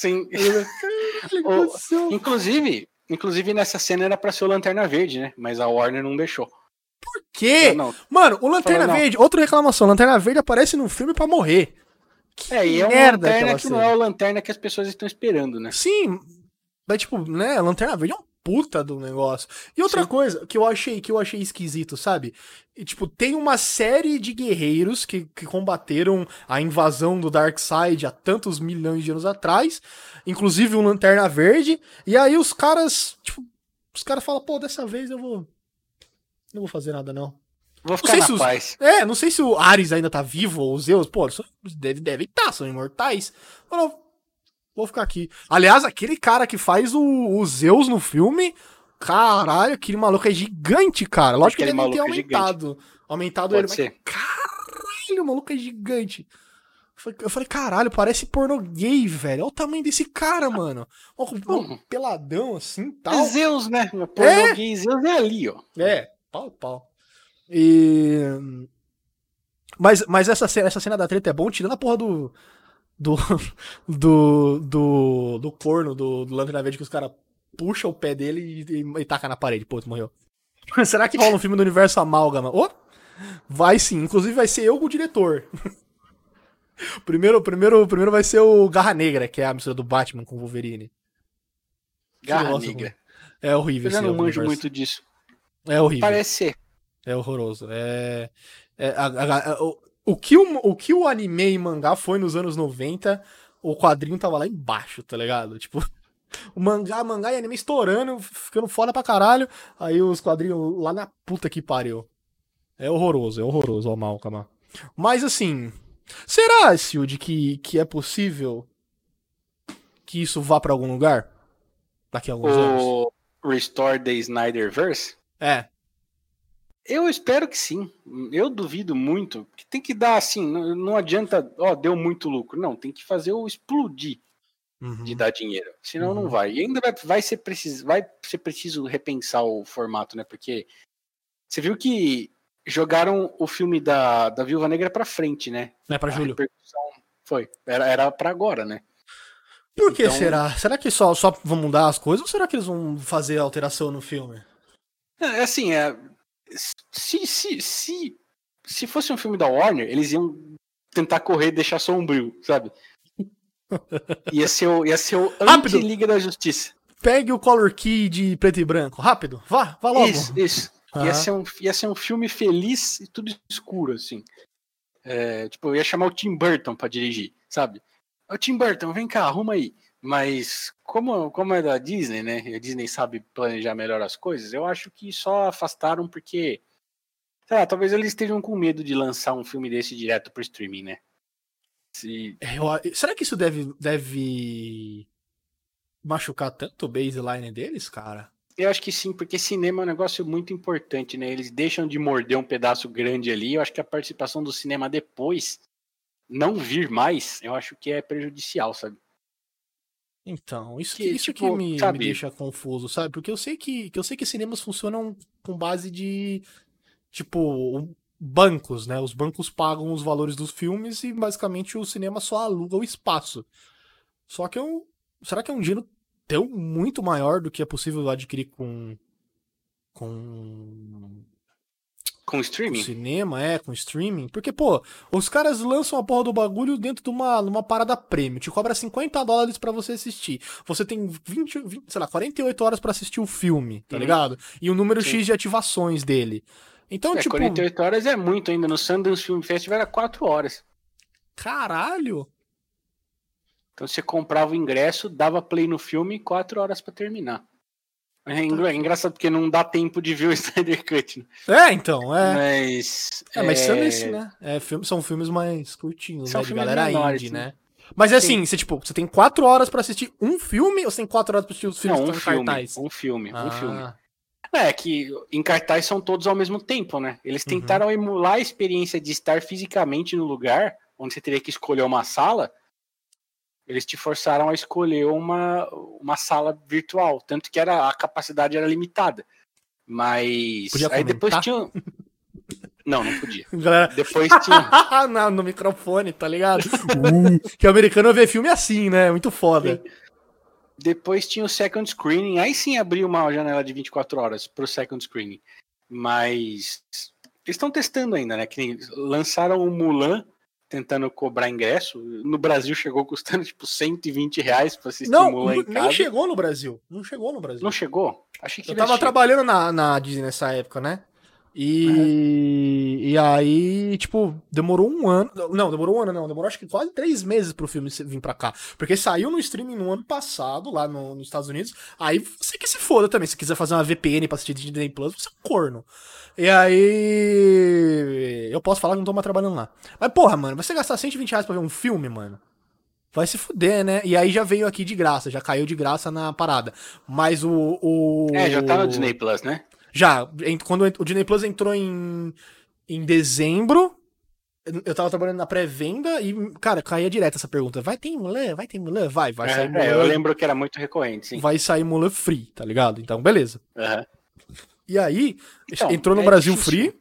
Sim.
Céu.
Inclusive, inclusive nessa cena era pra ser o Lanterna Verde, né? Mas a Warner não deixou.
Por quê?
Não.
Mano, o Lanterna
Fala, não.
Verde, outra reclamação, Lanterna Verde aparece num filme pra morrer. Que
É, e é uma lanterna que não é o lanterna que as pessoas estão esperando, né?
Sim, mas tipo, né, Lanterna Verde é um puta do negócio. E outra
Sim.
coisa que eu achei que eu achei esquisito, sabe? E, tipo, tem uma série de guerreiros que, que combateram a invasão do Darkseid há tantos milhões de anos atrás, inclusive um Lanterna Verde, e aí os caras, tipo, os caras falam, pô, dessa vez eu vou não vou fazer nada não.
Vou
sei
ficar na
se os-
paz.
É, não sei se o Ares ainda tá vivo ou os Zeus. Pô, eles deve deve estar, são imortais. Falou, vou ficar aqui. Aliás, aquele cara que faz o, o Zeus no filme, caralho, aquele maluco é gigante, cara. Lógico
Aquele
que ele ter
maluco é gigante.
aumentado. Aumentado ele,
Pode
mas
ser.
caralho, o maluco é gigante. Eu falei- caralho, parece porno gay, velho. Olha o tamanho desse cara, mano. Ó,
Uhum.
peladão assim tal.
É Zeus, né? O
É?
português Zeus é ali, ó.
É, pau, pau. E. Mas, mas essa, cena, essa cena da treta é bom, tirando a porra do. Do. Do. Do, do corno do, do Lanterna Verde que os caras puxam o pé dele e, e, e taca na parede. Pô, morreu. Será que rola um filme do universo Amálgama? Ô! vai sim, inclusive vai ser eu com o diretor. primeiro, primeiro, primeiro vai ser o Garra Negra, que é a mistura do Batman com o Wolverine.
Garra
Nossa,
negra.
É horrível
Eu não manjo
universo.
muito disso.
É horrível.
Parece ser.
É horroroso. É, é, a- a- a- o, o, que o, o que o anime e mangá foi nos anos 90, o quadrinho tava lá embaixo, tá ligado? Tipo, o mangá, mangá e anime estourando, ficando foda pra caralho, aí os quadrinhos lá na puta que pariu. É horroroso, é horroroso, ó, Malcama. Mas assim, será, Silde, que, que é possível que isso vá pra algum lugar? Daqui a alguns anos?
O Restore the Snyderverse?
É.
Eu espero que sim. Eu duvido muito. Que tem que dar assim, não, não adianta, ó, deu muito lucro. Não, tem que fazer o explodir
Uhum.
de dar dinheiro. Senão
Uhum.
não vai. E ainda vai, vai ser preciso, vai ser preciso repensar o formato, né? Porque você viu que jogaram o filme da, da Viúva Negra pra frente, né?
Não é pra
A
Júlio.
repercussão foi. Era, era pra agora, né?
Por que
Então-
será? Será que só, só vão mudar as coisas ou será que eles vão fazer alteração no filme?
É assim, é, se, se, se, se fosse um filme da Warner, eles iam tentar correr e deixar sombrio, sabe? Ia ser o, ia ser o anti-Liga da Justiça.
Pegue o color key de preto e branco. Rápido, vá, vá logo.
Isso, isso.
Aham.
Ia, ser um, ia ser um filme feliz e tudo escuro, assim. É, tipo, eu ia chamar o Tim Burton pra dirigir, sabe? Ô Tim Burton, vem cá, arruma aí. Mas como, como é da Disney, né? A Disney sabe planejar melhor as coisas, eu acho que só afastaram porque. Sei lá, talvez eles estejam com medo de lançar um filme desse direto pro streaming, né?
Se... É, eu, será que isso deve, deve machucar tanto o baseline deles, cara?
Eu acho que sim, porque cinema é um negócio muito importante, né? Eles deixam de morder um pedaço grande ali. Eu acho que a participação do cinema depois não vir mais, eu acho que é prejudicial, sabe?
Então, isso que, isso tipo, que me, me, deixa confuso, sabe? Porque eu sei que, que eu sei que cinemas funcionam com base de tipo bancos, né? Os bancos pagam os valores dos filmes e basicamente o cinema só aluga o espaço. Só que eu, será que é um dinheiro tão muito maior do que é possível adquirir com com
com streaming?
Com cinema, é, com streaming. Porque, pô, os caras lançam a porra do bagulho dentro de uma, uma parada prêmio. Te cobra 50 dólares para você assistir. Você tem 20, 20, sei lá, 48 horas para assistir o filme, tá uhum. ligado? E o número Sim. X de ativações dele. Então,
é,
tipo.
48 horas é muito ainda. No Sundance Film Festival era 4 horas.
Caralho!
Então você comprava o ingresso, dava play no filme, 4 horas para terminar. É, é engraçado porque não dá tempo de ver o Snyder Cut. Né?
É, então, é.
Mas.
É, mas é... né? É, filme, são filmes mais curtinhos, são né? De galera menores, indie, né? Mas é assim, você, tipo, você tem quatro horas pra assistir um filme ou você tem quatro horas pra assistir os filmes
não, um filme, cartaz? Um filme, ah. um filme. É, que em cartaz são todos ao mesmo tempo, né? Eles uhum. tentaram uhum. emular a experiência de estar fisicamente no lugar, onde você teria que escolher uma sala, eles te forçaram a escolher uma, uma sala virtual, tanto que era a capacidade era limitada. Mas
podia
aí
comentar?
depois tinha Não, não podia.
Galera...
Depois tinha
no, no microfone, tá ligado? que o americano vê filme assim, né? Muito foda. Sim.
Depois tinha o second screening, aí sim abriu uma janela de 24 horas pro second screening. Mas eles estão testando ainda, né? Que lançaram o Mulan tentando cobrar ingresso. No Brasil chegou custando tipo 120 reais pra assistir
não,
Mulan em casa. Não
chegou no Brasil. Não chegou no Brasil.
Não chegou? Achei que
Eu tava trabalhando na, na Disney nessa época, né? E, uhum. e aí, tipo, demorou um ano. Não, demorou um ano, não. Demorou acho que quase três meses pro filme vir pra cá. Porque saiu no streaming no ano passado, lá no, nos Estados Unidos. Aí você que se foda também. Se quiser fazer uma VPN pra assistir Disney Plus, você é um corno. E aí. Eu posso falar que não tô mais trabalhando lá. Mas, porra, mano, você gastar 120 reais pra ver um filme, mano. Vai se fuder, né? E aí já veio aqui de graça, já caiu de graça na parada. Mas o. o...
É, já tá no Disney Plus, né?
Já. Quando o Disney Plus entrou em, em dezembro, eu tava trabalhando na pré-venda e, cara, caía direto essa pergunta. Vai ter Mulan? Vai ter Mulan? Vai, vai
é,
sair Mulan.
É, eu lembro que era muito recorrente, sim.
Vai sair Mulan Free, tá ligado? Então, beleza.
Uhum.
E aí, então, entrou no é Brasil difícil. Free.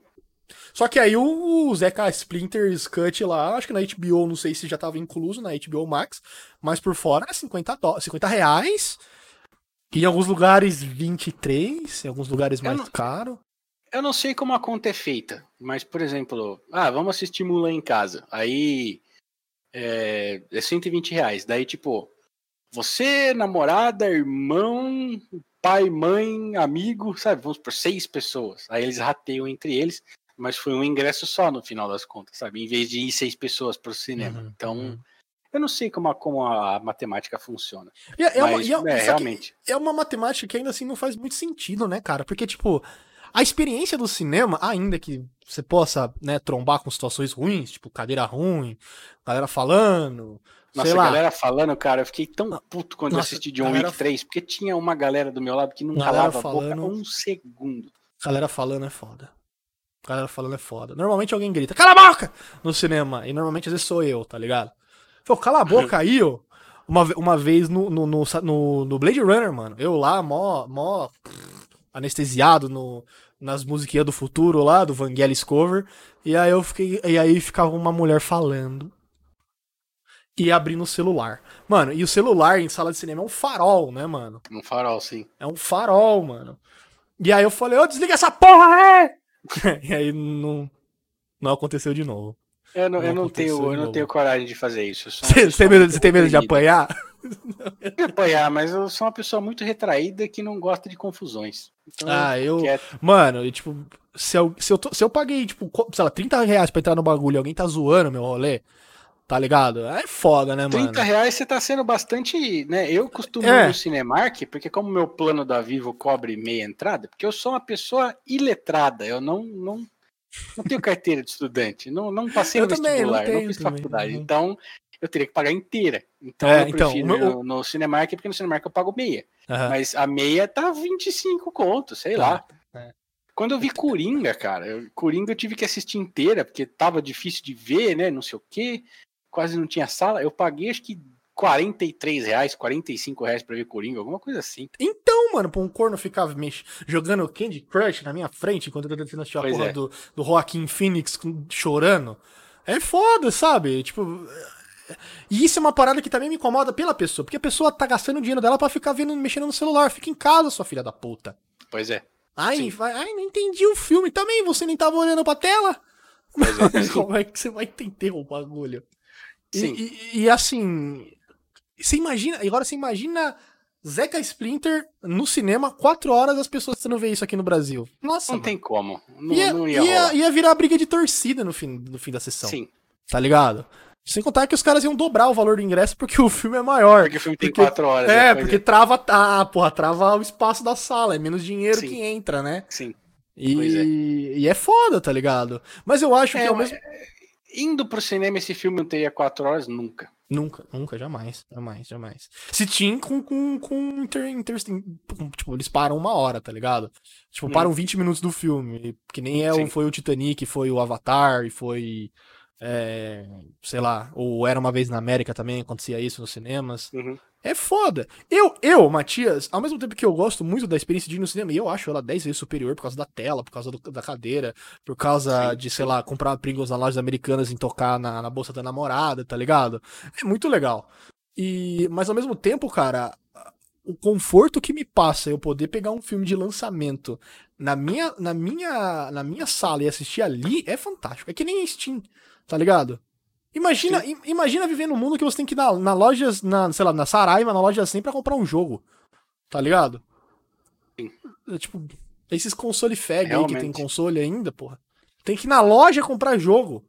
Só que aí o Zeca Splinters Cut lá, acho que na HBO, não sei se já tava incluso na HBO Max, mas por fora era 50, do... 50 reais. Em alguns lugares 23, em alguns lugares mais não, caro.
Eu não sei como a conta é feita, mas por exemplo, ah, vamos assistir Mulan em casa. Aí é, é 120 reais. Daí, tipo, você, namorada, irmão, pai, mãe, amigo, sabe? Vamos por seis pessoas. Aí eles rateiam entre eles, mas foi um ingresso só no final das contas, sabe? Em vez de ir seis pessoas pro cinema. Uhum, então, uhum. Eu não sei como a, como a matemática funciona.
E é, mas, é, uma, é, é realmente. É uma matemática que ainda assim não faz muito sentido, né, cara? Porque, tipo, a experiência do cinema, ainda que você possa, né, trombar com situações ruins, tipo cadeira ruim, galera falando,
nossa, a galera falando, cara, eu fiquei tão puto quando Nossa, eu assisti John galera... Wick 3, porque tinha uma galera do meu lado que não calava falando... a boca um segundo.
Galera falando é foda. Galera falando é foda. Normalmente alguém grita, cala a boca! No cinema. E normalmente às vezes sou eu, tá ligado? Pô, cala a boca aí, ó. Uma, uma vez no, no, no, no, Blade Runner, mano. Eu lá, mó, mó anestesiado no, nas musiquinhas do futuro lá, do Vangelis Cover. E aí eu fiquei. E aí ficava uma mulher falando e abrir no celular. Mano, e o celular em sala de cinema é um farol, né, mano?
Um farol, sim.
É um farol, mano. E aí eu falei, ô, oh, desliga essa porra, é! e aí não, não aconteceu de novo.
Eu não, não eu não tenho, eu não tenho coragem de fazer isso.
Você tem medo, você tem medo de apanhar?
de apanhar, mas eu sou uma pessoa muito retraída que não gosta de confusões.
Então, ah, eu. Quieto. Mano, e tipo, se eu, se eu, tô- se eu paguei, tipo, sei lá, 30 reais pra entrar no bagulho e alguém tá zoando meu rolê, tá ligado? É foda, né, mano?
30 reais você tá sendo bastante, né? Eu costumo
É.
ir no Cinemark, porque como meu plano da Vivo cobre meia entrada, porque eu sou uma pessoa iletrada, eu não não, não tenho carteira de estudante, não, não passei
Eu
no
também,
vestibular,
não
não,
tenho
fiz
também,
faculdade, então eu teria que pagar inteira. Então
É,
eu
então,
prefiro
o meu-
ir no, no Cinemark, porque no Cinemark eu pago meia. Mas a meia tá 25 contos, sei
Tá,
lá.
é.
Quando eu vi Coringa, cara, eu- Coringa eu tive que assistir inteira, porque tava difícil de ver, né? Não sei o quê. Quase não tinha sala. Eu paguei acho que 43 reais, 45 reais pra ver Coringa, alguma coisa assim.
Então, mano, pra um corno ficar mex- jogando Candy Crush na minha frente enquanto eu tô tentando assistir a porra
é.
do, do Joaquim Phoenix chorando, é foda, sabe? Tipo. E isso é uma parada que também me incomoda pela pessoa, porque a pessoa tá gastando o dinheiro dela pra ficar vendo, mexendo no celular. Fica em casa, sua filha da puta.
Pois é.
Ai, vai, ai, não entendi o filme também, você nem tava olhando pra tela?
Pois é. sim.
Como é que você vai entender o bagulho? E,
Sim.
e- e, assim, você imagina, agora você imagina Zeca Splinter no cinema, quatro horas as pessoas tentando ver isso aqui no Brasil. Nossa,
Não
mano.
tem como. Não
ia,
não ia,
ia, ia virar briga de torcida no fim, no fim da sessão,
Sim.
tá ligado? Sem contar que os caras iam dobrar o valor do ingresso porque o filme é maior.
Porque o filme tem
Porque-
quatro horas.
É, porque trava, ah, porra, trava o espaço da sala, é menos dinheiro
Sim.
que entra, né?
Sim.
E,
é.
e é foda, tá ligado? Mas eu acho que
É,
ao
mas-
mesmo
Indo pro cinema, esse filme não teria quatro horas nunca.
Nunca, nunca, jamais, jamais, jamais. Se tinha com, com, com inter, inter- com, Tipo, eles param uma hora, tá ligado? Tipo,
Hum.
param 20 minutos do filme. Que nem é, o-
Sim.
foi o Titanic, foi o Avatar, e foi. é, sei lá, ou Era uma vez na América também, acontecia isso nos cinemas.
Uhum.
É foda. Eu, eu, Matias, ao mesmo tempo que eu gosto muito da experiência de ir no cinema, e eu acho ela 10 vezes superior por causa da tela, por causa do- da cadeira, por causa
Sim,
de,
sim.
sei lá, comprar Pringles nas lojas americanas e tocar na, na bolsa da namorada, tá ligado? É muito legal. E, mas ao mesmo tempo, cara, o conforto que me passa eu poder pegar um filme de lançamento na minha, na minha, na minha sala e assistir ali é fantástico. É que nem Steam, tá ligado? Imagina, im- imagina viver num mundo que você tem que ir na, na loja, na, sei lá, na Saraiva, na loja assim pra comprar um jogo. Tá ligado?
Sim.
É, tipo, esses console fag aí que tem console ainda, porra. Tem que ir na loja comprar jogo.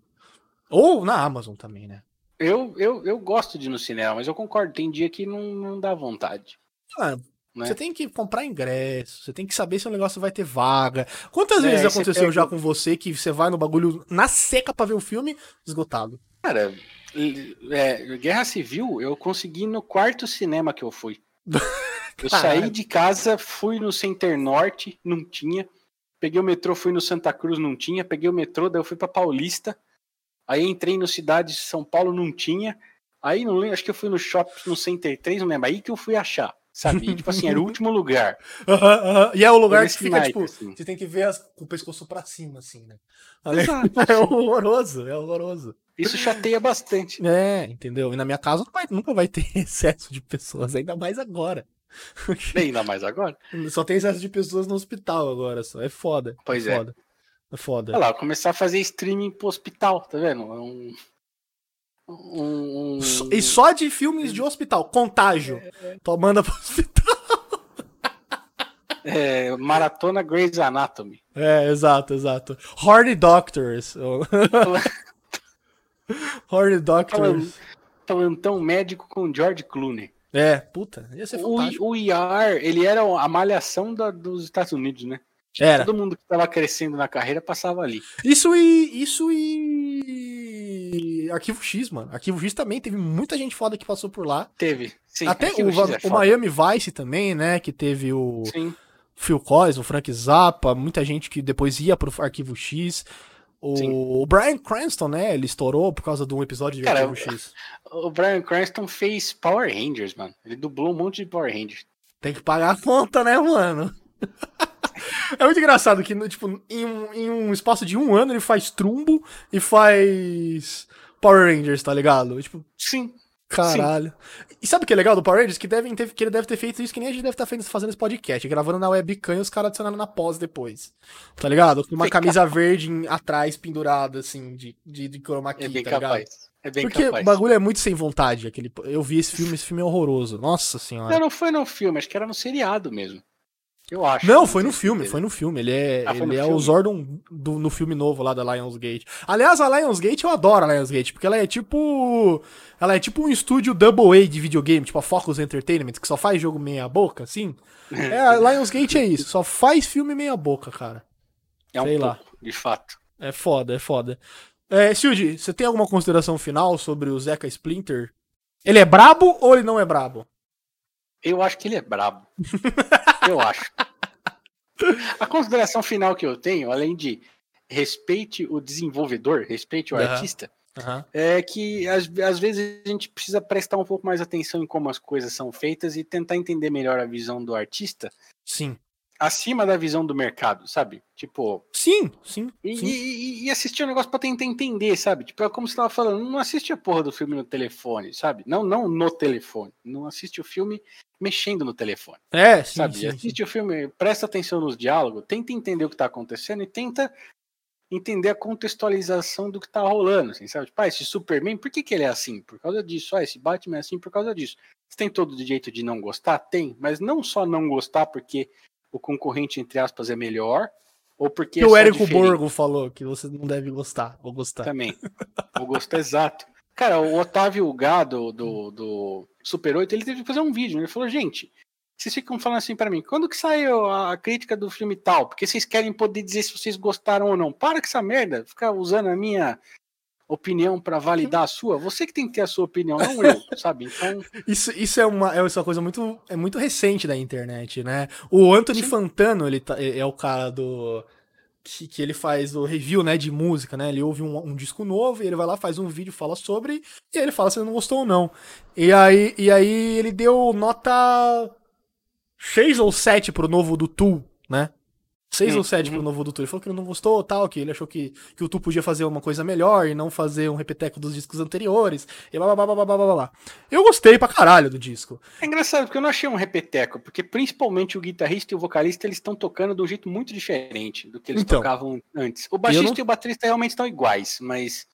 Ou na Amazon também, né?
Eu, eu, eu gosto de ir no cinema, mas eu concordo, tem dia que não, não dá vontade.
Ah,
Né?
Você tem que comprar ingresso, você tem que saber se o negócio vai ter vaga. Quantas
É,
vezes aconteceu
pega-
já com você que você vai no bagulho na seca pra ver o filme esgotado?
Cara, é, Guerra Civil, eu consegui no quarto cinema que eu fui. Eu saí de casa, fui no Center Norte, não tinha. Peguei o metrô, fui no Santa Cruz, não tinha. Peguei o metrô, daí eu fui pra Paulista. Aí entrei no Cidade de São Paulo, não tinha. Aí não lembro, acho que eu fui no shopping no Center 3, não lembro. Aí que eu fui achar, sabe? E, tipo assim, era o último lugar.
Aham, aham. E é o lugar que fica, tipo,
assim.
você tem que ver as- com o pescoço pra cima, assim, né? É horroroso, é horroroso.
Isso chateia bastante.
É, entendeu? E na minha casa vai- nunca vai ter excesso de pessoas, ainda mais agora.
Ainda mais agora.
Só tem excesso de pessoas no hospital agora, só. É foda.
Pois
é.
é.
Foda. É foda.
Olha lá, começar a fazer streaming pro hospital, tá vendo? É um. Um, um-
E só de filmes de hospital. Contágio. Tô manda pro hospital.
é, maratona Grey's Anatomy.
É, exato, exato. Horny Doctors. Horny Doctors.
Plantão médico com George Clooney.
É, puta, ia ser
O,
fantástico.
o IR, ele era a malhação da- dos Estados Unidos, né?
Era.
Todo mundo que tava crescendo na carreira passava ali.
Isso e. Isso e. Arquivo X, mano. Arquivo X também teve muita gente foda que passou por lá.
Teve. Sim,
Até o,
é
o. Miami Vice também, né? Que teve o
Sim.
Phil Collins, o Frank Zappa, muita gente que depois ia pro Arquivo X. O,
Sim.
o Brian Cranston, né? Ele estourou por causa de um episódio de
Cara,
Arquivo X.
O Brian Cranston fez Power Rangers, mano. Ele dublou um monte de Power Rangers.
Tem que pagar a conta, né, mano? é muito engraçado que, tipo, em um, em um espaço de um ano ele faz Trumbo e faz Power Rangers, tá ligado? Tipo,
Sim.
caralho. E sabe o que é legal do Power Rangers? Que, devem ter, que ele deve ter feito isso que nem a gente deve estar fazendo esse podcast, gravando na webcam e os caras adicionando na pós depois. Tá ligado? Com uma camisa verde em- atrás pendurada, assim, de, de, de chroma key,
É bem
tá ligado?
capaz. É bem
Porque
capaz.
o bagulho é muito sem vontade. Aquele, eu vi esse filme, esse filme é horroroso. Nossa senhora.
Não, não foi no filme, acho que era no seriado mesmo. Eu acho.
Não, foi no filme, foi no filme. Ele é,
Ah,
ele é
filme?
o Zordon do, no filme novo lá da Lionsgate. Aliás, a Lionsgate, eu adoro a Lionsgate, porque ela é tipo. Ela é tipo um estúdio Double A de videogame, tipo a Focus Entertainment, que só faz jogo meia boca, assim. É, a Lionsgate é isso, só faz filme meia boca, cara.
É um
sei lá.
pouco, de fato.
É foda, é foda. É, Sildi, você tem alguma consideração final sobre o Zeca Splinter? Ele é brabo ou ele não é brabo?
Eu acho que ele é brabo. eu acho. A consideração final que eu tenho, além de respeite o desenvolvedor, respeite o
Aham.
artista,
Aham.
é que às, às vezes a gente precisa prestar um pouco mais atenção em como as coisas são feitas e tentar entender melhor a visão do artista
Sim.
Acima da visão do mercado, sabe? Tipo,
Sim, sim.
e,
sim.
e- e assistir o negócio pra tentar entender, sabe? Tipo, é como você tava falando, não assiste a porra do filme no telefone, sabe? Não, não no telefone. Não assiste o filme mexendo no telefone.
É, sim,
sabe?
sim, sim.
Assiste o filme, presta atenção nos diálogos, tenta entender o que tá acontecendo e tenta entender a contextualização do que tá rolando, assim, sabe? Tipo, ah, esse Superman, por que, que ele é assim? Por causa disso. Ah, esse Batman é assim por causa disso. Você tem todo o direito de não gostar? Tem, mas não só não gostar porque o concorrente, entre aspas, é melhor, ou porque
Que
é
o Érico
diferente.
Borgo falou que você não deve gostar, ou gostar.
Também. O gosto exato. Cara, o Otávio Gado do, do Super 8, ele teve que fazer um vídeo. Ele falou, gente, vocês ficam falando assim pra mim, quando que saiu a crítica do filme tal? Porque vocês querem poder dizer se vocês gostaram ou não. Para com essa merda, ficar usando a minha opinião pra validar a sua. Você que tem que ter a sua opinião, não eu, sabe? Então,
Isso, isso é uma, é uma coisa muito, é muito recente da internet, né? O Anthony
Sim.
Fantano, ele tá- é é o cara do. Que, que ele faz o review, né, de música, né? Ele ouve um, um disco novo e ele vai lá, faz um vídeo, fala sobre, e aí ele fala se ele não gostou ou não. E aí, e aí ele deu nota 6 ou 7 pro novo do Tool, né? 6
Hum,
ou 7
uhum.
pro novo do Tool. Ele falou que ele não gostou, tal, que ele achou que, que o Tool podia fazer uma coisa melhor e não fazer um repeteco dos discos anteriores. E blá blá blá blá blá blá blá. Eu gostei pra caralho do disco.
é engraçado, porque eu não achei um repeteco, porque principalmente o guitarrista e o vocalista, eles estão tocando de um jeito muito diferente do que eles
Então,
tocavam antes. O baixista
não-
e o baterista realmente estão iguais, mas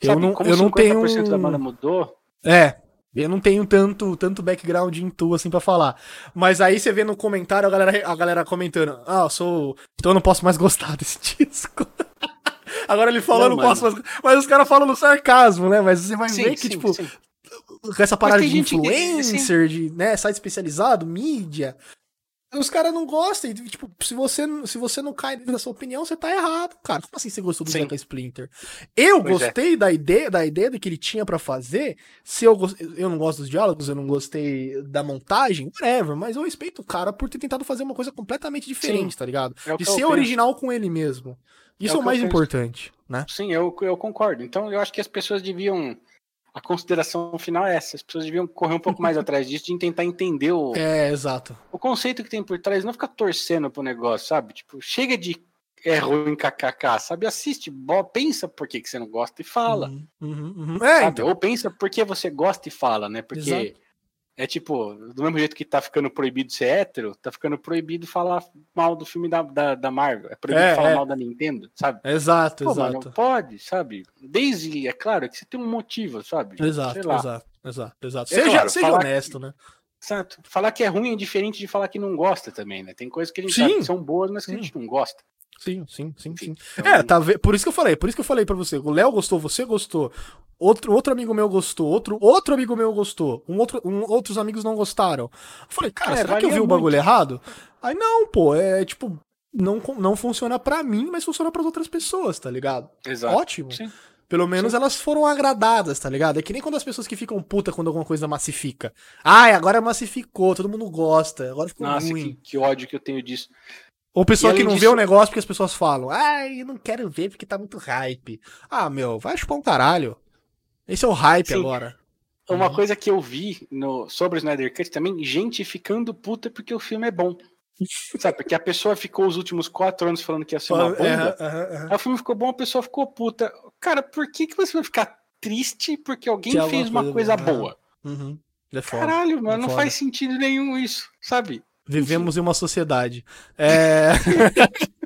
Eu não,
como
eu não tenho.
50% da banda mudou,
É. Eu não tenho tanto, tanto background em tu assim pra falar. Mas aí você vê no comentário a galera, a galera comentando: Ah, eu sou. Então eu não posso mais gostar desse disco. Agora ele falou,
Não,
não posso mais. Mas os caras falam no sarcasmo, né? Mas você vai ver que, tipo,
sim.
com essa parada de
gente que-
influencer, de né, site especializado, mídia. Os caras não gostam. Tipo, se você, se você não cai dentro da sua opinião, você tá errado, cara. Como assim você gostou do
Sim.
Zeca Splinter? Eu
Pois é.
gostei da ideia, da ideia do que ele tinha pra fazer. Se eu, eu não gosto dos diálogos, eu não gostei da montagem, whatever, mas eu respeito o cara por ter tentado fazer uma coisa completamente diferente, tá ligado?
É
De ser
penso.
original com ele mesmo. Isso
É
é,
o
mais importante, né?
Sim, eu, eu concordo. Então eu acho que as pessoas deviam. A consideração final é essa. As pessoas deviam correr um pouco mais atrás disso, de tentar entender o,
É, exato.
o conceito que tem por trás, não ficar torcendo pro negócio, sabe? Tipo, chega de é ruim kkk, sabe? Assiste, bo- pensa por que, que você não gosta e fala.
Uhum, uhum, uhum. É, então.
Ou pensa por que você gosta e fala, né? Porque
Exato.
É tipo, do mesmo jeito que tá ficando proibido ser hétero, tá ficando proibido falar mal do filme da, da, da Marvel. É proibido
É,
falar
é.
mal da Nintendo, sabe?
Exato,
Pô,
exato.
mano, pode, sabe? Desde, é claro, que você tem um motivo, sabe?
Exato, exato, exato, exato.
É
Seja,
claro,
seja honesto, né?
Exato. Falar que é ruim é diferente de falar que não gosta também, né? Tem coisas que a gente
Sim.
sabe que são boas, mas que a
Sim.
gente não gosta.
Sim, sim, sim, sim.
então-
É, tá por isso que eu falei, por isso que eu falei pra você. O Léo gostou, você gostou. Outro, outro amigo meu gostou, outro, outro amigo meu gostou, um outro, um- outros amigos não gostaram. Eu falei, cara,
É,
será que eu vi
varia
o bagulho
muito.
errado? Aí não, pô, é tipo, não, não funciona pra mim, mas funciona pras outras pessoas, tá ligado?
Exato.
Ótimo.
Sim.
Pelo menos elas foram agradadas, tá ligado? É que nem quando as pessoas que ficam puta quando alguma coisa massifica. Ai, agora massificou, todo mundo gosta, agora ficou
Nossa,
ruim.
que, que ódio que eu tenho disso.
Ou pessoa que não vê
disso-
o negócio porque as pessoas falam, ai, eu não quero ver porque tá muito hype. Ah, meu, vai chupar um caralho. Esse é o hype
Sim.
agora.
Uma
Uhum.
coisa que eu vi no, sobre o Snyder Cut também, gente ficando puta porque o filme é bom. Sabe, porque a pessoa ficou os últimos quatro anos falando que ia ser uma bomba.
Aham, aham.
Aí o filme ficou bom, a pessoa ficou puta. Cara, por que, que você vai ficar triste porque alguém
alguma
fez uma
coisa boa. Uhum. É.
Caralho, mano, não
foda.
faz sentido nenhum isso, sabe?
Vivemos em uma sociedade. É.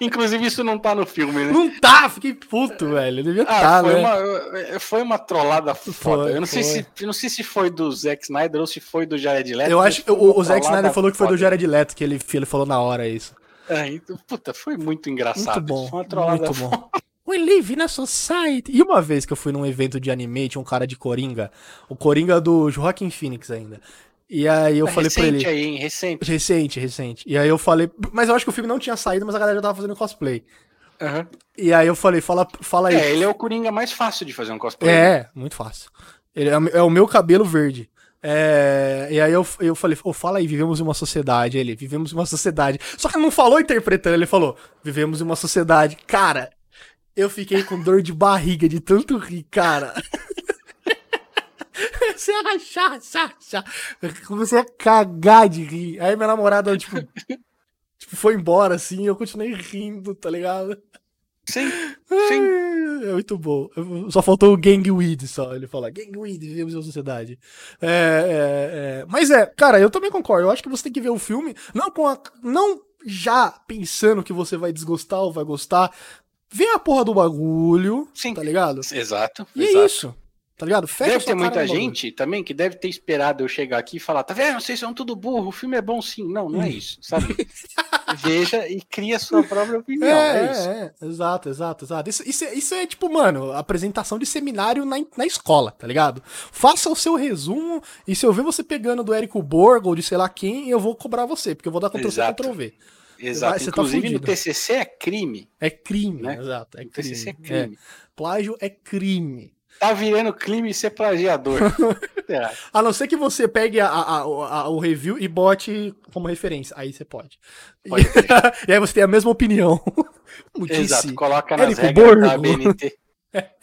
Inclusive, isso não tá no filme, né?
Não tá, fiquei puto, velho. Devia
Ah,
tá,
foi,
né?
uma, foi uma trollada foda.
Foi,
eu não sei,
foi.
se, eu não sei se foi do Zack Snyder ou se foi do Jared Leto.
Eu
mas
acho que o, o Zack Snyder falou que foi do
foda.
Jared Leto, que ele, ele falou na hora isso.
É, então, puta, foi muito engraçado.
Muito bom.
Foi uma trollada
Muito
foda.
bom. We live in a society. E uma vez que eu fui num evento de anime, tinha um cara de Coringa, o Coringa do Joaquin Phoenix ainda. E aí eu
É
falei pra
recente
ele.
aí, hein? Recente.
Recente, recente. E aí eu falei. Mas eu acho que o filme não tinha saído, mas a galera já tava fazendo cosplay.
Aham.
E aí eu falei, fala, fala aí.
É, ele é o Coringa mais fácil de fazer um cosplay.
É, muito fácil. Ele é, é o meu cabelo verde. É, e aí eu, eu falei, "Ô, fala aí, vivemos em uma sociedade. Ele, vivemos em uma sociedade. Só que ele não falou interpretando, ele falou, vivemos em uma sociedade. Cara, eu fiquei com dor de barriga de tanto rir, cara. Comecei a rachar, rachar, rachar. Eu Comecei a cagar de rir. Aí minha namorada, tipo, tipo, foi embora, assim, e eu continuei rindo, tá ligado?
Sim, sim.
É muito bom. Só faltou o Gangweed só. Ele fala, Gangweed, vivemos em sociedade. É, é, é. Mas é, cara, eu também concordo. Eu acho que você tem que ver o filme, não com a. Não já pensando que você vai desgostar ou vai gostar. Vê a porra do bagulho,
Sim.
tá ligado?
Exato.
E
exato.
é isso. Tá ligado? Fecha
Deve ter muita
no
gente também que deve ter esperado eu chegar aqui e falar, tá vendo? Vocês são tudo burro, o filme é bom sim. Não, não é isso, sabe? Veja e cria sua própria opinião. É,
É,
isso.
é, é, exato, exato, exato. Isso, isso, é, isso é tipo, mano, apresentação de seminário na, na escola, tá ligado? Faça o seu resumo e se eu ver você pegando do Érico Borgo ou de sei lá quem, eu vou cobrar você, porque eu vou dar Ctrl C,
Exato.
Ctrl V.
Exato.
Você tá
Inclusive no
fudido.
TCC é crime.
É crime,
Né?
exato. É
No
crime.
TCC é crime.
É. Plágio é crime.
Tá virando crime ser plagiador. É.
A não ser que você pegue a- a- a- o review e bote como referência. Aí você pode.
Pode
e aí você tem a mesma opinião. Como disse
Exato, coloca nas
Érico
regras
Borgo.
da BNT.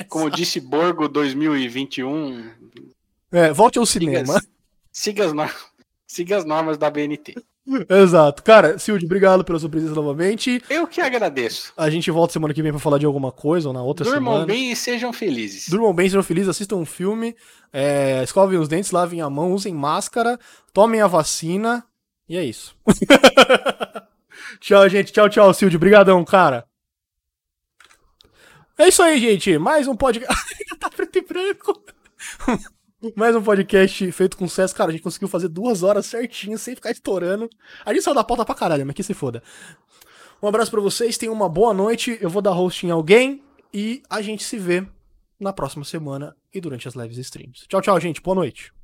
Como disse Borgo 2021,
É, volte ao
siga,
cinema.
siga, as normas, siga as normas da BNT.
Exato. Cara, Silvio, obrigado pela sua presença novamente.
Eu que agradeço.
A gente volta semana que vem pra falar de alguma coisa ou na outra
Durmam
semana.
bem e sejam felizes.
Durmam bem, sejam felizes, assistam um filme, é, escovem os dentes, lavem a mão, usem máscara, tomem a vacina. E é isso. tchau, gente. Tchau, tchau, Silvio. Obrigadão, cara. É isso aí, gente. Mais um podcast. tá preto e branco. Mais um podcast feito com sucesso. Cara, a gente conseguiu fazer duas horas certinho, sem ficar estourando. A gente saiu da pauta pra caralho, mas que se foda. Um abraço pra vocês, tenham uma boa noite. Eu vou dar host em alguém e a gente se vê na próxima semana e durante as lives streams. Tchau, tchau, gente. Boa noite.